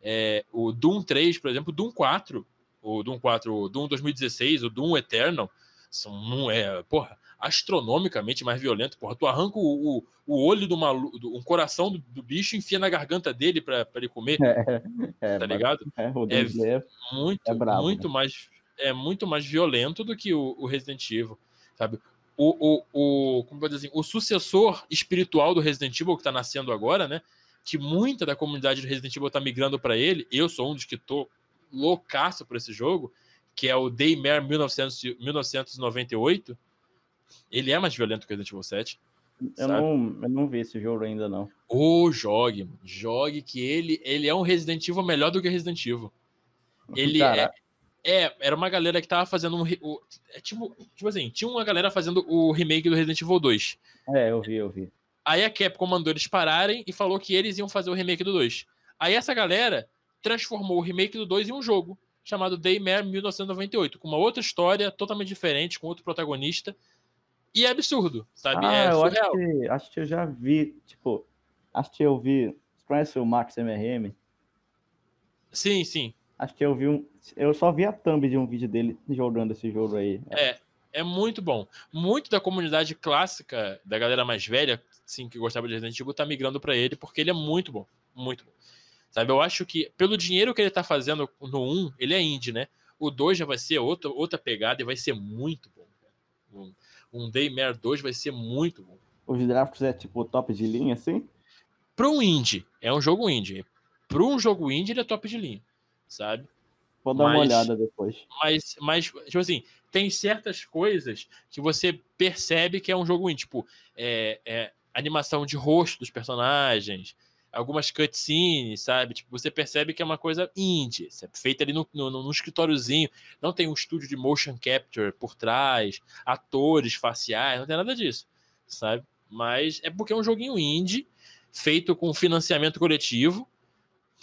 É, o Doom 3, por exemplo, Doom 4 o Doom 4, o Doom 2016, o Doom Eternal, são, é, porra, astronomicamente mais violento, porra. Tu arranca o, o, o olho do maluco, um coração do, do, bicho enfia na garganta dele para ele comer. É, é, tá ligado? É, é muito, é bravo, muito né? mais é muito mais violento do que o, o Resident Evil, sabe? O, o, o, como dizer assim, o sucessor espiritual do Resident Evil que está nascendo agora, né? Que muita da comunidade do Resident Evil está migrando para ele. Eu sou um dos que tô loucaço por esse jogo, que é o Daymare 1998, ele é mais violento que o Resident Evil 7. Eu não, eu não vi esse jogo ainda, não. Ô, oh, jogue, jogue que ele, ele é um Resident Evil melhor do que Resident Evil. Ele é, é, era uma galera que tava fazendo um. O, é tipo, tipo assim, tinha uma galera fazendo o remake do Resident Evil 2. É, eu vi, eu vi. Aí a Capcom mandou eles pararem e falou que eles iam fazer o remake do 2. Aí essa galera transformou o remake do 2 em um jogo chamado Daymare 1998, com uma outra história totalmente diferente, com outro protagonista. E é absurdo, sabe? Ah, é eu acho que, acho que eu já vi, tipo, acho que eu vi. Você conhece o Max MRM? Sim, sim. Acho que eu vi um. Eu só vi a thumb de um vídeo dele jogando esse jogo aí. É, é muito bom. Muito da comunidade clássica, da galera mais velha, sim, que gostava de Resident Evil, tá migrando para ele, porque ele é muito bom. Muito bom. Sabe, eu acho que pelo dinheiro que ele tá fazendo no 1, ele é indie, né? O 2 já vai ser outra, outra pegada e vai ser muito bom. Um, um Daymare 2 vai ser muito bom. Os gráficos é tipo top de linha, assim? Para um indie, é um jogo indie. Para um jogo indie, ele é top de linha, sabe? Vou dar mas, uma olhada depois. Mas, mas, tipo assim, tem certas coisas que você percebe que é um jogo indie. Tipo, é, é animação de rosto dos personagens, algumas cutscenes, sabe? Tipo, você percebe que é uma coisa indie, é feita ali no, no, no, escritóriozinho, não tem um estúdio de motion capture por trás, atores faciais, não tem nada disso, sabe? Mas é porque é um joguinho indie, feito com financiamento coletivo,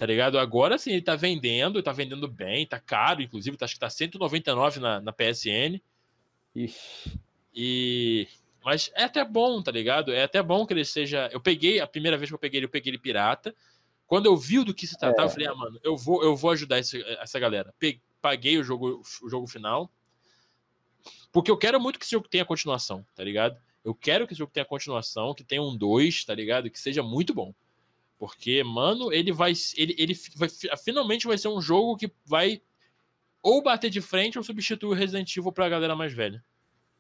tá ligado? Agora sim, ele tá vendendo, tá vendendo bem, tá caro, inclusive, tá, acho que tá 199 na, na PSN. Ixi. E mas é até bom, tá ligado? É até bom que ele seja. Eu peguei, a primeira vez que eu peguei ele, eu peguei ele pirata. Quando eu vi do que se tratava, é. eu falei, ah, mano, eu vou, eu vou ajudar esse, essa galera. Peguei, paguei o jogo, o jogo final. Porque eu quero muito que esse jogo tenha continuação, tá ligado? Eu quero que esse jogo tenha continuação, que tenha um 2, tá ligado? Que seja muito bom. Porque, mano, ele vai. Ele, ele vai, finalmente vai ser um jogo que vai ou bater de frente ou substituir o Resident Evil pra galera mais velha.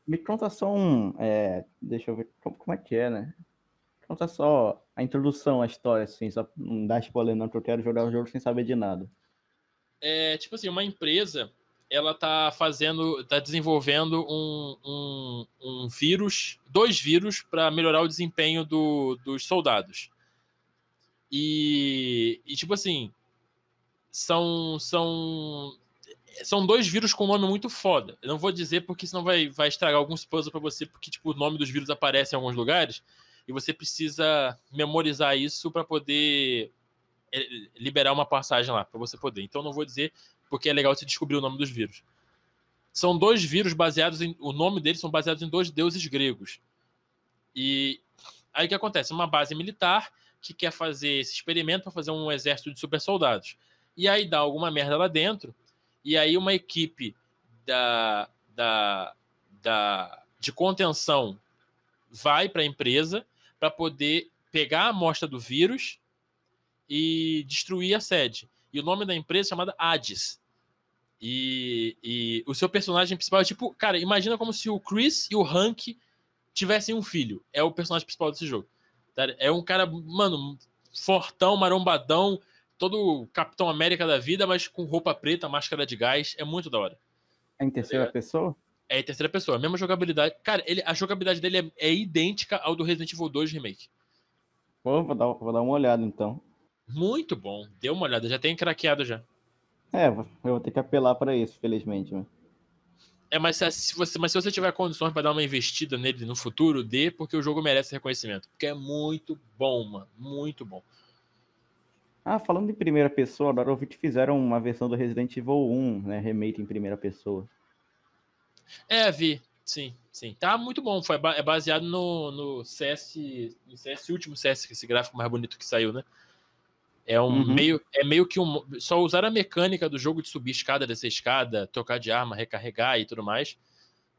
Me conta só um. É, deixa eu ver como, como, é que é, né? Conta só a introdução à história, assim, só não dá spoiler não, porque eu quero jogar o jogo sem saber de nada. É, tipo assim, uma empresa, ela tá fazendo, tá desenvolvendo um, um, um vírus, dois vírus para melhorar o desempenho do, dos soldados. E, e tipo assim, são, são são dois vírus com nome muito foda. Eu não vou dizer porque senão vai, vai estragar alguns puzzles para você, porque tipo, o nome dos vírus aparece em alguns lugares e você precisa memorizar isso para poder é, liberar uma passagem lá, para você poder. Então não vou dizer porque é legal você descobrir o nome dos vírus. São dois vírus baseados em. O nome deles são baseados em dois deuses gregos. E aí o que acontece? Uma base militar que quer fazer esse experimento para fazer um exército de super soldados. E aí dá alguma merda lá dentro e aí uma equipe da, da, da, de contenção vai para a empresa para poder pegar a amostra do vírus e destruir a sede. E o nome da empresa é chamada Hades. E, e o seu personagem principal é tipo, cara, imagina como se o Chris e o Hank tivessem um filho. É o personagem principal desse jogo. Tá? É um cara, mano, fortão, marombadão, todo Capitão América da vida, mas com roupa preta, máscara de gás. É muito da hora. É em terceira é. pessoa? É em terceira pessoa. A mesma jogabilidade. Cara, ele, a jogabilidade dele é, é idêntica ao do Resident Evil 2 Remake. Pô, vou dar, vou dar uma olhada então. Muito bom. Dê uma olhada. Já tem craqueado já. É, eu vou ter que apelar para isso, felizmente. Né? É, mas se, você, mas se você tiver condições para dar uma investida nele no futuro, dê, porque o jogo merece reconhecimento. Porque é muito bom, mano. Muito bom. Ah, falando em primeira pessoa, agora eu vi que fizeram uma versão do Resident Evil 1, né? Remake em primeira pessoa. É, vi. Sim, sim. Tá muito bom. Foi, é baseado no, no CS. No CS, último CS, esse gráfico mais bonito que saiu, né? É um uhum. meio. É meio que um. Só usar a mecânica do jogo de subir escada, descer escada, trocar de arma, recarregar e tudo mais.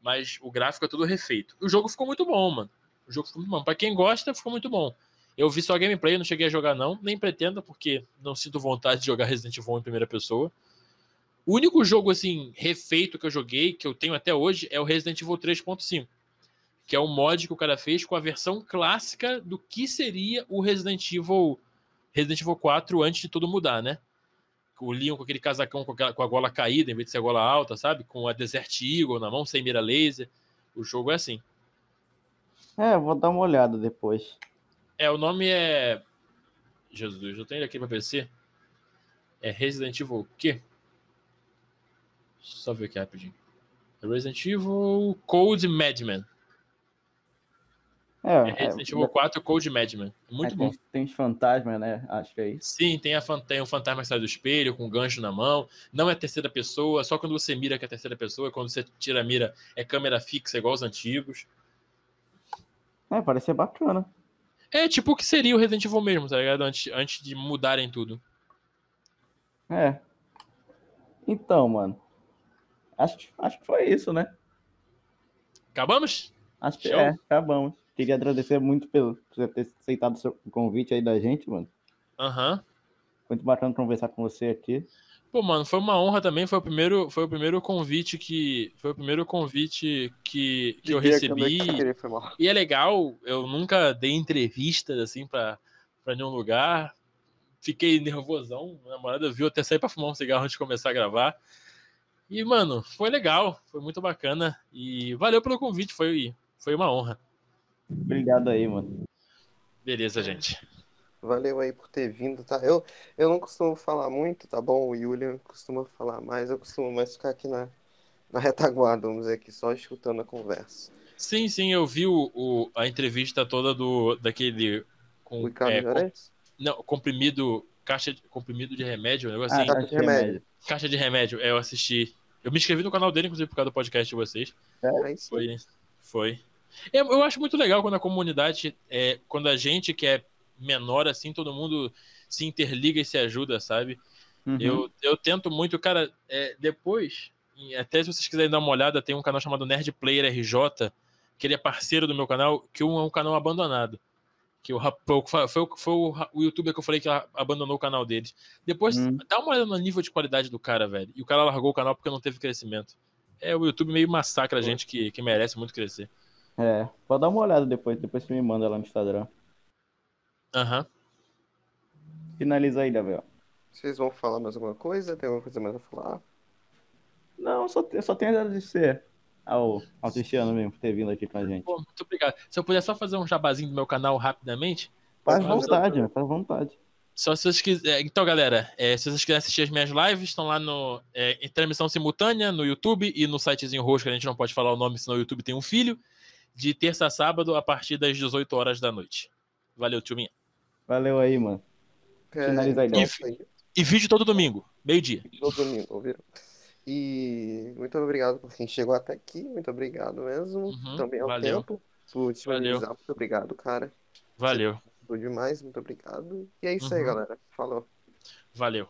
Mas o gráfico é tudo refeito. O jogo ficou muito bom, mano. O jogo ficou muito bom. Pra quem gosta, ficou muito bom. Eu vi só gameplay, não cheguei a jogar não, nem pretendo, porque não sinto vontade de jogar Resident Evil em primeira pessoa. O único jogo, assim, refeito que eu joguei, que eu tenho até hoje, é o Resident Evil 3.5, que é um mod que o cara fez com a versão clássica do que seria o Resident Evil, Resident Evil 4 antes de tudo mudar, né? O Leon com aquele casacão com, aquela, com a gola caída, em vez de ser a gola alta, sabe? Com a Desert Eagle na mão, sem mira laser. O jogo é assim. É, vou dar uma olhada depois. É, o nome é. Jesus, eu tenho ele aqui para PC. É Resident Evil o quê? Só ver aqui rapidinho. Resident Evil Code Madman. É, é Resident é, Evil 4 Code Madman. Muito é, bom. Tem, tem os fantasmas, né? Acho que é isso. Sim, tem, a, tem um fantasma que sai do espelho, com um gancho na mão. Não é terceira pessoa, só quando você mira que é terceira pessoa. Quando você tira a mira, é câmera fixa, igual os antigos. É, parece ser bacana. É tipo o que seria o Resident Evil mesmo, tá ligado? Antes, antes de mudarem tudo. É. Então, mano. Acho, acho que foi isso, né? Acabamos? Acho que Show. é, acabamos. Queria agradecer muito pelo, por você ter aceitado o convite aí da gente, mano. Aham. Foi muito bacana conversar com você aqui. Pô, mano, foi uma honra também. Foi o primeiro, foi o primeiro convite que. Foi o primeiro convite que, que eu que recebi. mal. E é legal, eu nunca dei entrevistas assim pra, pra nenhum lugar. Fiquei nervosão. Minha namorada viu até sair pra fumar um cigarro antes de começar a gravar. E, mano, foi legal, foi muito bacana. E valeu pelo convite, foi, foi uma honra. Obrigado aí, mano. Beleza, gente. Valeu aí por ter vindo, tá? Eu, eu não costumo falar muito, tá bom? O Julian costuma falar mais, eu costumo mais ficar aqui na, na retaguarda, vamos dizer aqui, só escutando a conversa. Sim, sim, eu vi o, o- a entrevista toda do daquele com O Ricardo é, com- não, comprimido, caixa de, comprimido de remédio, um negócio Ah, assim. caixa de remédio. Caixa de remédio, é, eu assisti. Eu me inscrevi no canal dele, inclusive, por causa do podcast de vocês. É isso. Foi. Foi. Eu, eu acho muito legal quando a comunidade, é, quando a gente que é menor, assim, todo mundo se interliga e se ajuda, sabe? Uhum. Eu, eu tento muito, cara, é, depois, até se vocês quiserem dar uma olhada, tem um canal chamado Nerd Player RJ, que ele é parceiro do meu canal, que um é um canal abandonado. Que o, foi, o- foi, o- foi o, youtuber que eu falei que abandonou o canal deles. Depois, Hum. dá uma olhada no nível de qualidade do cara, velho. E o cara largou o canal porque não teve crescimento. É, o YouTube meio massacra a gente que, que merece muito crescer. É, pode dar uma olhada depois, depois você me manda lá no Instagram. Aham. Finaliza aí, Gabriel. Vocês vão falar mais alguma coisa? Tem alguma coisa mais a falar? Não, só, eu só tenho a agradecer ao, ao Cristiano mesmo por ter vindo aqui com a gente. Pô, muito obrigado. Se eu puder só fazer um jabazinho do meu canal rapidamente. Faz vontade, mano, faz vontade. Só se vocês quiserem. Então, galera, é, se vocês quiserem assistir as minhas lives, estão lá no, é, em transmissão simultânea no YouTube e no sitezinho roxo, que a gente não pode falar o nome, senão o YouTube tem um filho, de terça a sábado, a partir das 18 horas da noite. Valeu, tio minha. Valeu aí, mano. Finaliza aí, então, Léo. isso aí. E vídeo todo domingo, meio-dia. Todo domingo, ouviram? E muito obrigado por quem chegou até aqui. Muito obrigado mesmo. Uhum, Também ao valeu. tempo por disponibilizar. Muito obrigado, cara. Valeu, Tudo demais, muito obrigado. E é isso aí, Uhum. galera. Falou. valeu.